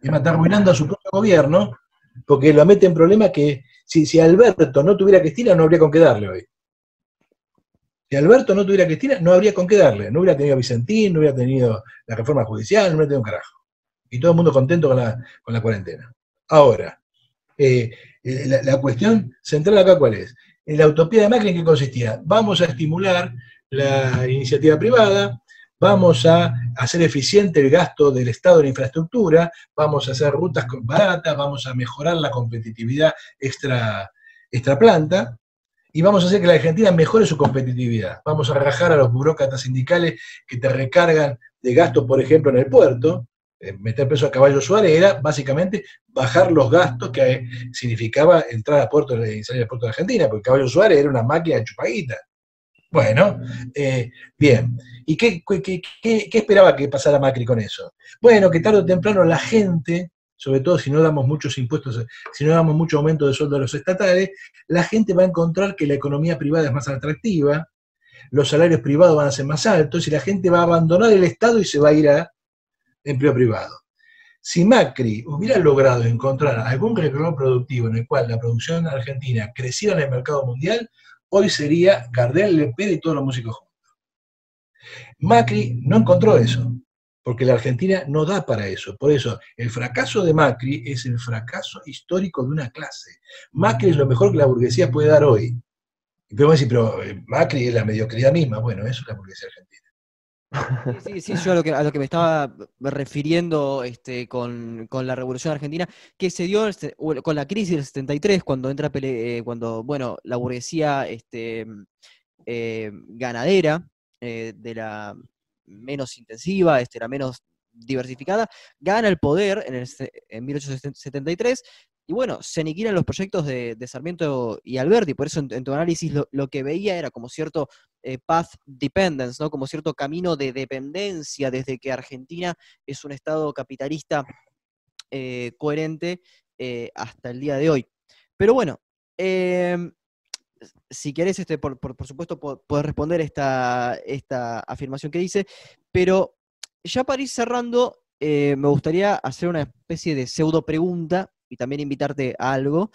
Es está arruinando a su propio gobierno porque lo mete en problemas que si, Alberto no tuviera Cristina, no habría con qué darle hoy. Si Alberto no tuviera Cristina, no habría con qué darle. No hubiera tenido Vicentín, no hubiera tenido la reforma judicial, no hubiera tenido un carajo. Y todo el mundo contento con la, cuarentena. Ahora, eh, eh, la, cuestión central acá, ¿cuál es? En la utopía de Macri, ¿en qué consistía? Vamos a estimular la iniciativa privada, vamos a hacer eficiente el gasto del Estado en infraestructura, vamos a hacer rutas baratas, vamos a mejorar la competitividad extra, extra planta, y vamos a hacer que la Argentina mejore su competitividad. Vamos a rajar a los burócratas sindicales que te recargan de gastos, por ejemplo, en el puerto. Eh, meter peso a Caballo Suárez era básicamente bajar los gastos que significaba entrar a puerto y salir al puerto de Argentina, porque Caballo Suárez era una máquina de chupaguita. Bueno, eh, bien. ¿Y qué, esperaba que pasara Macri con eso? Bueno, que tarde o temprano la gente, sobre todo si no damos muchos impuestos, si no damos mucho aumento de sueldo a los estatales, la gente va a encontrar que la economía privada es más atractiva, los salarios privados van a ser más altos y la gente va a abandonar el Estado y se va a ir a empleo privado. Si Macri hubiera logrado encontrar algún reclamo productivo en el cual la producción argentina creciera en el mercado mundial, hoy sería Gardel, Lepera y todos los músicos juntos. Macri no encontró eso, porque la Argentina no da para eso. Por eso, el fracaso de Macri es el fracaso histórico de una clase. Macri es lo mejor que la burguesía puede dar hoy. Y podemos decir, pero eh, Macri es la mediocridad misma. Bueno, eso es la burguesía argentina. Sí, sí, yo a lo que, me estaba refiriendo este, con, la Revolución Argentina, que se dio este, con la crisis del 73, cuando entra eh, cuando, bueno, la burguesía este, eh, ganadera, eh, de la menos intensiva, este, la menos diversificada, gana el poder en, el, en 1873 y bueno, se aniquilan los proyectos de, Sarmiento y Alberti, por eso en, tu análisis lo, que veía era como cierto eh, path dependence, ¿no? como cierto camino de dependencia desde que Argentina es un Estado capitalista eh, coherente eh, hasta el día de hoy. Pero bueno, em, si querés, este, por, supuesto, poder responder esta, esta afirmación que dice, pero ya para ir cerrando, me gustaría hacer una especie de pseudo pregunta y también invitarte a algo.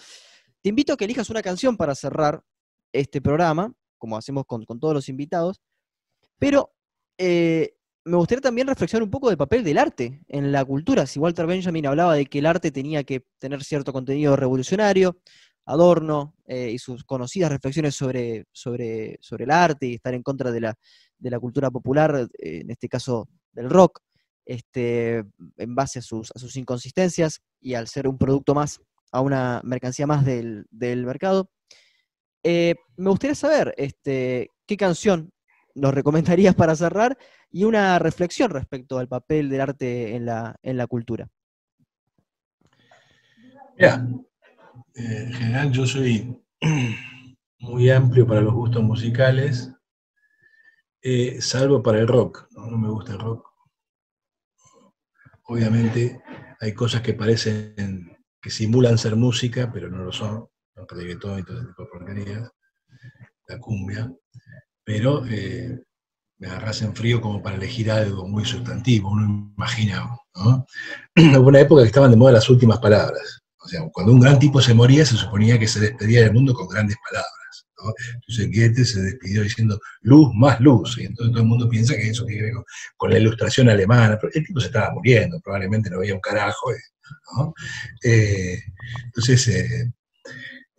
Te invito a que elijas una canción para cerrar este programa, como hacemos con, todos los invitados, pero eh, me gustaría también reflexionar un poco del papel del arte en la cultura. Si Walter Benjamin hablaba de que el arte tenía que tener cierto contenido revolucionario, Adorno eh, y sus conocidas reflexiones sobre, sobre, sobre el arte y estar en contra de la, de la cultura popular, eh, en este caso del rock, este, en base a sus, sus inconsistencias y al ser un producto más, a una mercancía más del, mercado. Eh, me gustaría saber este, qué canción nos recomendarías para cerrar y una reflexión respecto al papel del arte en la, en la cultura. Mira, eh, en general yo soy muy amplio para los gustos musicales, eh, salvo para el rock. ¿no? me gusta el rock. Obviamente hay cosas que parecen, que simulan ser música, pero no lo son, el reggaetón y todo ese tipo de porquerías, la cumbia, pero eh, me agarras en frío como para elegir algo muy sustantivo, uno imagina, ¿no? Hubo una época que estaban de moda las últimas palabras, sea, cuando un gran tipo se moría se suponía que se despedía del mundo con grandes palabras. Entonces Goethe se despidió diciendo luz más luz, y entonces todo el mundo piensa que eso tiene que ver con, la ilustración alemana, el tipo se estaba muriendo, probablemente no veía un carajo. Eh, eh, entonces, eh,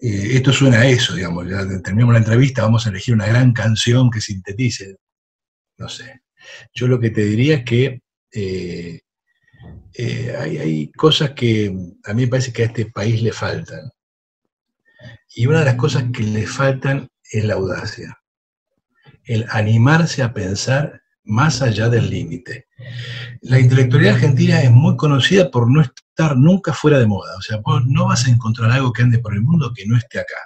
esto suena a eso, digamos, ya terminamos la entrevista, vamos a elegir una gran canción que sintetice, no sé. Yo lo que te diría es que hay, hay cosas que a mí me parece que a este país le faltan. Y una de las cosas que le faltan es la audacia, el animarse a pensar más allá del límite. La intelectualidad argentina es muy conocida por no estar nunca fuera de moda, o sea, vos no vas a encontrar algo que ande por el mundo que no esté acá.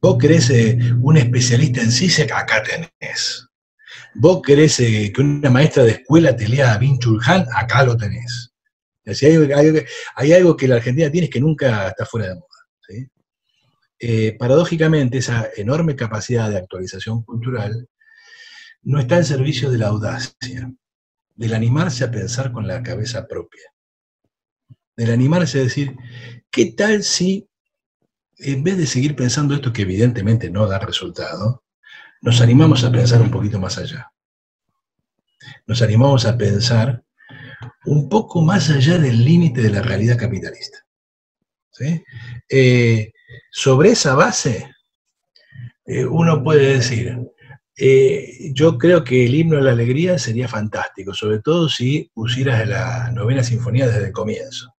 Vos querés eh, un especialista en CISEC, acá tenés. Vos querés eh, que una maestra de escuela te lea a Bin Han, acá lo tenés. hay, hay, algo que la Argentina tiene que nunca está fuera de moda. Eh, paradójicamente esa enorme capacidad de actualización cultural no está en servicio de la audacia, del animarse a pensar con la cabeza propia, del animarse a decir, ¿qué tal si en vez de seguir pensando esto que evidentemente no da resultado, nos animamos a pensar un poquito más allá? Nos animamos a pensar un poco más allá del límite de la realidad capitalista. ¿sí? Eh, sobre esa base, eh, uno puede decir, eh, yo creo que el himno de la alegría sería fantástico, sobre todo si pusieras la novena sinfonía desde el comienzo.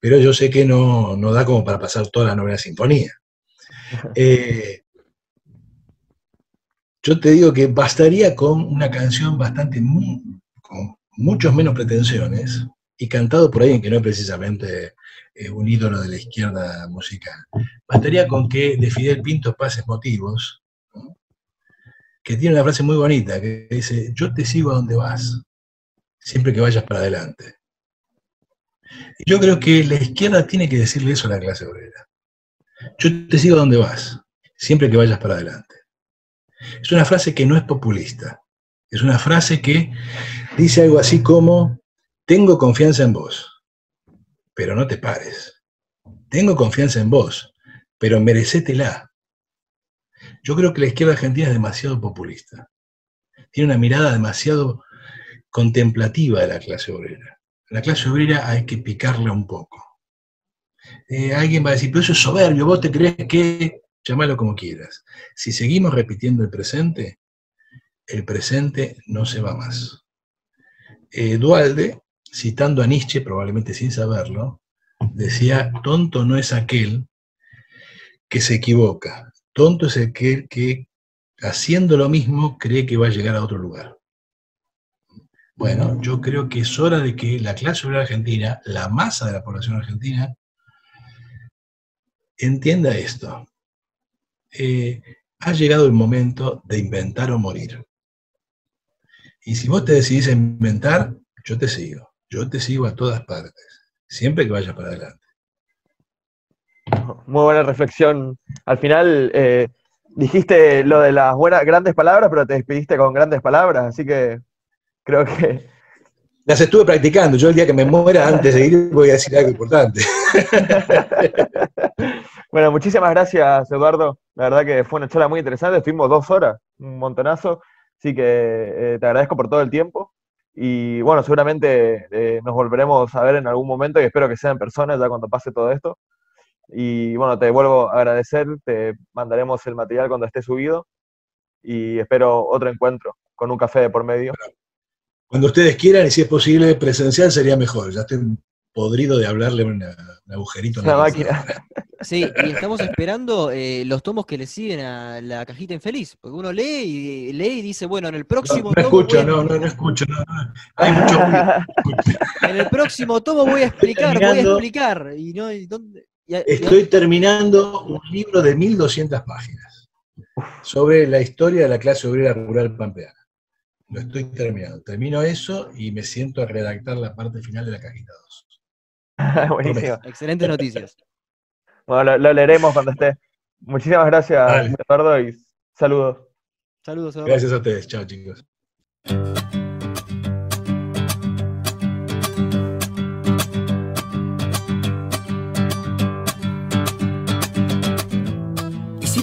Pero yo sé que no, da como para pasar toda la novena sinfonía. Eh, yo te digo que bastaría con una canción bastante, con muchos menos pretensiones y cantado por alguien que no es precisamente eh, un ídolo de la izquierda musical. Bastaría con que de Fidel Pinto pases motivos, que tiene una frase muy bonita, que dice, yo te sigo a donde vas, siempre que vayas para adelante. Yo creo que la izquierda tiene que decirle eso a la clase obrera. Yo te sigo a donde vas, siempre que vayas para adelante. Es una frase que no es populista. Es una frase que dice algo así como, tengo confianza en vos pero no te pares. Tengo confianza en vos, pero merecétela. Yo creo que la izquierda argentina es demasiado populista. Tiene una mirada demasiado contemplativa de la clase obrera. La clase obrera hay que picarla un poco. Eh, alguien va a decir, pero eso es soberbio, vos te crees que, llámalo como quieras. Si seguimos repitiendo el presente, el presente no se va más. Eh, Dualde, citando a Nietzsche, probablemente sin saberlo, decía, tonto no es aquel que se equivoca, tonto es aquel que haciendo lo mismo cree que va a llegar a otro lugar. Bueno, yo creo que es hora de que la clase obrera argentina, la masa de la población argentina, entienda esto. Eh, ha llegado el momento de inventar o morir. Y si vos te decidís a inventar, yo te sigo. Yo te sigo a todas partes, siempre que vayas para adelante. Muy buena reflexión. Al final eh, dijiste lo de las buenas, grandes palabras, pero te despediste con grandes palabras, así que creo que... Las estuve practicando. Yo el día que me muera, antes de ir, voy a decir algo importante. bueno, muchísimas gracias, Eduardo. La verdad que fue una charla muy interesante. Estuvimos dos horas, un montonazo. Así que eh, te agradezco por todo el tiempo. Y bueno, seguramente eh, nos volveremos a ver en algún momento y espero que sea en persona ya cuando pase todo esto. Y bueno, te vuelvo a agradecer, te mandaremos el material cuando esté subido y espero otro encuentro con un café de por medio. Cuando ustedes quieran y si es posible presencial sería mejor. Ya podrido de hablarle un agujerito en la, máquina. Sí, y estamos esperando eh, los tomos que le siguen a la cajita infeliz, porque uno lee y lee y dice, bueno, en el próximo no, no Escucho, no, no, no escucho, no, Hay mucho En el próximo tomo voy a explicar, voy a explicar. Y no, ¿dónde? Estoy terminando un libro de 1200 páginas sobre la historia de la clase obrera rural pampeana. Lo estoy terminando. Termino eso y me siento a redactar la parte final de la cajita 2. Buenísimo. Excelentes noticias. Bueno, lo, leeremos cuando esté. Muchísimas gracias, Eduardo, y saludos. Saludos, Eduardo. Gracias a ustedes. Chao, chicos.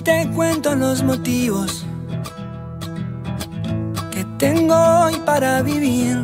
te cuento los motivos que tengo hoy para vivir.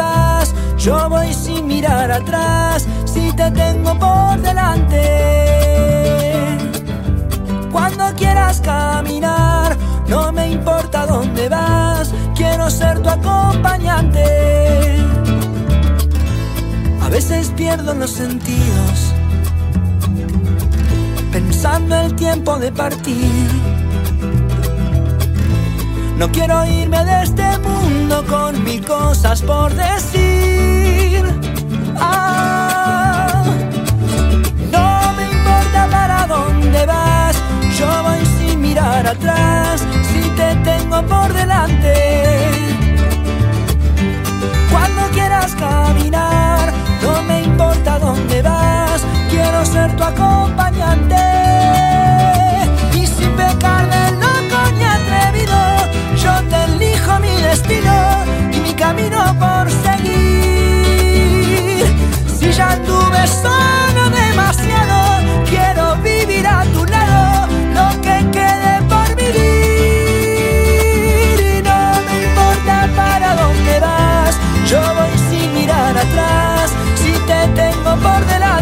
yo voy sin mirar atrás, si te tengo por delante. Cuando quieras caminar, no me importa dónde vas, quiero ser tu acompañante. A veces pierdo los sentidos pensando el tiempo de partir. No quiero irme de este mundo con mil cosas por decir. Ah, no me importa para dónde vas, yo voy sin mirar atrás si te tengo por delante. Cuando quieras caminar, no me importa dónde vas quiero ser tu acompañante. Mi destino y mi camino por seguir. Si ya tuve solo demasiado, quiero vivir a tu lado lo que quede por vivir. Y no me importa para dónde vas, yo voy sin mirar atrás si te tengo por delante.